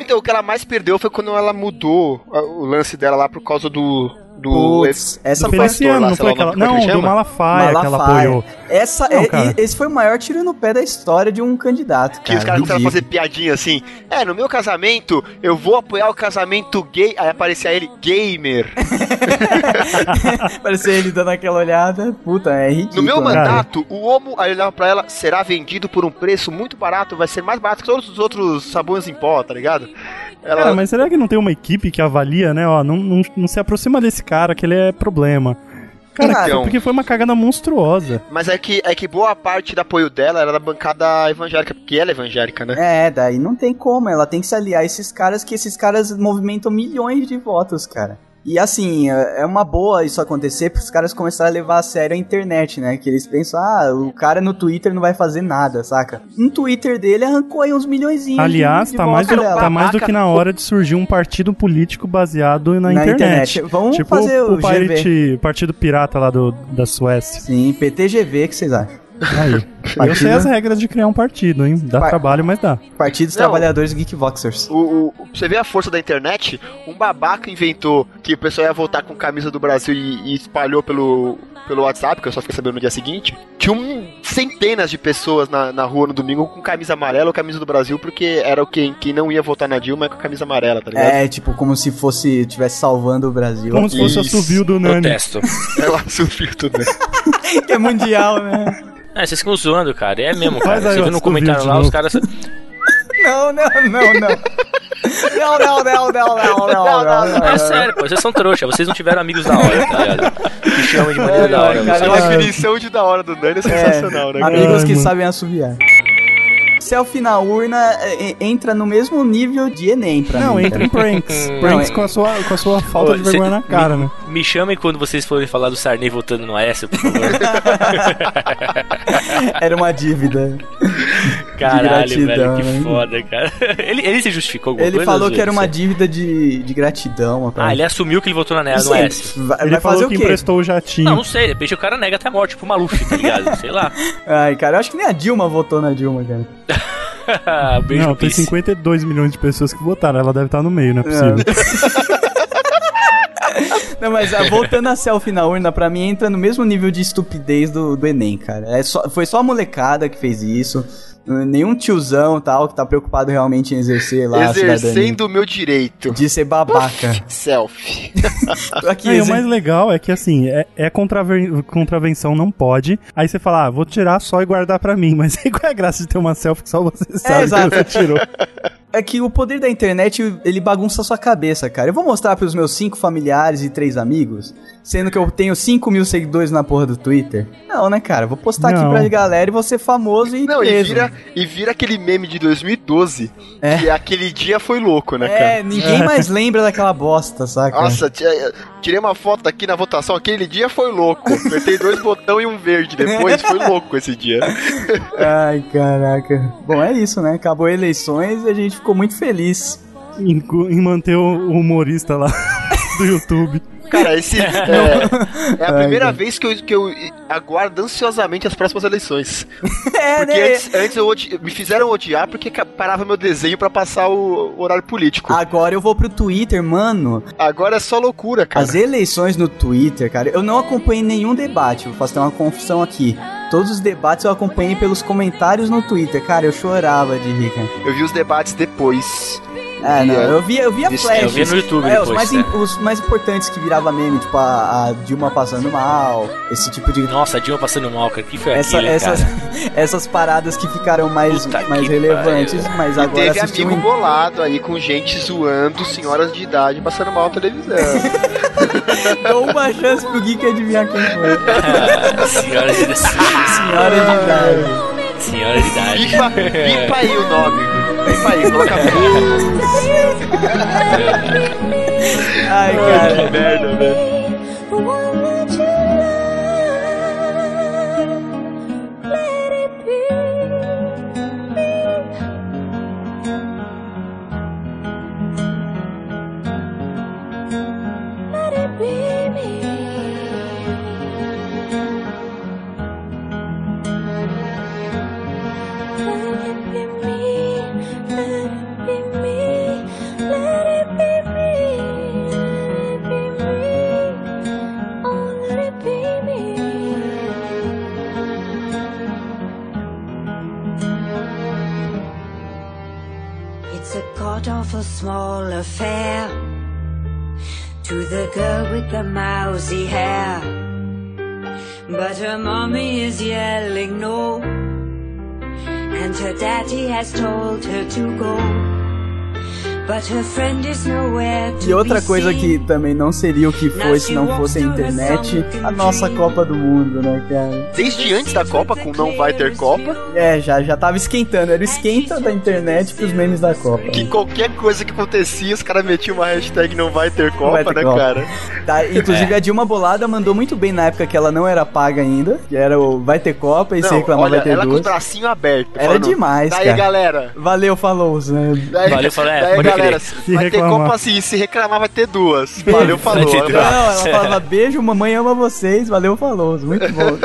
Então, o que ela mais perdeu foi quando ela mudou o lance dela lá por causa do. Do Putz, essa do foi Feliciano, lá, não foi aquela. é Não, do chama? Malafaia, que ela Malafaia. apoiou. Essa, Não, é- cara. e- esse foi o maior tiro no pé da história de um candidato, Que os caras começaram a fazer piadinha assim. É, no meu casamento, eu vou apoiar o casamento gay. Aí aparecia ele, gamer. (laughs) Parecia ele dando aquela olhada. Puta, é ridículo. No meu né? mandato, o homo, aí olhava pra ela, será vendido por um preço muito barato, vai ser mais barato que todos os outros sabões em pó, tá ligado? Ela. Cara, mas será que não tem uma equipe que avalia, né? Ó, não, não, não se aproxima desse cara que ele é problema. Cara, Então. porque foi uma cagada monstruosa. Mas é que, é que boa parte do apoio dela era da bancada evangélica, porque ela é evangélica, né? É, daí não tem como, ela tem que se aliar a esses caras, que esses caras movimentam milhões de votos, cara. E assim, é é uma boa isso acontecer, porque os caras começaram a levar a sério a internet, né? Que eles pensam, ah, o cara no Twitter não vai fazer nada, saca? No Twitter dele arrancou aí uns milhões Aliás, de, tá mais, do, tá mais do que na hora de surgir um partido político baseado na, Na internet. internet. Vamos tipo fazer o Pirate- Partido Pirata lá do, da Suécia. Sim, PTGV, o que vocês acham? Aí. (laughs) Eu Partido- sei as regras de criar um partido, hein? Dá Par- trabalho, mas dá. Partido dos Não. Trabalhadores Geekvoxers. O, o- você vê a força da internet? Um babaca inventou que o pessoal ia voltar com camisa do Brasil e, e espalhou pelo, pelo WhatsApp, que eu só fiquei sabendo no dia seguinte. Tinha um, centenas de pessoas na, na rua no domingo com camisa amarela ou camisa do Brasil, porque era o quem, quem não ia votar na Dilma é com a camisa amarela, tá ligado? É, tipo, como se fosse, tivesse salvando o Brasil. Como se fosse o assovio do Nani. Protesto. (laughs) É o assovio do Nani. (laughs) que é mundial, né? É, vocês ficam zoando, cara. É mesmo, cara. aí Você o viu no comentário lá, os caras. Não, não, não, não. Não, não, não, não, não, não, não, não. É sério, pô, vocês são trouxa, vocês não tiveram amigos da hora, tá ligado? Que chamam de maneira da hora. cara, vocês- A definição de da hora do Nani é sensacional, né? cara? Amigos Ai, que mano. sabem assoviar. Selfie na urna é, é, entra no mesmo nível de Enem pra Não, mim. entra em pranks. Não, Pranks é- com, a sua, com a sua falta Ô, de cê- vergonha na cara, me, né? Me chamem quando vocês forem falar do Sarney votando no Aécio, por favor. (laughs) Era uma dívida. (laughs) Caralho, gratidão, velho, que foda, cara. (laughs) Ele, ele se justificou alguma Ele coisa? falou Zé? que era uma dívida de, de gratidão. rapaz. Ah, ele assumiu que ele votou na no Sim, Aécio. vai, Ele vai falou fazer o que quê? emprestou o jatinho. Não, não sei, de repente o cara nega até a morte pro Maluf, tá ligado? (laughs) Sei lá. Ai, cara, eu acho que nem a Dilma votou na Dilma, cara. (laughs) Beijo não, tem Pisse. 52 milhões de pessoas que votaram. Ela deve estar no meio, não é possível. Não, mas ah, voltando a selfie na urna, pra mim entra no mesmo nível de estupidez do, do Enem, cara. É só, foi só a molecada que fez isso. Nenhum tiozão tal que tá preocupado realmente em exercer lá. Exercendo o meu direito. De ser babaca. (laughs) Selfie. (laughs) Aqui, Não, e o exe- mais legal é que assim, é, é contraven- contravenção, não pode. Aí você fala, ah, vou tirar só e guardar pra mim. (laughs) Mas aí qual é a graça de ter uma selfie que só você sabe exato. que você tirou? É que o poder da internet, ele bagunça a sua cabeça, cara. Eu vou mostrar pros meus cinco familiares e três amigos, sendo que eu tenho 5 mil seguidores na porra do Twitter. Não, né, cara? Vou postar Não. aqui pra galera e vou ser famoso e Não, e vira, e vira aquele meme de 2012, É. que aquele dia foi louco, né, É, cara? ninguém mais lembra daquela bosta, saca? Nossa, ti- tirei uma foto aqui na votação, aquele dia foi louco. Apertei dois (laughs) botões e um verde depois, foi louco esse dia. Ai, caraca. Bom, é isso, né? Acabou as eleições e a gente ficou muito feliz. Em, em manter o humorista lá (laughs) do YouTube. Cara, esse (laughs) é, é a Ai, primeira cara. vez que eu, que eu aguardo ansiosamente as próximas eleições. (laughs) É, Porque né? antes, antes eu odi- me fizeram odiar porque parava meu desenho pra passar o horário político. Agora eu vou pro Twitter, mano. Agora é só loucura, cara. As eleições no Twitter, cara, eu não acompanhei nenhum debate, vou fazer uma confissão aqui. Todos os debates eu acompanhei pelos comentários no Twitter. Cara, eu chorava de rir, cara. Eu vi os debates depois. É, não, eu via, eu via Isso, flashes. eu via no YouTube é, os, depois, mais, né? os mais importantes que virava meme, tipo a, a Dilma passando mal, esse tipo de. Nossa, a Dilma passando mal, cara. que foi Essa, aquilo, essas, (laughs) essas paradas que ficaram mais, Puta mais que relevantes, pariu. mas E agora teve amigo um- bolado aí com gente zoando senhoras de idade passando mal na televisão. (laughs) Dou uma chance pro Geek adivinhar quem foi. (laughs) Ah, Senhora de Senhora de idade. Senhora de idade. Pipa, pipa aí o nome. Pipa aí, coloca (laughs) Ai, cara. Que merda, velho. Awful small affair to the girl with the mousy hair. But her mommy is yelling no, and her daddy has told her to go. E outra coisa que também não seria o que foi se não fosse a internet, a nossa Copa do Mundo, né, cara? Desde antes da Copa, com não vai ter Copa, É, já, já tava esquentando, era o esquenta da internet pros memes da Copa. que qualquer coisa que acontecia, os caras metiam uma hashtag não vai ter Copa, vai ter né, Copa. cara? Tá, inclusive É. a Dilma Bolada mandou muito bem na época que ela não era paga ainda, que era o vai ter Copa e se Não, reclamar olha, vai ter ela com duas. os bracinhos abertos. Era falando, demais, Daí, cara. galera. Valeu, falou? Daí, Valeu, falou, é, daí galera, crer. vai Se ter reclamar. Copa assim, se reclamar vai ter duas. Valeu, (laughs) falou. Não, ela falava beijo, mamãe ama vocês, valeu, falou. Muito bom. (laughs)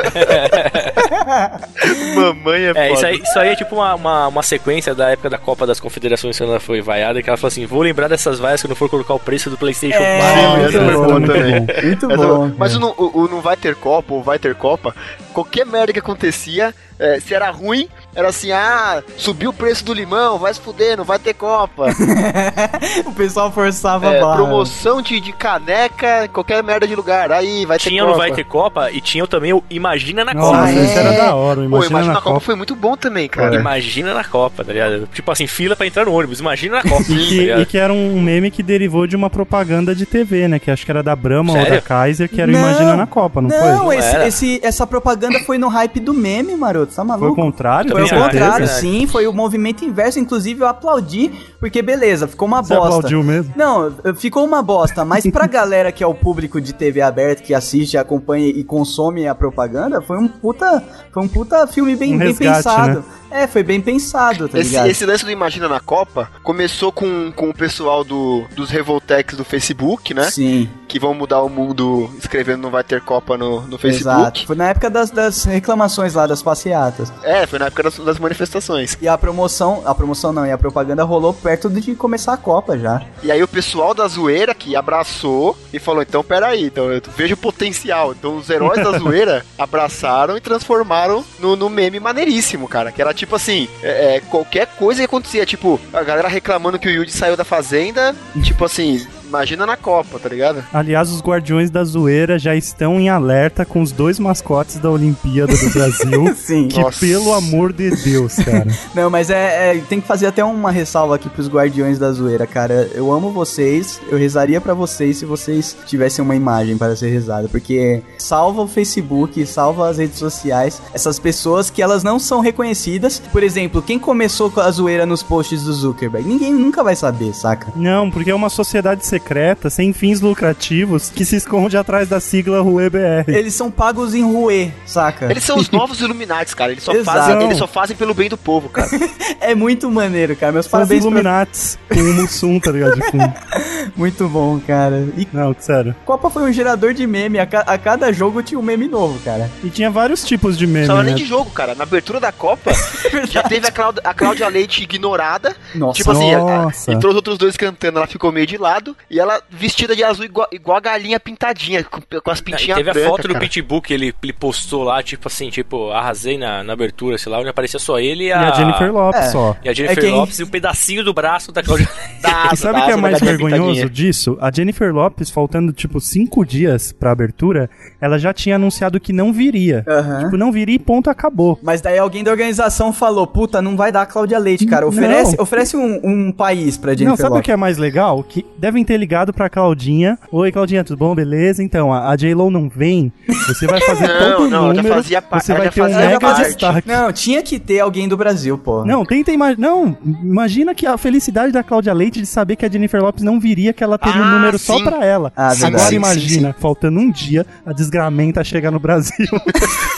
Mamãe é, É, foda. isso aí, isso aí é tipo uma, uma, uma sequência da época da Copa das Confederações quando ela foi vaiada, que ela falou assim, vou lembrar dessas vaias quando for colocar o preço do Playstation É, 4. Sim, muito essa foi bom, boa muito também. bom. Muito Essa- bom, Mas o, não- o- o não vai ter Copa, ou vai ter Copa, qualquer merda que acontecia, é, se era ruim, era assim, ah, subiu o preço do limão, vai se fuder, não vai ter Copa. (laughs) o pessoal forçava É, a barra. promoção de, de caneca, qualquer merda de lugar, aí vai ter Tinha Copa. não vai ter Copa e tinha também o Imagina na Nossa, Copa. esse era da hora, o Pô, Imagina Imagina na na Copa Copa. foi muito bom também, cara. Imagina na Copa, tá ligado? Tipo assim, fila pra entrar no ônibus, imagina na Copa. (laughs) E tá que, ligado? e que era um meme que derivou de uma propaganda de TV, né? Que acho que era da Brahma ou Sério? da Kaiser, que era o Não, Imagina na Copa, não, Não, foi? esse, esse- essa propaganda foi no hype do meme, maroto. Tá maluco? Foi o contrário? Foi o Tem certeza? contrário, sim. Foi o movimento inverso. Inclusive, eu aplaudi, porque beleza, ficou uma Você bosta. aplaudiu mesmo? Não, ficou uma bosta. Mas pra (laughs) galera que é o público de TV aberta, que assiste, acompanha e consome a propaganda, foi um puta, foi um puta filme bem, Um bem resgate, pensado. né? É, foi bem pensado, tá Esse, ligado? esse lance do Imagina na Copa começou com, com o pessoal do, dos Revoltex do Facebook, né? Sim. Que vão mudar o mundo escrevendo não vai ter Copa no, no Facebook. Exato. Foi na época das, das reclamações lá, das passeatas. É, foi na época das, das manifestações. E a promoção, a promoção não, e a propaganda rolou perto de começar a Copa já. E aí o pessoal da zoeira que abraçou e falou, então peraí, então eu vejo o potencial. Então os heróis da (laughs) zoeira abraçaram e transformaram no, no meme maneiríssimo, cara. Que era tipo assim, é, é, qualquer coisa que acontecia, tipo, a galera reclamando que o Yuji saiu da fazenda, tipo assim, imagina na Copa, tá ligado? Aliás, os Guardiões da Zoeira já estão em alerta com os dois mascotes da Olimpíada do Brasil. (laughs) Sim. Que, Nossa. pelo amor de Deus, cara. (laughs) Não, mas é, é- tem que fazer até uma ressalva aqui pros Guardiões da Zoeira, cara. Eu amo vocês, eu rezaria pra vocês se vocês tivessem uma imagem para ser rezada, porque salva o Facebook, salva as redes sociais, essas pessoas que elas não são reconhecidas. Por exemplo, quem começou com a zoeira nos posts do Zuckerberg? Ninguém nunca vai saber, saca? Não, porque é uma sociedade secreta, sem fins lucrativos, que se esconde atrás da sigla RueBR. Eles são pagos em Rue, saca? Eles são os (laughs) novos Illuminati, cara. Eles só, Exato. fazem, eles só fazem pelo bem do povo, cara. (laughs) É muito maneiro, cara. Meus São os parabéns pra... Illuminates com o Mussum, tá ligado? De fundo. (laughs) Muito bom, cara. E Não, sério. Copa foi um gerador de meme. A, ca- a cada jogo tinha um meme novo, cara. E tinha vários tipos de meme, Só né? além de jogo, cara. Na abertura da Copa, já teve a, Cláudia- a Cláudia Leite ignorada. Nossa. tipo assim, Nossa. entrou os outros dois cantando, ela ficou meio de lado. E ela vestida de azul igual, igual a galinha pintadinha, com, com as pintinhas teve a brancas, foto do cara. Pitbull que ele, ele postou lá, tipo assim, tipo, arrasei na, na abertura, sei lá, onde aparecia só ele e E a... a Jennifer Lopes É. só. E a Jennifer É quem- Lopes e um pedacinho do braço da Claudia (laughs) Da E sabe o que é mais vergonhoso pintadinha. disso? A Jennifer Lopes, faltando tipo cinco dias pra abertura, ela já tinha anunciado que não viria. Aham. Tipo, não viria e ponto, acabou. Mas daí alguém da organização falou: Puta, não vai dar a Cláudia Leite, cara. Oferece, Não. oferece um, um país pra Jennifer não, sabe o Lopez. que é mais legal? Que devem ter ligado pra Claudinha. Oi, Claudinha, tudo bom? Beleza? Então, a, a J-Lo não vem. Você vai (laughs) fazer Não, todo o não, número. fazia você vai ter um mega fazia- destaque. Não, tinha que ter alguém do Brasil, pô. Não, tenta imaginar. Não, imagina que a felicidade da Cláudia Leite de saber que a Jennifer Lopes não viria, que ela teria um Ah, número só sim. pra ela. Ah. Agora Sim, sim, imagina, faltando um dia, a desgramenta chega no Brasil. (laughs)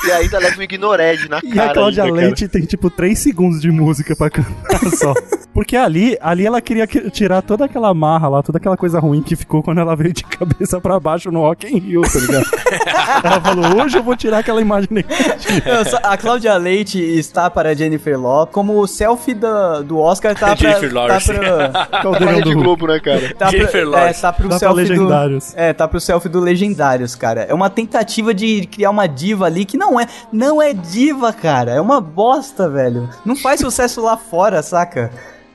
E ainda leva um ignored na (laughs) E cara. a Cláudia ainda, cara. Leite tem tipo 3 segundos de música pra cantar só. Porque ali, ali ela queria que- tirar toda aquela marra lá, toda aquela coisa ruim que ficou quando ela veio de cabeça pra baixo no Rock in Rio, tá ligado? (laughs) ela falou, hoje eu vou tirar aquela imagem negativa. A Cláudia Leite está para Jennifer Lopez, como o selfie do, do Oscar tá pra. Jennifer tá Lawrence. pra (laughs) Caldeirão Rede do Globo, né, cara? Tá Jennifer pro, é, Lawrence. tá pro pra selfie Legendários. do. É, tá pro selfie do Legendários, cara. É uma tentativa de criar uma diva ali que não é. Não é diva, cara. É uma bosta, velho. Não faz sucesso lá fora, saca?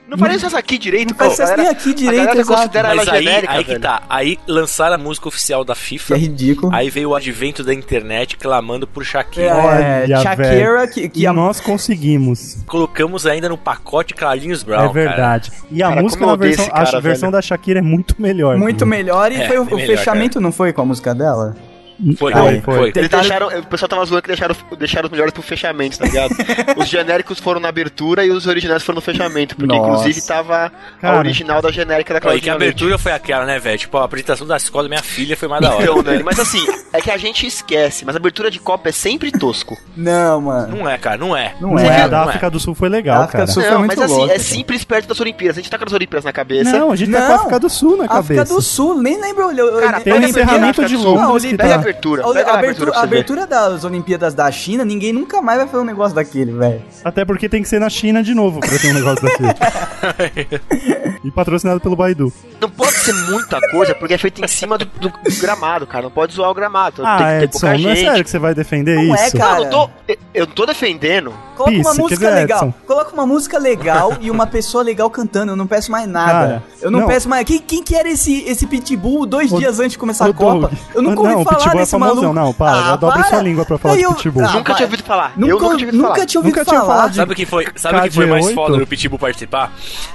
Não parece essa aqui direito, Não parece pô, a galera- nem aqui direito, considera Mas ela aí, genérica, aí que velho. tá. Aí lançaram a música oficial da FIFA. É ridículo. Aí veio o advento da internet clamando por Shakira. É, Olha, Shakira, que, que E a- nós conseguimos. Colocamos ainda no pacote Carlinhos Brown. é verdade. E a Cara, música versão, cara, a versão velho. da Shakira é muito melhor. muito melhor e É, foi o melhor, fechamento, não foi com a música dela? Foi, Foi, foi, foi. foi. Eles deixaram, o pessoal tava zoando que deixaram, deixaram os melhores pro fechamento, tá ligado? (laughs) os genéricos foram na abertura e os originais foram no fechamento. Porque Nossa. inclusive tava Cara. a original da genérica da Ó, e que Claudinha a Leite. abertura foi aquela, né, velho? Tipo, a apresentação da escola da minha filha foi mais da hora. Então, né? Mas assim, é que a gente esquece, mas a abertura de Copa é sempre tosco. Não, mano. Não é, cara, não é. Não Não é. é, a não da é. África do Sul foi legal, A África cara. do Sul foi não, muito mas assim, louca, é cara. simples perto das Olimpíadas. A gente tá com as Olimpíadas na cabeça. Não, a gente tá com a Não. África do Sul na África cabeça. do Sul, nem lembro. Eu, Cara, Tem a encerramento de África. Londres Não, que tá... abertura. A, abertura, abertura abertura das Olimpíadas da China, ninguém nunca mais vai fazer um negócio daquele, velho. Até porque tem que ser na China de novo pra ter um negócio daquele. (laughs) e patrocinado pelo Baidu. Não pode ser muita coisa, porque é feito em cima do, do gramado, cara. Não pode zoar o gramado. Ah, tem que ter Edson, pouca não é sério que você vai defender Não é, isso? cara. Não, eu tô, eu tô defendendo. Coloca uma música legal. Edson. Coloca uma música legal (laughs) e uma pessoa legal cantando. Eu não peço mais nada. Cara, eu não, não. peço mais. Quem, quem que era esse, esse pitbull dois Ô, dias antes de começar a Copa? Doug. Eu nunca Não, ouvi o falar Pitbull é famosão. maluco. Não, para, já dobra sua língua pra falar de eu- Pitbull. Ah, Nunca para. tinha ouvido falar. Nunca, eu nunca tinha ouvido nunca falar. tinha ouvido Nunca tinha falar. falado Sabe o que foi, sabe que foi mais KG8? foda do Pitbull participar?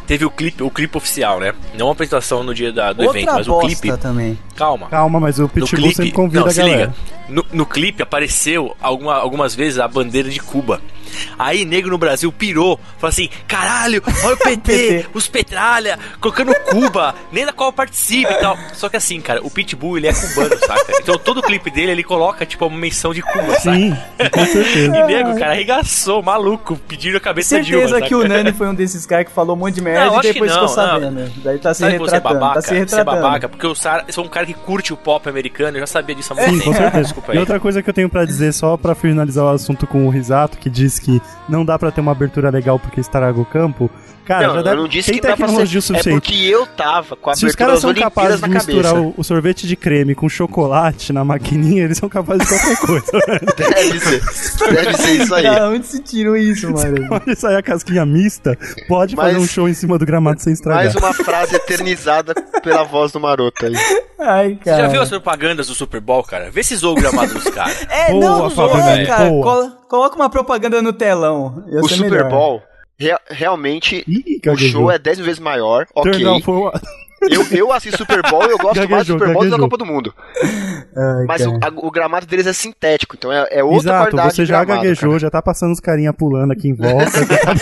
Teve o clipe, o clipe oficial, né? Não a apresentação no dia da- do Outra evento, mas o clipe. também. Calma. Calma, mas o Pitbull clipe, sempre convida não, a se galera. liga. No, no clipe apareceu alguma, algumas vezes a bandeira de Cuba. Aí, negro no Brasil pirou. Falou assim: caralho, olha o (laughs) PT, PT. os petralha, colocando Cuba, nem da qual participa e tal. Só que assim, cara, o Pitbull ele é cubano, saca? Então todo clipe dele ele coloca, tipo, uma menção de Cuba, saca? Sim, com certeza. (laughs) E nego, cara, arregaçou, maluco, pedindo a cabeça da Dilma. Certeza que o? Nani foi um desses caras que falou um monte de merda Não, e depois não, ficou não. sabendo. Daí tá se Sabe você é retratando. babaca? tá se Você é retratando. babaca, porque eu sou, um cara que curte o pop americano, eu já sabia disso há muito Sim, tempo. com (laughs) certeza. Desculpa E aí. outra coisa que eu tenho pra dizer, só pra finalizar o assunto com o Risato, que diz que não dá pra ter uma abertura legal porque estraga o campo. Cara, não, já deve, eu não disse tem que tecnologia ser. É suficiente. porque eu tava com a Se os caras são capazes na de misturar o, o sorvete de creme com chocolate na maquininha, eles são capazes de qualquer coisa. (laughs) Deve ser. Deve ser isso aí. Cara, onde se tirou isso, mano? Pode sair a casquinha mista, pode Mas- fazer um show em cima do gramado sem estragar. Mais uma frase eternizada pela voz do maroto aí. Ai, Você cara. já viu as propagandas do Super Bowl, cara? Vê se zoou o gramado dos caras. É, Boa, não, não é, Nani, cara. coloca uma propaganda no telão. Ia O ser Super melhor. Bowl, rea- realmente, Ih, o gaguejou. show é 10 vezes maior. Ok. Turn down for what? Eu, eu assisto Super Bowl e eu gosto mais do Gaguejou, Super Bowl do que da gaguejou. Copa do Mundo. Ai, Mas o, a- o gramado deles é sintético, então é, é outra Exato, qualidade você já gramado, gaguejou, cara. já tá passando os carinha pulando aqui em volta, já tá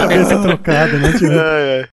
cabeça trocada, né? Tipo, É, é.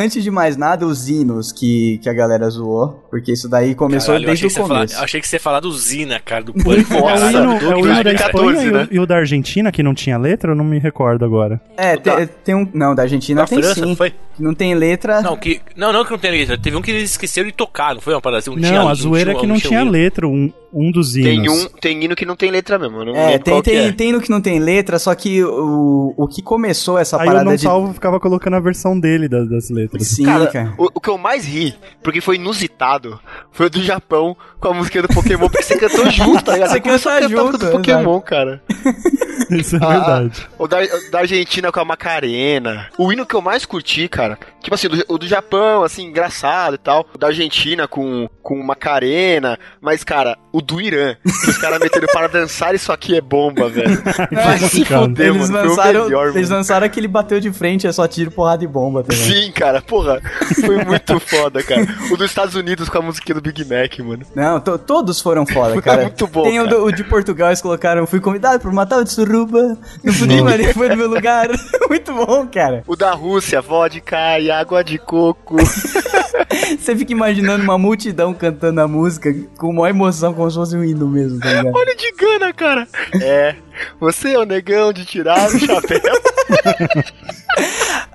Antes de mais nada, os hinos que, que a galera zoou, porque isso daí começou Caralho, desde o que você ia falar- começo. eu achei que você ia falar do Zina, cara, do (laughs) Pânico. É o hino, do é o hino da 2014, Espanha e, né? o, e o da Argentina, que não tinha letra, eu não me recordo agora. É, tem, tem um. Não, da Argentina Da tem França, sim. foi? Não tem letra. Não, que, não, não que não tem letra. Teve um que eles esqueceram de tocar, não foi uma parada assim? Não, tinha, a zoeira é que não tinha hino. letra, um, um dos hinos. Tem um, tem hino que não tem letra mesmo. Não É, tem, qual que tem, é. tem no que não tem letra, só que o, o que começou essa Aí o parada não de. salvo ficava colocando a versão dele das, das letras. Sim, Cara, cara. o, o que eu mais ri, porque foi inusitado, foi o do Japão com a música do Pokémon, porque você cantou (laughs) junto, tá ligado? Você começou a canta cantar junto, do Pokémon, cara. (laughs) Isso é Ah, verdade. O da, o da Argentina com a Macarena. O hino que eu mais curti, cara. Tipo assim, o do, o do Japão, assim, engraçado e tal. O da Argentina com, com Macarena. Mas, cara, o do Irã. Que os caras meteram para dançar, isso aqui é bomba, velho. Vai se Eles mano. Lançaram, melhor, eles mano. lançaram aquele bateu de frente, é só tiro, porrada e bomba também. Sim, cara, porra. Foi muito foda, cara. O dos Estados Unidos com a musiquinha do Big Mac, mano. Não, to- todos foram foda, Foi cara. muito bom, Tem o, cara. do- o de Portugal, eles colocaram, fui convidado por matar o de Suruba, não podia, mas ele foi no meu lugar. (laughs) muito bom, cara. O da Rússia, vodka e e água de coco. (laughs) Você fica imaginando uma multidão cantando a música com maior emoção, como se fosse um hino mesmo, tá ligado? Olha de gana, cara. É, você é o negão de tirar o chapéu. (laughs)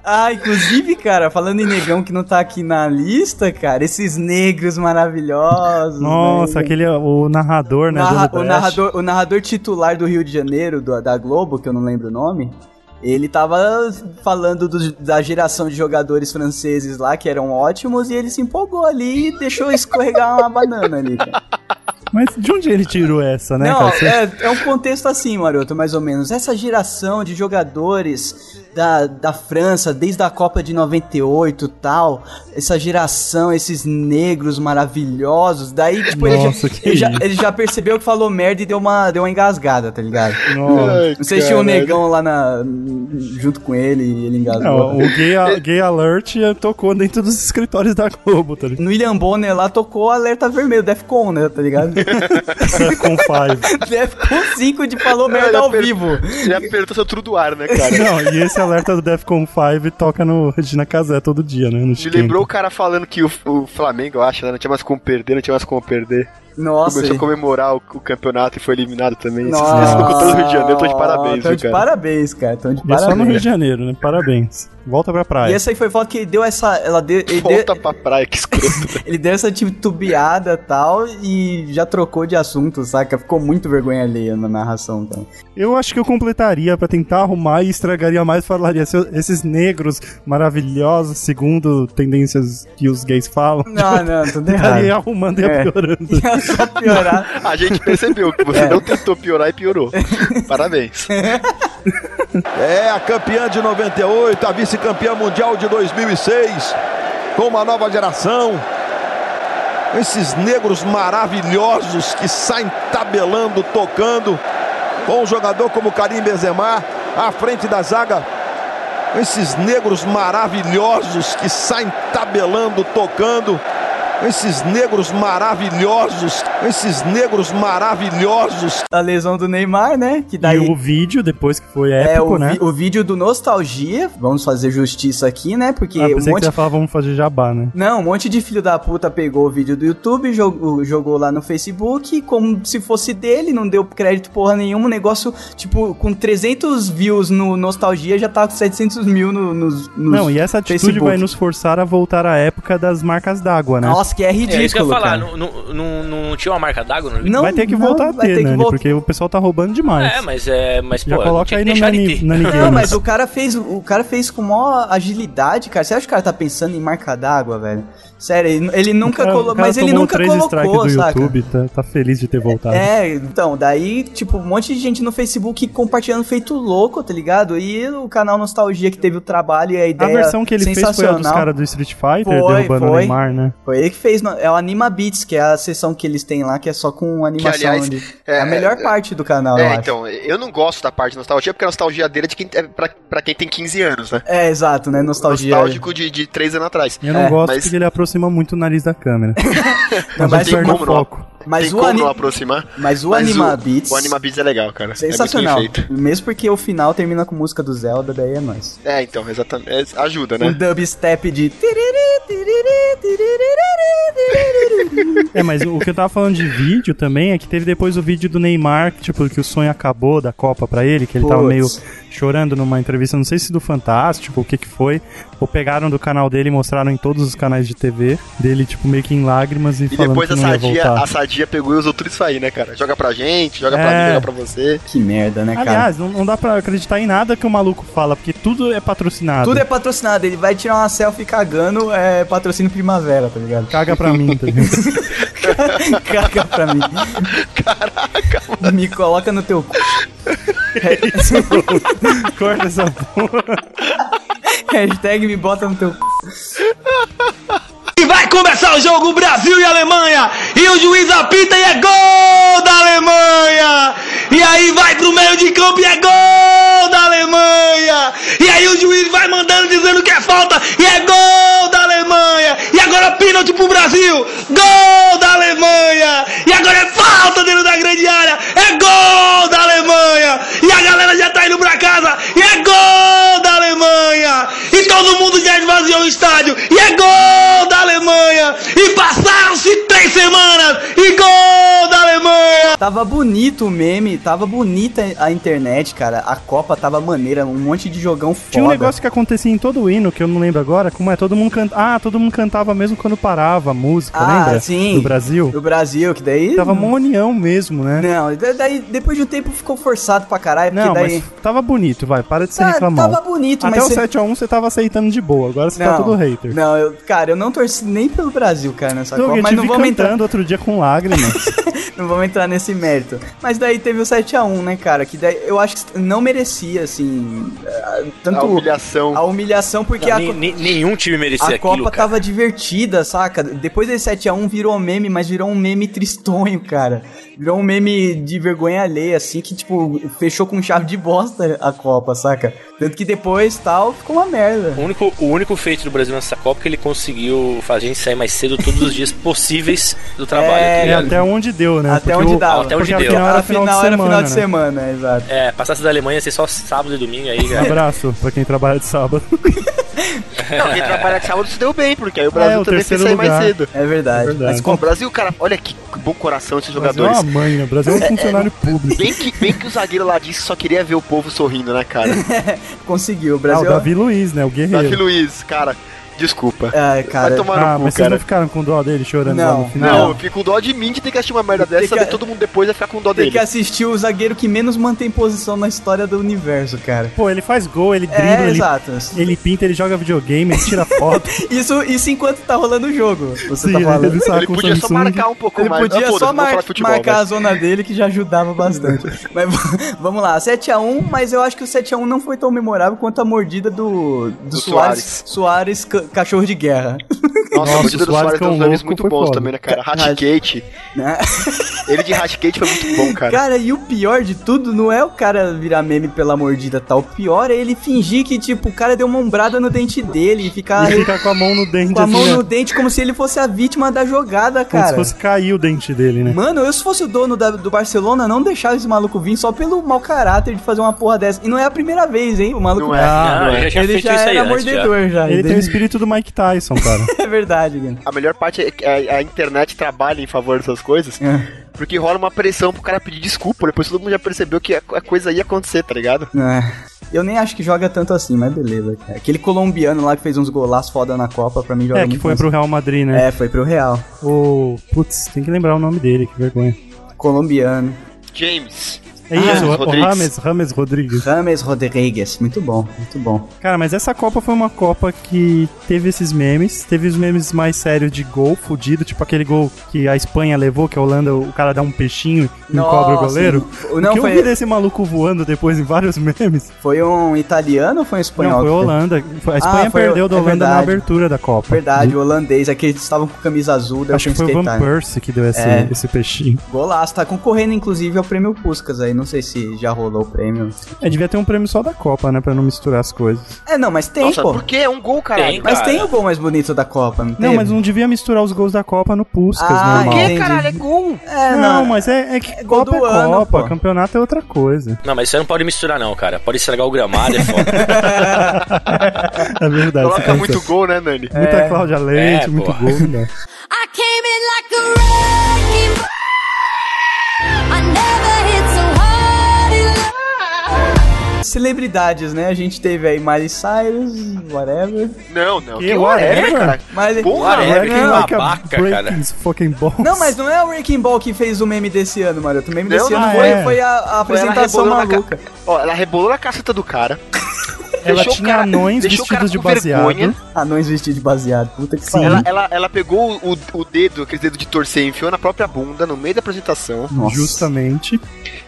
Ah, inclusive, cara, falando em negão que não tá aqui na lista, cara, esses negros maravilhosos. Nossa, né? aquele o narrador, né? Narra- o, narrador, o narrador titular do Rio de Janeiro, do- da Globo, que eu não lembro o nome, ele tava falando do- da geração de jogadores franceses lá, que eram ótimos, e ele se empolgou ali e deixou escorregar uma banana ali, cara. (laughs) Mas de onde ele tirou essa, né, Não, é, é um contexto assim, Maroto, mais ou menos. Essa geração de jogadores da, da França, desde a Copa de 98 e tal, essa geração, esses negros maravilhosos, daí, tipo, ele, Nossa, já, que ele, já, ele já percebeu que falou merda e deu uma, deu uma engasgada, tá ligado? Nossa. Vocês tinham um Caralho. negão lá na, junto com ele e ele engasgou. Não, o gay, a- gay Alert tocou dentro dos escritórios da Globo, tá ligado? No William Bonner lá tocou alerta vermelho, Defcon, né, tá ligado? Com five. (laughs) Defcon 5 de falou merda já ao per- vivo. Já perguntou se eu tudo do ar, né, cara? Não, e esse alerta do Defcon 5 toca no Regina Casé todo dia, né? Me lembrou o cara falando que o, o Flamengo, eu acho, né, não tinha mais como perder, não tinha mais como perder. Nossa, Começou e- a comemorar o, o campeonato e foi eliminado também. Nossa, (laughs) Esse locutor do Rio de Janeiro, tô de parabéns, Tô de cara? parabéns, cara. Tô de E é parabéns. só no Rio de Janeiro, né? Parabéns. Volta pra praia. E essa aí foi foto que ele deu essa. Ela deu, ele, Volta deu, pra praia, que escroto. (laughs) ele deu essa titubeada e tal e já trocou de assunto, saca? Ficou muito vergonha alheia na narração então. Eu acho que eu completaria pra tentar arrumar e estragaria mais, falaria "Se- esses negros maravilhosos, segundo tendências que os gays falam. Não, não, tudo (laughs) errado. arrumando e É. piorando. (laughs) Só piorar. A gente percebeu que você É. não tentou piorar e piorou. (laughs) Parabéns. (laughs) É a campeã de 98, a vice-campeã mundial de 2006, com uma nova geração. Esses negros maravilhosos que saem tabelando, tocando, com um jogador como Karim Benzema à frente da zaga. Esses negros maravilhosos que saem tabelando, tocando. Esses negros maravilhosos, esses negros maravilhosos. A lesão do Neymar, né? Que daí. E o vídeo, depois que foi é, épico, o, né? o vídeo do Nostalgia, vamos fazer justiça aqui, né? Porque Ah, um pensei que monte, você ia falar, vamos fazer jabá, né? Não, um monte de filho da puta pegou o vídeo do YouTube, jogou, jogou lá no Facebook, como se fosse dele, não deu crédito porra nenhuma. O negócio, tipo, com 300 views no Nostalgia, já tá com 700 mil no, nos, nos Não, e essa atitude Facebook. vai nos forçar a voltar à época das marcas d'água, né? Nossa, que é É isso que eu ridículo, ia falar, cara. não, não, não, não tinha uma marca d'água no? Não, vai ter que não, voltar a ter, ter Nani, porque o pessoal tá roubando demais. É, mas é. Mas, Já pô, coloca tinha aí no Nani. Nani Games. Não, mas o cara fez. O cara fez com maior agilidade, cara. Você acha que o cara tá pensando em marca d'água, velho? Sério, ele, nunca O cara- colocou. o cara Mas ele nunca três strikes colocou, do saca? YouTube, tá, tá feliz de ter voltado. É, então, daí, tipo, um monte de gente no Facebook compartilhando feito louco, tá ligado? E o canal Nostalgia que teve o trabalho e a A ideia. versão que ele fez foi a dos caras do Street Fighter, Foi, derrubando o foi. Neymar, né? Foi ele que fez. É o Anima Beats, que é a sessão que eles têm lá, que é só com animação. aliás, de- é, é a melhor é, parte do canal, eu É, acho. então, eu não gosto da parte de nostalgia, porque a nostalgia dele é, de quem, é pra, pra quem tem 15 anos, né? É, exato, né? Nostalgia. Nostálgico de, de 3 anos atrás. Eu não É, gosto mas- porque ele aproxima muito o nariz da câmera. (laughs) Não, mas perde como o não? foco. Mas tem o como não aproximar? Mas o Anima Beats- O Anima Beats é legal, cara. Sensacional. É bem feito. Mesmo porque o final termina com música do Zelda, daí é nóis. É, então, exatamente. é, ajuda, Um né? dubstep de. É, mas o que eu tava falando de vídeo também é que teve depois o vídeo do Neymar, que, tipo, que o sonho acabou da Copa pra ele, que ele tava Puts. meio chorando numa entrevista, não sei se do Fantástico, o que que foi, ou pegaram do canal dele e mostraram em todos os canais de TV, dele, tipo, meio que em lágrimas e, E falando depois que a não ia Sadia, voltar. a Sadia pegou e usou tudo isso aí, né, cara? Joga pra gente, joga pra É. mim, joga pra você. Que merda, né, cara? Aliás, não, não dá pra acreditar em nada que o maluco fala, porque tudo é patrocinado. Tudo é patrocinado, ele vai tirar uma selfie cagando, é patrocínio primavera, tá ligado? Caga pra mim, tá ligado? (laughs) Caga pra mim. Caraca, Me coloca no teu cu. (laughs) Corta essa porra. (laughs) Hashtag me bota no teu. E vai começar o jogo Brasil e Alemanha. E o juiz apita e é gol da Alemanha. E aí vai pro meio de campo e é gol da Alemanha. E aí o juiz vai mandando dizendo que é falta e é gol da Alemanha. E agora pênalti pro Brasil. Gol da Alemanha. E agora é falta dentro da grande área. É gol da Alemanha. E a galera já tá indo pra casa. E é gol todo mundo já esvaziou o estádio e é gol da Alemanha! E passaram-se três semanas e gol da! Tava bonito o meme, tava bonita a internet, cara. A Copa tava maneira, um monte de jogão foda. Tinha um negócio que acontecia em todo o hino, que eu não lembro agora, como é, todo mundo canta... Ah, todo mundo cantava mesmo quando parava a música, Ah, lembra? sim. No Brasil. No Brasil, que daí... Tava uma união mesmo, né? Não, da- daí depois de um tempo ficou forçado pra caralho, porque Não, daí... mas tava bonito, vai, para de ser Ah, reclamão. tava bonito, Até mas o cê- 7x1 você tava aceitando de boa, agora você tá tudo hater. Não, eu, cara, eu não torci nem pelo Brasil, cara, nessa Não, Copa, mas não cantando entrar, outro dia com lágrimas. (laughs) não vamos entrar nesse mérito. Mas daí teve o 7x1, né, cara, que daí eu acho que não merecia, assim, eh, tanto... A humilhação. A humilhação, porque Não, a... nenhum time merecia A aquilo, Copa cara. tava divertida, saca? Depois desse 7x1 virou um meme, mas virou um meme tristonho, cara. Virou um meme de vergonha alheia, assim, que, tipo, fechou com chave de bosta a Copa, saca? Tanto que depois, tal, ficou uma merda. O único, o único feito do Brasil nessa Copa é que ele conseguiu fazer a gente sair mais cedo todos os dias possíveis do trabalho. tá É, até onde deu, né? Até Porque onde o- dava. Até onde deu. a final era final, final de era semana, final de né? semana, exato. É, passasse da Alemanha ia ser só sábado e domingo aí, Um cara. abraço pra quem trabalha de sábado. (laughs) Não, quem trabalha de sábado se deu bem, porque aí o É, Brasil o também fez sair mais cedo. É verdade. É verdade. Mas com o Brasil, cara, olha que bom coração esses O Brasil é jogadores. uma mãe, né? O Brasil é um funcionário público. Bem que, bem que o zagueiro lá disse que só queria ver o povo sorrindo, né, cara? (laughs) Conseguiu, o Ah, Brasil... o Davi Luiz, né? O guerreiro. Davi Luiz, cara, desculpa. Ai, cara... Vai tomar no Ah, cu, mas vocês cara. não ficaram com dó dele chorando lá Não, no final? Não, eu fico com dó de mim de ter que assistir uma merda dessa, que- saber que todo mundo depois vai ficar com dó Tem dele. que assistir o zagueiro que menos mantém posição na história do universo, cara. Pô, ele faz gol, ele dribla, É, ele, exato. ele pinta, ele joga videogame, ele tira foto. (laughs) Isso, isso enquanto tá rolando o jogo. Você Sim, tá falando. ele Ele podia só marcar um pouco Ele mais. podia Ah, só mar- futebol, marcar vai. a zona dele que já ajudava bastante. (laughs) mas vamos lá, 7x1, mas eu acho que o 7x1 não foi tão memorável quanto a mordida do, do, Do Soares, Soares cachorro de guerra. Nossa, Nossa, a mordida o do Suárez Soares é tem uns louco, muito bons também, né, cara? Ca- Hatgate. né? (laughs) Ele de Hatgate foi muito bom, cara. Cara, e o pior de tudo não é o cara virar meme pela mordida tal. O pior é ele fingir que, tipo, o cara deu uma ombrada no dente dele e ficar E ficar com a mão no dente, com a assim, mão né? no dente como se ele fosse a vítima da jogada, Como cara. se fosse cair o dente dele, né? Mano, eu se fosse o dono da- do Barcelona, não deixava esse maluco vir só pelo mau caráter de fazer uma porra dessa. E não é a primeira vez, hein? O maluco Não é. Ah, Não, ele já ele feito já isso aí era antes, já. mordedor já. Ele tem o entende? Do Mike Tyson, cara. (laughs) É verdade, cara. A melhor parte é que a, a internet trabalha em favor dessas coisas, É. porque rola uma pressão pro cara pedir desculpa, depois todo mundo já percebeu que a, a coisa ia acontecer, tá ligado? É. Eu nem acho que joga tanto assim, mas beleza, cara. Aquele colombiano lá que fez uns golaços foda na Copa, pra mim joga É, que muito foi mais. pro Real Madrid, né? É, foi pro Real. O. Putz, tem que lembrar o nome dele, que vergonha. Colombiano. James. É isso, James o Rodrigues. Rames, Rames Rodrigues. James Rodrigues. Muito bom, muito bom. Cara, mas essa Copa foi uma Copa que teve esses memes, teve os memes mais sérios de gol fudido, tipo aquele gol que a Espanha levou, que a Holanda, o cara dá um peixinho e cobra o goleiro. não, o que foi- eu vi desse maluco voando depois em vários (laughs) memes? Foi um italiano ou foi um espanhol? Não, foi a? Holanda. Foi- A Espanha Ah, foi- perdeu da é Holanda na abertura da Copa. Verdade, o holandês, que eles estavam com camisa azul, Acho que foi o Van Persie que deu esse, É. esse peixinho. Golaço, tá concorrendo inclusive ao prêmio Puskas aí, não sei se já rolou o prêmio. É, devia ter um prêmio só da Copa, né? Pra não misturar as coisas. É, não, mas tem, Nossa, pô. por que? É um gol, caralho. Tem, Mas cara. tem o gol mais bonito da Copa, não tem? Não, mas não devia misturar os gols da Copa no Puskas, Ah, normal. Por que, caralho? É gol. É, não, não, mas é, é que gol Copa do é ano, Copa, pô. campeonato é outra coisa. Não, mas você não pode misturar, não, cara. Pode estragar o gramado, é foda. (laughs) É verdade. Coloca muito gol, né, Nani? Muita Cláudia Leite, É, muito pô. gol. Dá. I came in like Celebridades, né? A gente teve aí Miley Cyrus, whatever. Não, não. Que Que whatever? whatever, cara. Mas, Porra, Whatever, Breaking que like babaca, cara. fucking balls. Não, mas não é o Wrecking Ball que fez o meme desse ano, Maroto. O meme Não, desse não ano é. foi, foi a, a apresentação na ca- maluca. Ó, ela rebolou na caceta do cara. Ela tinha cara- anões deixou o cara vestidos de com vergonha. baseado. Anões vestidos de baseado. Puta que Sim. pariu. Ela, ela, ela pegou o, o dedo, aquele dedo de torcer, e enfiou na própria bunda no meio da apresentação. Nossa. Justamente.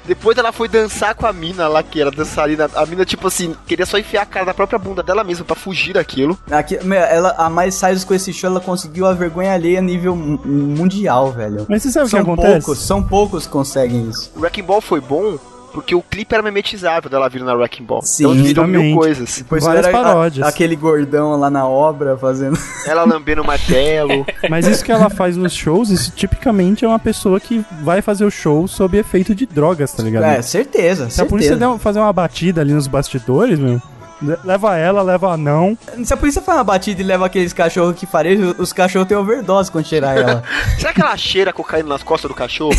Depois ela foi dançar com a mina lá, que era dançarina. A mina, tipo assim, queria só enfiar a cara na própria bunda dela mesma pra fugir daquilo. Aqui, meu, ela, a Miley Cyrus com esse show, ela conseguiu a vergonha alheia a nível mu- mundial, velho. Mas você sabe o que são acontece? poucos, são poucos que conseguem isso. O Wrecking Ball foi bom porque o clipe era memetizável dela vindo na Wrecking Ball. Sim, então virou mil coisas. Depois Várias era a- paródias. aquele gordão lá na obra fazendo. (laughs) Ela lambendo o martelo. (laughs) Mas isso que ela faz nos shows, isso tipicamente é uma pessoa que vai fazer o show sob efeito de drogas, tá ligado? É, certeza, Se a polícia um- fazer uma batida ali nos bastidores, meu, Le- Leva ela, leva a não. Se a polícia faz uma batida e leva aqueles cachorros que farejam, os cachorros têm overdose quando cheirar ela. (laughs) Será que ela cheira cocaína nas costas do cachorro?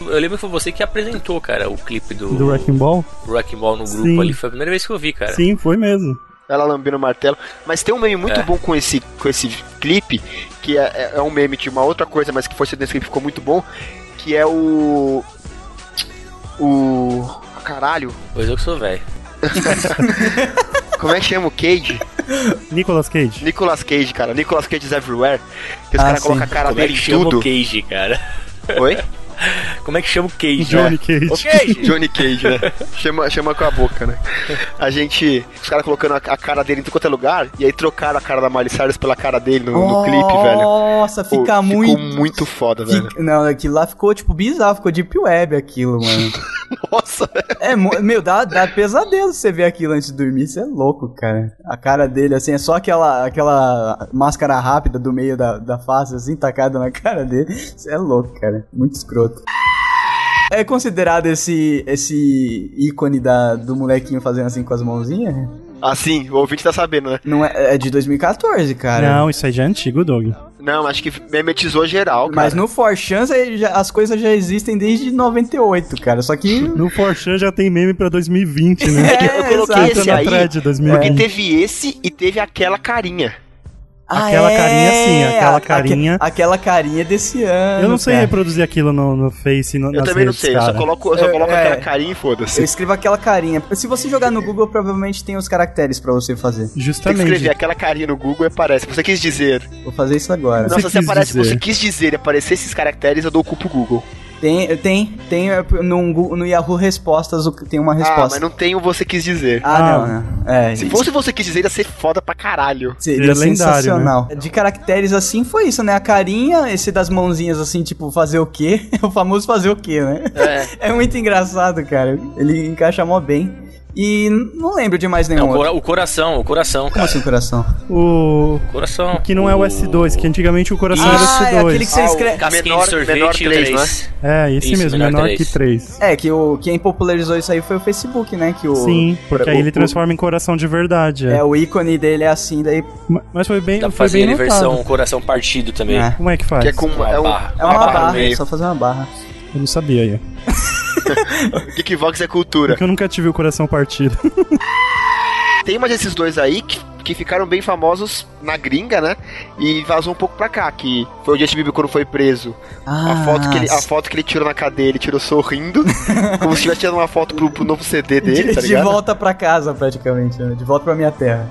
Eu lembro que foi você que apresentou, cara, o clipe do, Do Wrecking Ball? Wrecking Ball no grupo Sim. ali. Foi a primeira vez que eu vi, cara. Sim, foi mesmo. Ela lambendo o martelo. Mas tem um meme muito É. bom com esse, com esse clipe, que é, é- é um meme de uma outra coisa, mas que foi nesse clipe ficou muito bom, que é o. O. Caralho. Pois eu que sou velho. (laughs) Como é que chama o Cage? Nicolas Cage. Nicolas Cage, cara. Nicolas Cage is everywhere. Que os Ah, caras colocam a cara Como é dele que em chama tudo. Cage, cara? Oi? (laughs) Como é que chama o Cage? Johnny né? Cage. O Cage! (laughs) Johnny Cage, né? chama, chama com a boca, né? A gente. Os caras colocando a, a cara dele em tudo quanto é lugar, e aí trocaram a cara da Miley Cyrus pela cara dele no, no clipe, velho. Nossa, Pô, fica muito. Ficou muito foda, velho. Não, aquilo lá ficou, tipo, bizarro, ficou deep web aquilo, mano. (laughs) (laughs) Nossa, É, meu, dá, dá pesadelo você ver aquilo antes de dormir, isso é louco, cara. A cara dele, assim, é só aquela, aquela máscara rápida do meio da, da face, assim, tacada na cara dele. Isso é louco, cara. Muito escroto. É considerado esse, esse ícone da, do molequinho fazendo assim com as mãozinhas? Assim, o ouvinte tá sabendo, né? Não é, é de 2014, cara. Não, isso aí já é antigo, Doug. Não, acho que memetizou geral, cara. Mas no já- as coisas já existem desde 98, cara. Só que. No Forchan já tem meme pra 2020, né? (laughs) É eu coloquei esse na aí, thread 2020. porque teve esse e teve aquela carinha. Aquela carinha sim, aquela Ah, é? aque- carinha. Aquela carinha desse ano. Eu não sei cara. reproduzir aquilo no, no Face, no, Eu nas também não redes, sei, eu só cara. coloco, eu só É, coloco é. aquela carinha e Eu foda-se. escrevo aquela carinha. Se você jogar no Google, provavelmente tem os caracteres pra você fazer. Tem que Justamente. escrever aquela carinha no Google e aparece. Você quis dizer. Vou fazer isso agora. Nossa, se aparece, você quis dizer e aparecer esses caracteres, eu dou o cu pro Google. Tem, tem, tem é, no, no Yahoo Respostas o- tem uma Ah, resposta. mas não tem o você quis dizer. Ah, não, não. É, Se fosse você quis dizer, ia ser foda pra caralho. Seria Seria lendário, sensacional. De caracteres assim foi isso, né? A carinha, esse das mãozinhas assim, tipo, fazer o quê? (laughs) o famoso fazer o quê, né? É. (laughs) É muito engraçado, cara. Ele encaixa mó bem. E não lembro de mais nenhum Não, o, cora- o coração, o coração, Como cara. assim, coração? O. Coração. Que não é o S2, que antigamente o coração Ah, era o é S2. aquele que você escreve. Casquinha menor- de sorvete menor e o três, 3. É, esse Isso, mesmo, menor menor, três. que 3. É, que o, quem popularizou isso aí foi o Facebook, né? Que o, Sim, porque aí o- ele o- transforma em coração de verdade. É. É, o ícone dele é assim, daí. Ma- Mas foi bem, Dá pra foi fazer bem versão coração partido também. É. Como é que faz? Que é com Uma é um, barra. É uma, barra no barra, é meio. só fazer uma barra. Eu não sabia aí. (laughs) (laughs) Geekvox é cultura. Porque eu nunca tive o coração partido. (laughs) Tem mais esses dois aí que, que ficaram bem famosos na gringa, né? E vazou um pouco pra cá, que foi o Justin Bieber quando foi preso. Ah, a, foto que ele, a foto que ele tirou na cadeia, ele tirou sorrindo, (laughs) como se estivesse tirando uma foto pro, pro novo CD dele, de, tá de ligado? volta pra casa, praticamente. né? De volta pra minha terra.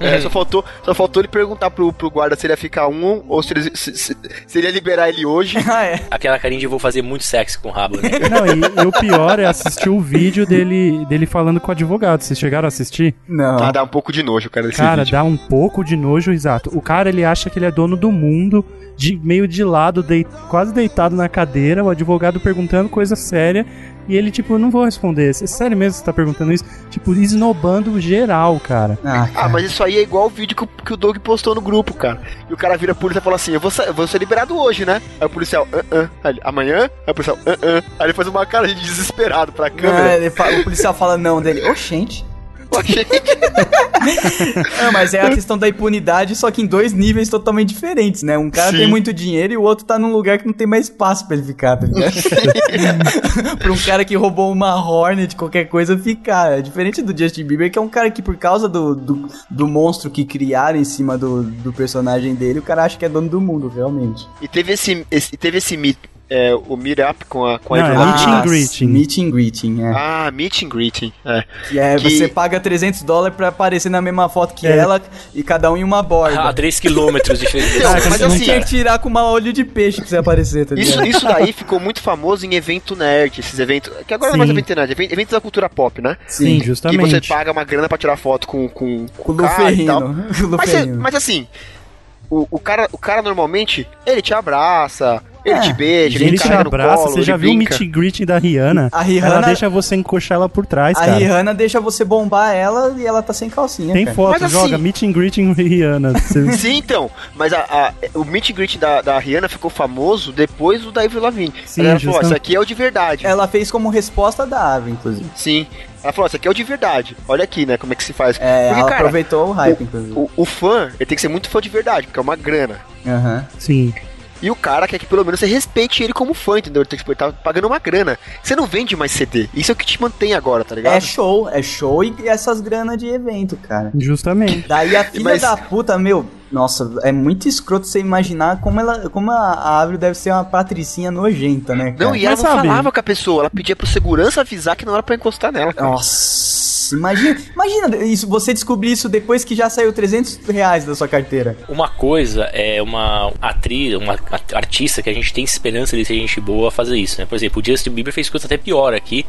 É, só faltou, só faltou ele perguntar pro, pro guarda se ele ia ficar um ou se ele, se, se- se ele ia liberar ele hoje. (laughs) ah, é. Aquela carinha de vou fazer muito sexo com o rabo, né? (laughs) Não, e, e o pior é assistir o vídeo dele, dele falando com o advogado. Vocês chegaram a assistir? Não. Ah, dá um pouco de nojo, cara, desse Cara, vídeo. dá um pouco de nojo, exato. O cara, ele acha que ele é dono do mundo, de meio de lado, dei- quase deitado na cadeira, o advogado perguntando coisa séria, e ele, tipo, não vou responder. É sério mesmo que você tá perguntando isso? Tipo, esnobando geral, cara. Ah, Ah, mas isso aí é igual o vídeo que, o- que o Doug postou no grupo, cara. E o cara vira a polícia e fala assim: eu vou, eu vou ser liberado hoje, né? Aí o policial, ah, ah. Aí ele, amanhã? Aí o policial, ah, ah. Aí ele faz uma cara de desesperado pra câmera. ele fa- o policial fala não dele. Oxente. Oxente. (laughs) É, mas é a questão da impunidade, só que em dois níveis totalmente diferentes, né? Um cara Sim. tem muito dinheiro e o outro tá num lugar que não tem mais espaço pra ele ficar, tá ligado? (laughs) pra um cara que roubou uma Hornet, qualquer coisa, ficar. É diferente do Justin Bieber, que é um cara que, por causa do, do, do monstro que criaram em cima do, do personagem dele, o cara acha que é dono do mundo, realmente. E teve esse, esse- teve esse meet, é, o meet up com a, com a Não, é Avril meet Lavigne. and greeting. Meet and greeting, é. Ah, meet and greeting. É. Que é, que- você paga 300 dólares pra aparecer na mesma foto que É. ela e cada um em uma borda. A 3 km de diferença. (laughs) Não, mas mas assim, tinha que tirar com uma olho de peixe pra você aparecer, tá Isso, isso daí ficou muito famoso em evento nerd, esses eventos. Que agora não é mais Sim. evento nerd, é evento- eventos da cultura pop, né? Sim, Que justamente. você paga uma grana pra tirar foto com, com, Com o cara e tal. Luferrino. (laughs) Mas, é- mas assim, o, o, cara, o cara normalmente, ele te abraça, Ele te beija, ele te carrega no abraça. colo, Você ele já viu o meet and greeting da Rihanna? A Rihanna- Ela deixa você encoxar ela por trás, A cara. Rihanna deixa você bombar ela e ela tá sem calcinha. Tem cara. foto, Mas joga assim- meet and greeting Rihanna. (laughs) Você- Sim, então. Mas a, a- o meet and greet da, da Rihanna ficou famoso depois do da Avril Lavigne. Sim, ela falou, isso aqui é o de verdade. Ela fez como resposta da Ave, inclusive. Sim. Ela falou, isso aqui é o de verdade. Olha aqui, né, como é que se faz. É, Porque, ela cara, aproveitou o hype, inclusive. o, o fã, ele tem que ser muito fã de verdade, porque é uma grana. Aham. Sim. E o cara quer que pelo menos você respeite ele como fã, entendeu? Ele que- ele tá pagando uma grana. Você não vende mais CD. Isso é o que te mantém agora, tá ligado? É show, é show e essas granas de evento, cara. Justamente. Daí a filha Mas- da puta, meu, nossa, é muito escroto você imaginar como ela, como a, Avril deve ser uma patricinha nojenta, né, cara? Não, e ela não falava com a pessoa, ela pedia pro segurança avisar que não era pra encostar nela. cara. Nossa, imagina, imagina isso, você descobrir isso depois que já saiu 300 reais da sua carteira. Uma coisa é uma atriz, uma artista que a gente tem esperança de ser gente boa fazer isso, né? Por exemplo, o Justin Bieber fez coisa até pior aqui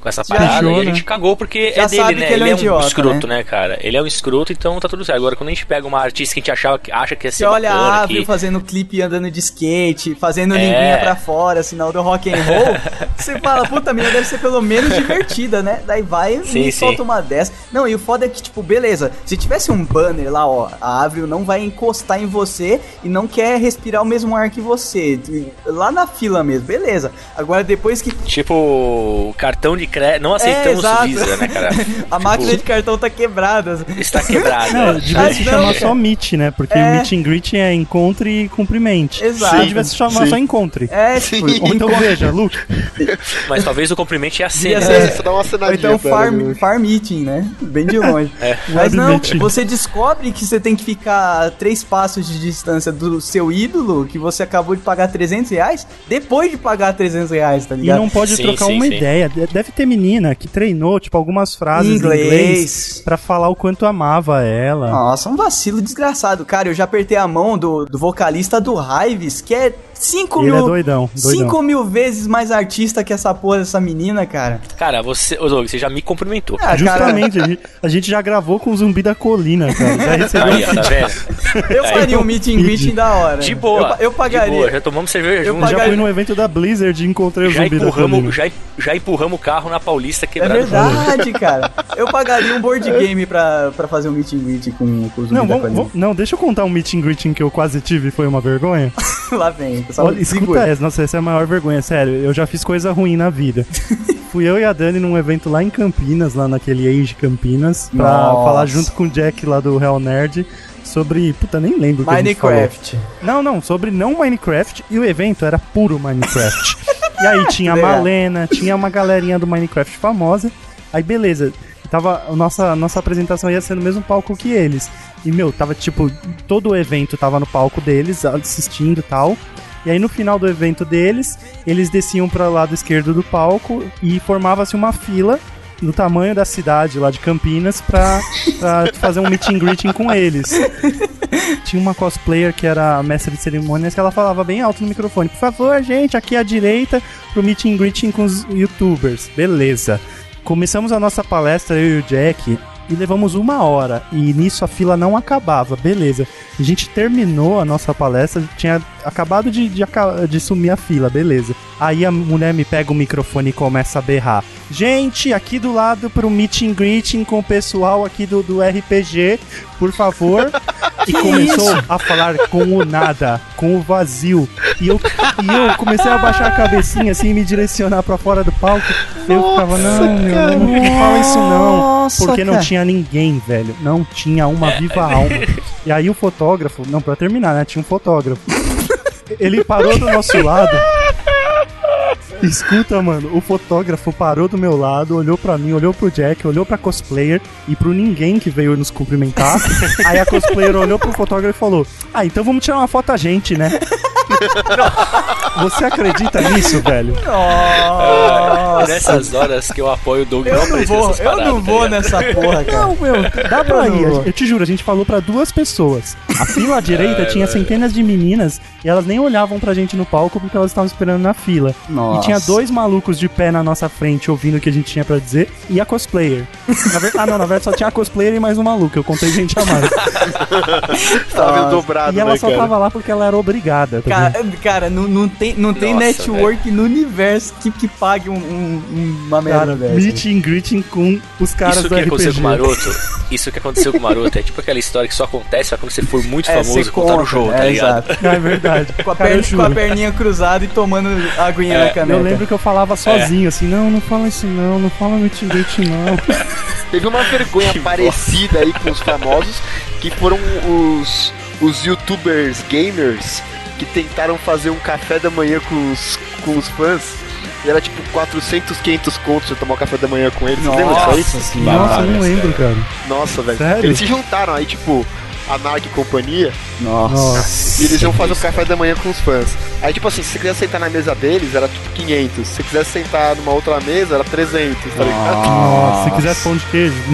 com essa Já parada achou, e a né? gente cagou porque Já é dele, né? que ele é um é um idiota, escroto, né? cara? Ele é um escroto, então tá tudo certo. Agora, quando a gente pega uma artista que a gente achava que acha que ia ser Você olha bacana, a Avril que... fazendo clipe andando de skate, fazendo É. linguinha pra fora, sinal do rock and roll. você fala, puta, a menina deve ser pelo menos divertida, né? Daí vai Sim, e sim. solta uma dessa. Não, e o foda é que, tipo, beleza, se tivesse um banner lá, ó, a Avril não vai encostar em você e não quer respirar o mesmo ar que você. Lá na fila mesmo, beleza. Agora depois que Tipo, cartão de crédito. Não aceitamos É. Visa, né, cara? (laughs) a máquina de cartão tá quebrada. Está quebrada. Não, devia se chamar só meet, né? Porque É. o meet and greet é encontre e cumprimente. Exato. Devia se chamar Sim. só encontre. É, tipo, Ou então veja, Luke. Mas talvez o cumprimento ia ser, né? ser- dá uma Ou então farm, né? farm meeting, né? Bem de longe. (laughs) É. Mas não, meeting. você descobre que você tem que ficar a três passos de distância do seu ídolo, que você acabou de pagar 300 reais, depois de pagar 300 reais, tá E ligado? não pode Sim, trocar sim, uma sim. ideia. De- Deve ter menina que treinou, tipo, algumas frases em Inglês. inglês pra falar o quanto amava ela. Nossa, um vacilo desgraçado. Cara, eu já apertei a mão do, do vocalista do Hives, que é 5 Ele mil. é doidão, doidão. 5 mil vezes mais artista que essa porra dessa menina, cara. Cara, você, ô, Doug, você já me cumprimentou. Ah, cara, Justamente, a gente- a gente já gravou com o Zumbi da Colina, cara. Já recebeu Aí, ó, tá vendo? eu Aí, faria um meet and greeting da hora. De boa. Eu, eu pagaria. De boa, já tomamos cerveja Eu junto. Já pagaria- fui no evento da Blizzard e encontrei o Já Zumbi da Colina. empurramos, já, já empurramos o carro na Paulista É quebrado. verdade, cara. Eu pagaria um board game pra, pra fazer um meet and greet com, com os Não, zumbis da vamos, Colina. vamos- não, deixa eu contar um meet and greeting que eu quase tive e foi uma vergonha. (laughs) Lá vem, pessoal. Olha, escuta essa, nossa, essa é a maior vergonha, sério. Eu já fiz coisa ruim na vida. (laughs) Fui eu e a Dani num evento lá em Campinas, lá naquele Age Campinas, pra Nossa. falar junto com o Jack lá do Real Nerd sobre. Puta, nem lembro o que a gente falou. Minecraft. Não, não, sobre não Minecraft e o evento era puro Minecraft. (laughs) e aí tinha a. Malena, tinha uma galerinha do Minecraft famosa. Aí beleza, tava nossa nossa apresentação ia ser no mesmo palco que eles. E meu, tava tipo todo o evento tava no palco deles, assistindo e tal. E aí no final do evento deles, eles desciam para o lado esquerdo do palco e formava-se uma fila do tamanho da cidade lá de Campinas pra, pra fazer um meet and greeting com eles. Tinha uma cosplayer que era a mestre de cerimônias que ela falava bem alto no microfone: Por favor, gente, aqui à direita pro meet and greeting com os youtubers. Beleza. Começamos a nossa palestra, eu e o Jack, e levamos uma hora. E nisso a fila não acabava, beleza. A gente terminou a nossa palestra, tinha acabado de, de, de sumir a fila, beleza. Aí a mulher me pega o microfone e começa a berrar. Gente, aqui do lado pro meet and greeting com o pessoal aqui do, do RPG, por favor. (laughs) E começou a falar com o nada, com o vazio. E eu, e eu comecei a baixar a cabecinha assim e me direcionar pra fora do palco. eu ficava, não, cara, não, fala isso não. nossa, Porque não tinha ninguém, velho. Não tinha uma viva alma. E aí o fotógrafo, não, pra terminar, né? Tinha um fotógrafo. Ele parou do nosso lado. Escuta, mano, o fotógrafo parou do meu lado, olhou pra mim, olhou pro Jack, olhou pra cosplayer e pro ninguém que veio nos cumprimentar. (laughs) Aí a cosplayer olhou pro fotógrafo e falou: Ah, então vamos tirar uma foto a gente, né? (laughs) Você acredita nisso, velho? Ah, nessas horas que eu apoio o Doug Eu não não vou, eu paradas, não tá vou nessa porra, cara. Não, meu, dá pra Eu ir. Eu te juro, a gente falou pra duas pessoas. A fila à direita É, tinha velho. centenas de meninas e elas nem olhavam pra gente no palco porque elas estavam esperando na fila. Nossa. E tinha dois malucos de pé na nossa frente ouvindo o que a gente tinha pra dizer e a cosplayer. Na ver- Ah, não, na verdade só tinha a cosplayer e mais um maluco. Eu contei gente a mais. (laughs) Tava meio dobrado, e ela né, só cara? tava lá porque ela era obrigada. Tá Cara, cara não, não tem não tem Nossa, network no universo que, que pague um, um- uma merda Cara, dessa. meet and greeting com os caras Isso do que aconteceu com o Maroto, isso que aconteceu com o Maroto é tipo aquela história que só acontece quando você for muito É, famoso você contar no conta, jogo, tá é, ligado? exato. É verdade. Com a, perna, com a perninha cruzada e tomando aguinha É, na caneca. Eu lembro que eu falava sozinho, assim, não, não fala isso não, não fala and greeting não. (laughs) Teve uma vergonha parecida aí com os famosos, que foram os, os youtubers gamers que tentaram fazer um café da manhã com os, com os fãs. E era tipo 400, 500 contos pra tomar um café da manhã com eles. Vocês lembram disso aí? Nossa, eu não lembro, cara. Nossa, velho. Sério? Eles se juntaram aí, tipo, a Narc e companhia. Nossa. E eles iam fazer o café da manhã com os fãs. Aí, tipo assim, se você quisesse sentar na mesa deles, era tipo 500. Se você quisesse sentar numa outra mesa, era 300, tá ligado? Nossa, se quiser pão de queijo. (laughs)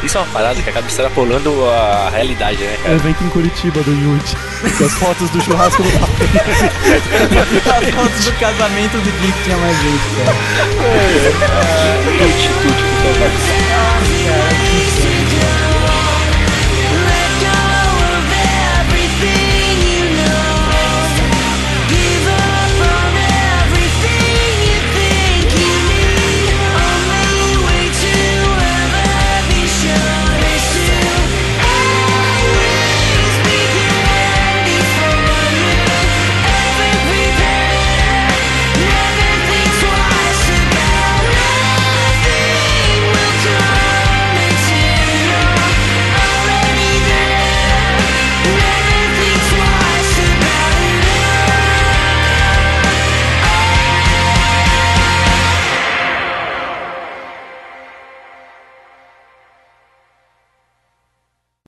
Isso é uma parada que acaba extrapolando a realidade, né, É cara? evento em Curitiba do Yudi. Com as fotos do churrasco do. (laughs) As fotos do casamento do dia que tinha mais gente, cara. Tuti, com saudades.